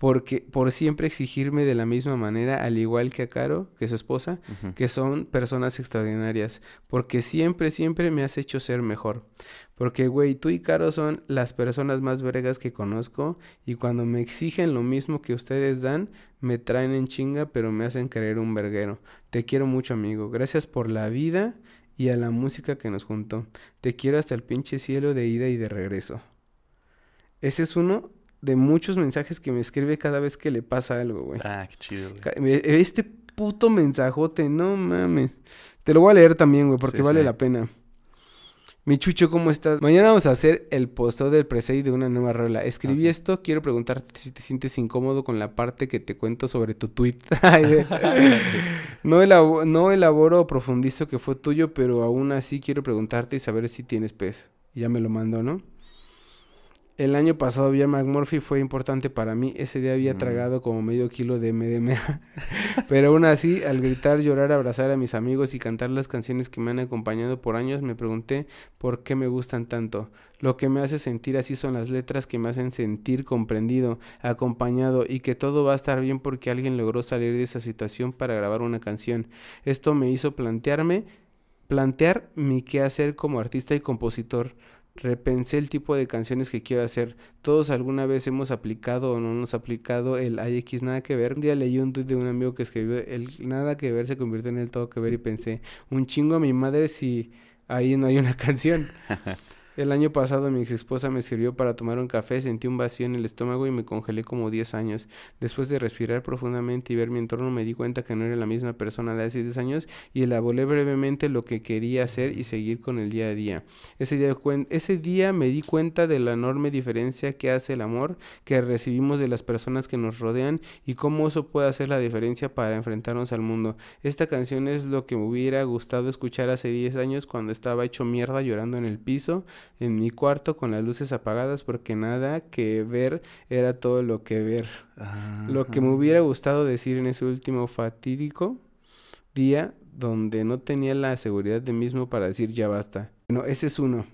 Speaker 3: Porque, por siempre exigirme de la misma manera, al igual que a Caro, que es su esposa, que son personas extraordinarias, porque siempre, siempre me has hecho ser mejor. Porque, güey, tú y Caro son las personas más vergas que conozco y cuando me exigen lo mismo que ustedes dan, me traen en chinga, pero me hacen creer un verguero. Te quiero mucho, amigo. Gracias por la vida y a la música que nos juntó. Te quiero hasta el pinche cielo de ida y de regreso. Ese es uno de muchos mensajes que me escribe cada vez que le pasa algo, güey.
Speaker 1: Ah, qué chido, güey.
Speaker 3: Este puto mensajote, no mames. Te lo voy a leer también, güey, porque
Speaker 1: Sí,
Speaker 3: vale
Speaker 1: sí.
Speaker 3: la pena. Mi chucho, ¿cómo estás? Mañana vamos a hacer el posteo del presay de una nueva rola. Escribí esto, quiero preguntarte si te sientes incómodo con la parte que te cuento sobre tu tweet. No, elabo- no elaboro o profundizo que fue tuyo, pero aún así quiero preguntarte y saber si tienes pez. Y Ya me lo mandó, ¿no? El año pasado Vía McMurphy fue importante para mí. Ese día había
Speaker 1: Mm.
Speaker 3: tragado como medio kilo de MDMA. Pero aún así, al gritar, llorar, abrazar a mis amigos y cantar las canciones que me han acompañado por años, me pregunté por qué me gustan tanto. Lo que me hace sentir así son las letras que me hacen sentir comprendido, acompañado y que todo va a estar bien porque alguien logró salir de esa situación para grabar una canción. Esto me hizo plantearme, plantear mi qué hacer como artista y compositor. Repensé el tipo de canciones que quiero hacer. Todos alguna vez hemos aplicado o no hemos aplicado el IX nada que ver. Un día leí un tweet de un amigo que escribió el nada que ver se convirtió en el todo que ver y pensé, un chingo a mi madre si ahí no hay una canción. El año pasado mi ex esposa me sirvió para tomar un café, sentí un vacío en el estómago y me congelé como 10 años. Después de respirar profundamente y ver mi entorno me di cuenta que no era la misma persona de hace 10 años y elaboré brevemente lo que quería hacer y seguir con el día a día. Ese día, ese día me di cuenta de la enorme diferencia que hace el amor que recibimos de las personas que nos rodean y cómo eso puede hacer la diferencia para enfrentarnos al mundo. Esta canción es lo que me hubiera gustado escuchar hace 10 años cuando estaba hecho mierda llorando en el piso, en mi cuarto con las luces apagadas porque nada que ver era todo lo que ver. Lo que me hubiera gustado decir en ese último fatídico día donde no tenía la seguridad de mismo para decir ya basta. No, ese es uno.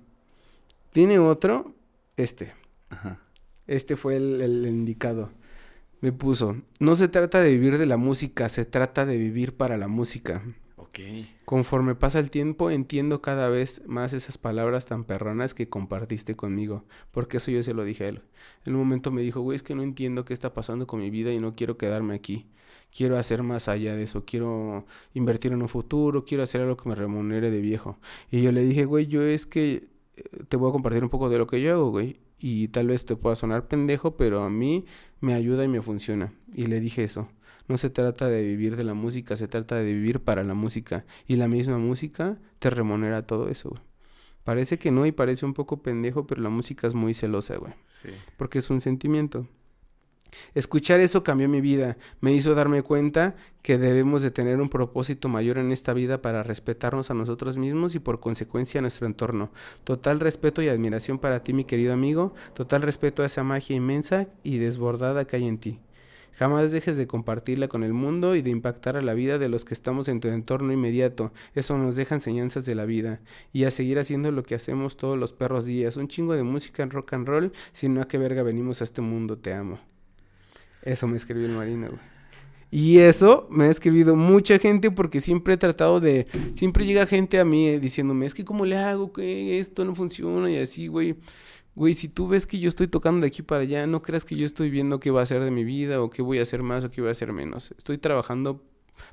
Speaker 3: Tiene otro, este.
Speaker 1: Ajá.
Speaker 3: Este fue el, el indicado. Me puso, no se trata de vivir de la música, se trata de vivir para la música. Conforme pasa el tiempo, entiendo cada vez más esas palabras tan perronas que compartiste conmigo, porque eso yo se lo dije a él. En un momento me dijo, güey, es que no entiendo qué está pasando con mi vida y no quiero quedarme aquí. Quiero hacer más allá de eso, quiero invertir en un futuro, quiero hacer algo que me remunere de viejo. Y yo le dije, güey, yo es que eh, te voy a compartir un poco de lo que yo hago, güey. Y tal vez te pueda sonar pendejo, pero a mí me ayuda y me funciona. Y le dije eso. No se trata de vivir de la música, se trata de vivir para la música. Y la misma música te remunera todo eso, güey. Parece que no y parece un poco pendejo, pero la música es muy celosa, güey.
Speaker 1: Sí.
Speaker 3: Porque es un sentimiento. Escuchar eso cambió mi vida, me hizo darme cuenta que debemos de tener un propósito mayor en esta vida para respetarnos a nosotros mismos y por consecuencia a nuestro entorno. Total respeto y admiración para ti, mi querido amigo, total respeto a esa magia inmensa y desbordada que hay en ti. Jamás dejes de compartirla con el mundo y de impactar a la vida de los que estamos en tu entorno inmediato. Eso nos deja enseñanzas de la vida. Y a seguir haciendo lo que hacemos todos los perros días. Un chingo de música en rock and roll, sino a qué verga venimos a este mundo, te amo. Eso me escribió el marino, güey. Y eso me ha escribido mucha gente porque siempre he tratado de... Siempre llega gente a mí eh, diciéndome, es que cómo le hago, que esto no funciona y así, güey. Güey, si tú ves que yo estoy tocando de aquí para allá, no creas que yo estoy viendo qué va a hacer de mi vida o qué voy a hacer más o qué voy a hacer menos. Estoy trabajando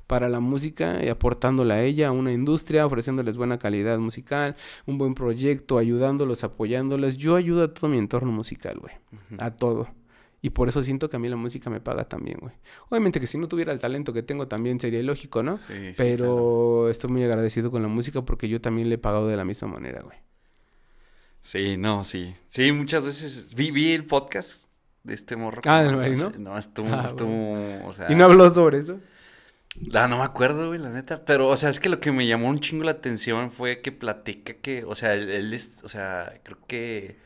Speaker 3: para la música y aportándola a ella, a una industria, ofreciéndoles buena calidad musical, un buen proyecto, ayudándolos, apoyándoles. Yo ayudo a todo mi entorno musical, güey. A todo. Y por eso siento que a mí la música me paga también, güey. Obviamente que si no tuviera el talento que tengo también sería ilógico, ¿no?
Speaker 1: Sí, sí,
Speaker 3: Pero
Speaker 1: claro.
Speaker 3: estoy muy agradecido con la música porque yo también le he pagado de la misma manera, güey.
Speaker 1: Sí, no, sí. Sí, muchas veces vi, vi el podcast de este morro.
Speaker 3: Ah,
Speaker 1: que
Speaker 3: ¿del
Speaker 1: no? No, estuvo,
Speaker 3: Ah,
Speaker 1: estuvo, o sea...
Speaker 3: ¿Y no habló sobre eso?
Speaker 1: Ah, no me acuerdo, güey, la neta. Pero, o sea, es que lo que me llamó un chingo la atención fue que platica que, o sea, él, él es, o sea, creo que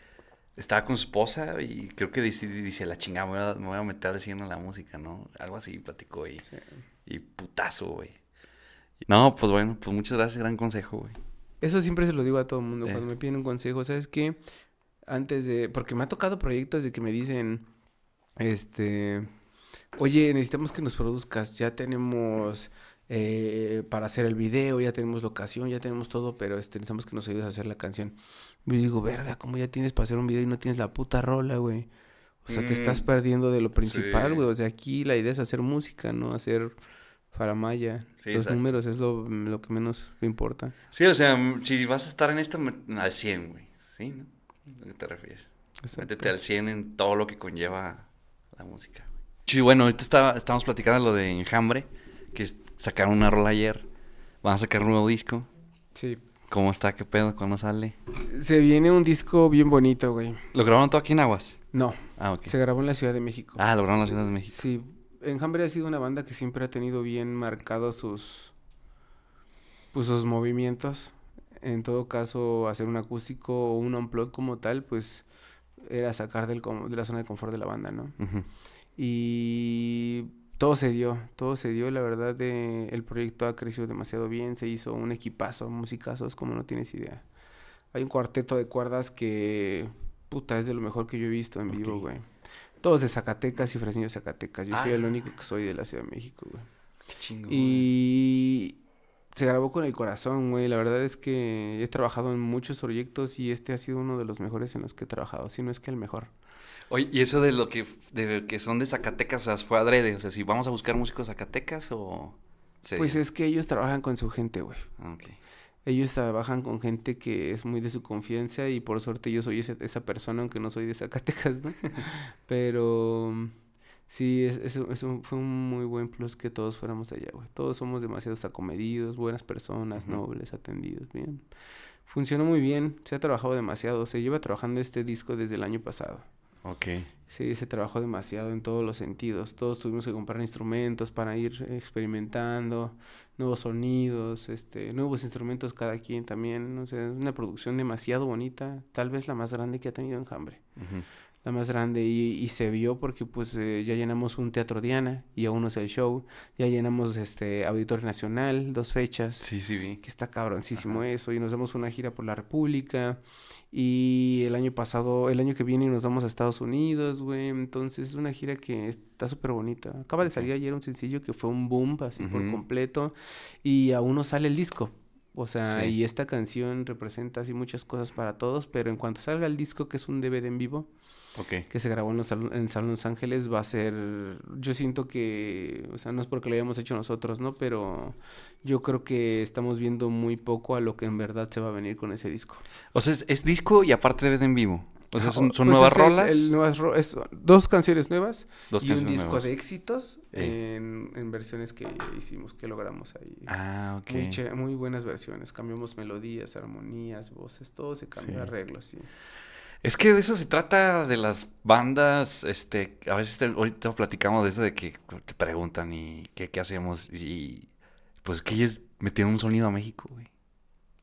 Speaker 1: estaba con su esposa y creo que dice, dice la chingada, me voy a, me voy a meter en la música, ¿no? Algo así platicó y, y putazo, güey. No, pues bueno, pues muchas gracias, gran consejo, güey.
Speaker 3: Eso siempre se lo digo a todo el mundo
Speaker 1: Eh.
Speaker 3: cuando me piden un consejo. ¿Sabes qué? Antes de... Porque me ha tocado proyectos de que me dicen... Este... Oye, necesitamos que nos produzcas. Ya tenemos... eh, para hacer el video, ya tenemos locación, ya tenemos todo, pero este, necesitamos que nos ayudes a hacer la canción. Y yo digo, verga, ¿cómo ya tienes para hacer un video y no tienes la puta rola, güey? O sea, te estás
Speaker 1: Mm,
Speaker 3: perdiendo de lo principal,
Speaker 1: sí.
Speaker 3: güey. O sea, aquí la idea es hacer música, no hacer faramaya.
Speaker 1: Sí,
Speaker 3: Los
Speaker 1: exacto.
Speaker 3: números es lo, lo que menos me importa.
Speaker 1: Sí, o sea, m- si vas a estar en esto, al 100, güey. ¿Sí, no? ¿A qué te refieres?
Speaker 3: Exacto.
Speaker 1: Métete al 100 en todo lo que conlleva la música. Sí, bueno, ahorita está, estamos platicando lo de Enjambre, que sacaron una rola ayer. Van a sacar un nuevo disco.
Speaker 3: Sí.
Speaker 1: ¿Cómo está? ¿Qué pedo? ¿Cuándo sale?
Speaker 3: Se viene un disco bien bonito, güey.
Speaker 1: ¿Lo grabaron todo aquí en Aguas?
Speaker 3: No,
Speaker 1: Ah, ok.
Speaker 3: se grabó en la Ciudad de México.
Speaker 1: Ah, lo grabaron en la Ciudad de México.
Speaker 3: Sí, Enjambre ha sido una banda que siempre ha tenido bien marcados sus, pues, sus movimientos. En todo caso, hacer un acústico o un unplug como tal, pues era sacar del, com- de la zona de confort de la banda, ¿no? Y todo se dio, todo se dio, la verdad, de, el proyecto ha crecido demasiado bien, se hizo un equipazo, musicazos, como no tienes idea. Hay un cuarteto de cuerdas que, puta, es de lo mejor que yo he visto en vivo, güey. Todos de Zacatecas y Fresnillo de Zacatecas. Yo soy el
Speaker 1: Ah.
Speaker 3: único que soy de la Ciudad de México, güey.
Speaker 1: Qué chingón.
Speaker 3: Y se grabó con el corazón, güey. La verdad es que he trabajado en muchos proyectos y este ha sido uno de los mejores en los que he trabajado, si no es que el mejor.
Speaker 1: Oye, ¿y eso de lo que, de que son de Zacatecas, o sea, fue adrede? O sea, si vamos a buscar músicos Zacatecas o... se
Speaker 3: Pues es que ellos trabajan con su gente, güey.
Speaker 1: Ah, ok.
Speaker 3: Ellos trabajan con gente que es muy de su confianza y por suerte yo soy ese- esa persona, aunque no soy de Zacatecas, ¿no? Pero mm, sí, es, es es un- fue un muy buen plus que todos fuéramos allá, güey. Todos somos demasiados acomedidos, buenas personas, nobles, atendidos, bien. Funcionó muy bien, se ha trabajado demasiado, se lleva trabajando este disco desde el año pasado.
Speaker 1: Ok.
Speaker 3: Sí, se trabajó demasiado en todos los sentidos. Todos tuvimos que comprar instrumentos para ir experimentando, nuevos sonidos, este, nuevos instrumentos cada quien también. O sea, una producción demasiado bonita, tal vez la más grande que ha tenido Enjambre.
Speaker 1: Ujú.
Speaker 3: La más grande y, y se vio porque pues eh, ya llenamos un Teatro Diana y aún no es el show. Ya llenamos este Auditorio Nacional, dos fechas
Speaker 1: Sí, sí, vi.
Speaker 3: que está cabroncísimo
Speaker 1: Ajá.
Speaker 3: eso y nos damos una gira por la República y el año pasado, el año que viene nos vamos a Estados Unidos, güey, entonces es una gira que está súper bonita. Acaba de salir ayer un sencillo que fue un boom así por
Speaker 1: Ujú.
Speaker 3: completo y aún no sale el disco. O sea,
Speaker 1: Sí.
Speaker 3: y esta canción representa así muchas cosas para todos, pero en cuanto salga el disco, que es un DVD en vivo, Que se grabó en, los en el Salón Los Ángeles va a ser, yo siento que, o sea, no es porque lo hayamos hecho nosotros, ¿no? Pero yo creo que estamos viendo muy poco a lo que en verdad se va a venir con ese disco.
Speaker 1: O sea, es, es disco y aparte DVD en vivo. O sea, son, son
Speaker 3: pues
Speaker 1: nuevas
Speaker 3: es
Speaker 1: rolas.
Speaker 3: el nuevas ro- es dos canciones nuevas
Speaker 1: Dos
Speaker 3: y un disco
Speaker 1: nuevas.
Speaker 3: de éxitos en, en versiones que hicimos, que logramos ahí.
Speaker 1: Ah, ok.
Speaker 3: Muy, che- muy buenas versiones, cambiamos melodías, armonías, voces, todo se cambió,
Speaker 1: Sí.
Speaker 3: arreglos, sí.
Speaker 1: Es que de eso se trata de las bandas, este, a veces te- ahorita platicamos de eso de que te preguntan y qué, qué hacemos y pues que ellos metieron un sonido a México, güey.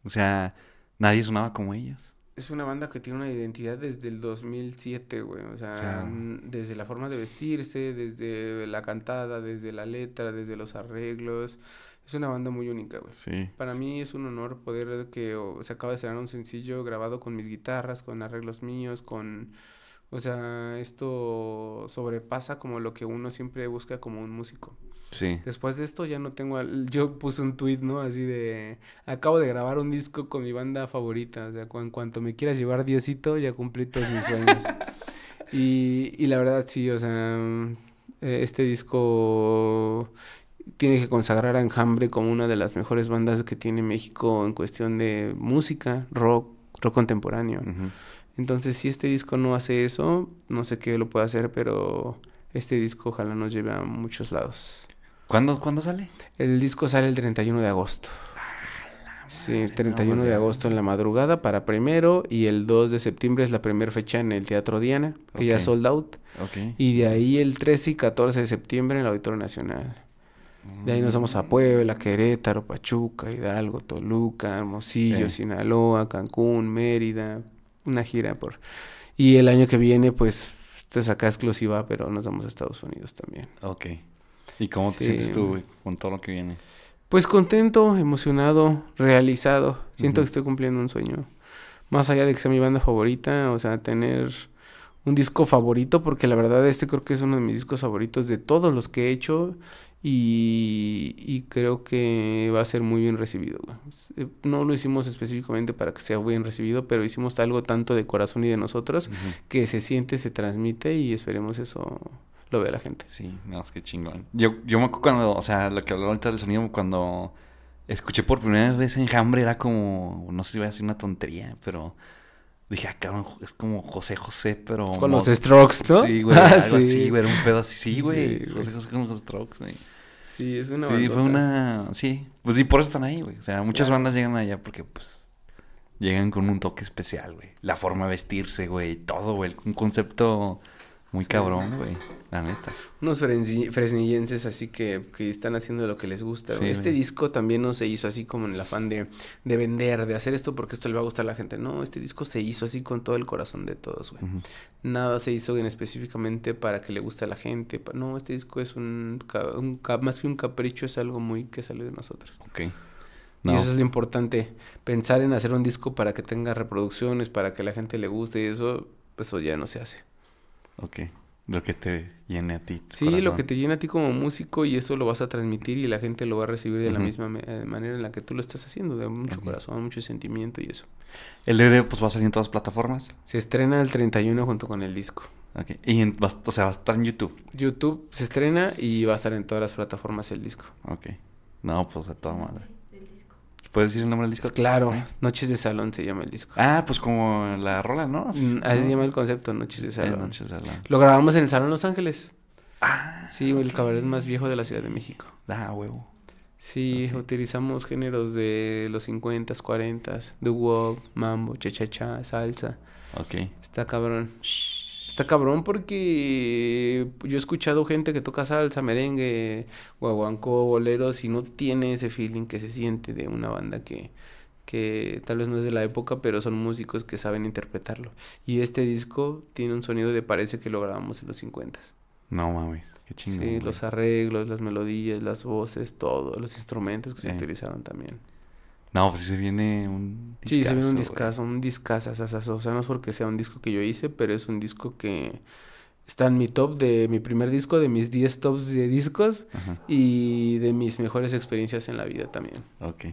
Speaker 1: O sea, nadie sonaba como ellos.
Speaker 3: Es una banda que tiene una identidad desde el 2007, güey. O sea,
Speaker 1: sea-
Speaker 3: n- desde la forma de vestirse, desde la cantada, desde la letra, desde los arreglos. Es una banda muy única, güey.
Speaker 1: Sí.
Speaker 3: Para mí es un honor poder que o, se acaba de estrenar un sencillo grabado con mis guitarras, con arreglos míos, con... O sea, esto sobrepasa como lo que uno siempre busca como un músico.
Speaker 1: Sí.
Speaker 3: Después de esto ya no tengo, al- yo puse un tweet, ¿no? Así de, acabo de grabar un disco con mi banda favorita, o sea, en cuanto me quieras llevar Diosito, ya cumplí todos mis sueños. y, y la verdad sí, o sea, eh, este disco tiene que consagrar a Enjambre como una de las mejores bandas que tiene México en cuestión de música, rock, rock contemporáneo. Entonces, si este disco no hace eso, no sé qué lo puede hacer, pero este disco ojalá nos lleve a muchos lados.
Speaker 1: ¿Cuándo, ¿Cuándo sale?
Speaker 3: El disco sale el 31 de agosto. Sí, 31 de agosto en la madrugada para primero y el 2 de septiembre es la primera fecha en el Teatro Diana, que ya sold out.
Speaker 1: Ok.
Speaker 3: Y de ahí el 13 y 14 de septiembre en el Auditorio Nacional. De ahí nos vamos a Puebla, Querétaro, Pachuca, Hidalgo, Toluca, Hermosillo,
Speaker 1: Sí.
Speaker 3: Sinaloa, Cancún, Mérida, una gira por... Y el año que viene, pues, esta es acá exclusiva, pero nos vamos a Estados Unidos también.
Speaker 1: Ok. ¿Y cómo te
Speaker 3: Sí.
Speaker 1: sientes tú, güey, con todo lo que viene?
Speaker 3: Pues contento, emocionado, realizado. Siento que estoy cumpliendo un sueño. Más allá de que sea mi banda favorita, o sea, tener un disco favorito, porque la verdad este creo que es uno de mis discos favoritos de todos los que he hecho y, y creo que va a ser muy bien recibido. güey. Eh, No lo hicimos específicamente para que sea bien recibido, pero hicimos algo tanto de corazón y de nosotros que se siente, se transmite y esperemos eso lo vea la gente.
Speaker 1: Sí, no, es que chingón. Yo, yo me acuerdo cuando, o sea, lo que hablaba ahorita del sonido, cuando escuché por primera vez Enjambre era como, no sé si voy a decir una tontería, pero dije, ah, cabrón, es como José José, pero...
Speaker 3: Con los Strokes, ¿no?
Speaker 1: Sí, güey,
Speaker 3: Ah,
Speaker 1: algo
Speaker 3: sí.
Speaker 1: así, güey, era un pedo así, sí, güey.
Speaker 3: Sí.
Speaker 1: José José con los Strokes, güey.
Speaker 3: Sí, es una
Speaker 1: Sí, fue una, sí, pues y por eso están ahí, güey. O sea, muchas
Speaker 3: Claro.
Speaker 1: bandas llegan allá porque, pues, llegan con un toque especial, güey. La forma de vestirse, güey, todo, güey. Un concepto muy
Speaker 3: Sí.
Speaker 1: cabrón, güey, la neta.
Speaker 3: Unos fresni- fresnillenses así que, que están haciendo lo que les gusta.
Speaker 1: Sí,
Speaker 3: este
Speaker 1: güey.
Speaker 3: disco también no se hizo así como en el afán de, de vender, de hacer esto porque esto le va a gustar a la gente. No, este disco se hizo así con todo el corazón de todos, güey. Nada se hizo en específicamente para que le guste a la gente. No, este disco es un, más que un capricho, es algo muy que salió de nosotros.
Speaker 1: Ok.
Speaker 3: Y eso es lo importante, pensar en hacer un disco para que tenga reproducciones, para que la gente le guste y eso, pues eso ya no se hace.
Speaker 1: Ok. Lo que te llene a ti.
Speaker 3: Sí, lo que te llena a ti como músico y eso lo vas a transmitir y la gente lo va a recibir de la misma eh, manera en la que tú lo estás haciendo, de mucho corazón, mucho sentimiento y eso.
Speaker 1: El DVD, pues, va a salir en todas las plataformas.
Speaker 3: Se estrena el 31 junto con el disco.
Speaker 1: Ok. Y, en- va- o sea, va a estar en YouTube.
Speaker 3: YouTube se estrena y va a estar en todas las plataformas el disco.
Speaker 1: Ok. No, pues, a toda madre. ¿Puedes decir el nombre del disco?
Speaker 3: Pues claro,
Speaker 1: Ok.
Speaker 3: Noches de Salón se llama el disco.
Speaker 1: Ah, pues como la rola, ¿no?
Speaker 3: Mm, Así se llama el concepto, Noches de
Speaker 1: Eh,
Speaker 3: Salón.
Speaker 1: Noches de Salón.
Speaker 3: Lo grabamos en el Salón Los Ángeles.
Speaker 1: Ah,
Speaker 3: Sí, el cabaret más viejo de la Ciudad de México.
Speaker 1: ah, huevo.
Speaker 3: Sí, utilizamos géneros de los 50s, 40s, doo-wop, mambo, cha-cha-cha, salsa.
Speaker 1: Ok.
Speaker 3: Está cabrón. Está cabrón porque yo he escuchado gente que toca salsa, merengue, guaguancó, boleros y no tiene ese feeling que se siente de una banda que, que tal vez no es de la época, pero son músicos que saben interpretarlo. Y este disco tiene un sonido de parece que lo grabamos en los 50.
Speaker 1: No mames, qué chingón.
Speaker 3: Sí,
Speaker 1: güey.
Speaker 3: los arreglos, las melodías, las voces, todo, los instrumentos que se utilizaron también.
Speaker 1: No, pues se viene un
Speaker 3: Sí, se viene un
Speaker 1: discazo, güey.
Speaker 3: discazo, un discazo, o sea, no es porque sea un disco que yo hice, pero es un disco que está en mi top de mi primer disco, de mis 10 tops de discos
Speaker 1: Ajá.
Speaker 3: y de mis mejores experiencias en la vida también.
Speaker 1: Ok.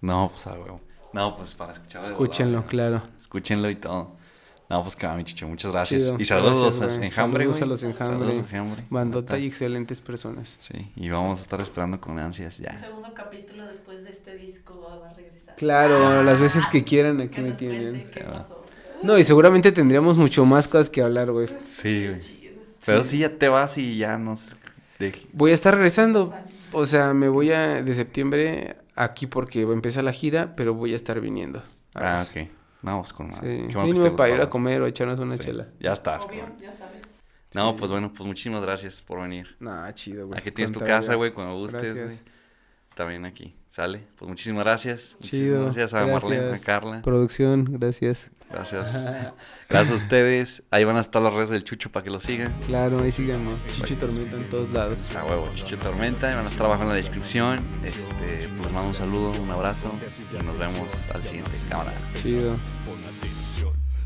Speaker 1: No, pues a huevo. No, pues para escucharlo.
Speaker 3: Escúchenlo, claro.
Speaker 1: Escúchenlo y todo. No, pues que va, mi chicho. Muchas gracias.
Speaker 3: Chido,
Speaker 1: Y saludos
Speaker 3: gracias,
Speaker 1: a. Enjambre,
Speaker 3: Saludos a los Enjambre.
Speaker 1: Saludos a Enjambre.
Speaker 3: Bandota y excelentes personas.
Speaker 1: Sí, y vamos a estar esperando con ansias
Speaker 4: Un
Speaker 1: ya.
Speaker 4: segundo capítulo después de este disco va a regresar.
Speaker 3: Claro, las veces que quieran aquí
Speaker 4: Que
Speaker 3: me tienen.
Speaker 4: cuente qué
Speaker 1: Ya va.
Speaker 4: pasó.
Speaker 3: No, y seguramente tendríamos mucho más cosas que hablar, güey.
Speaker 1: Sí, güey. Pero sí, ya te vas y ya nos... de-
Speaker 3: Voy a estar regresando. O sea, me voy a de septiembre aquí porque empieza la gira, pero voy a estar viniendo.
Speaker 1: Ah, ok. Pues con
Speaker 3: Sí,
Speaker 1: bueno que
Speaker 3: mínimo para ir a comer o echarnos una
Speaker 1: sí.
Speaker 3: chela.
Speaker 1: Ya estás.
Speaker 4: Obvio, ya sabes.
Speaker 1: No,
Speaker 3: Sí.
Speaker 1: pues bueno, pues muchísimas gracias por venir.
Speaker 3: Nah, chido, güey.
Speaker 1: Aquí tienes tu casa, güey, cuando gustes, güey también aquí. ¿Sale? Pues muchísimas gracias.
Speaker 3: Chido.
Speaker 1: Muchísimas gracias a gracias. Marlene, a Carla.
Speaker 3: Producción, gracias.
Speaker 1: Gracias. Gracias a ustedes. Ahí van a estar las redes del Chucho para que lo sigan.
Speaker 3: Claro, ahí síganme. Chucho y Tormenta en todos lados.
Speaker 1: A huevo, Chucho y Tormenta. Van a estar abajo en la descripción. Este, pues les mando un saludo, un abrazo. Y nos vemos al siguiente cámara.
Speaker 3: Chido.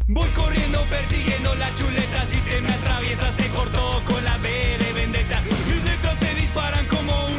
Speaker 2: Voy corriendo persiguiendo la chuleta Si te me atraviesas
Speaker 5: te corto con la B de vendetta Mis letras
Speaker 6: se
Speaker 5: disparan como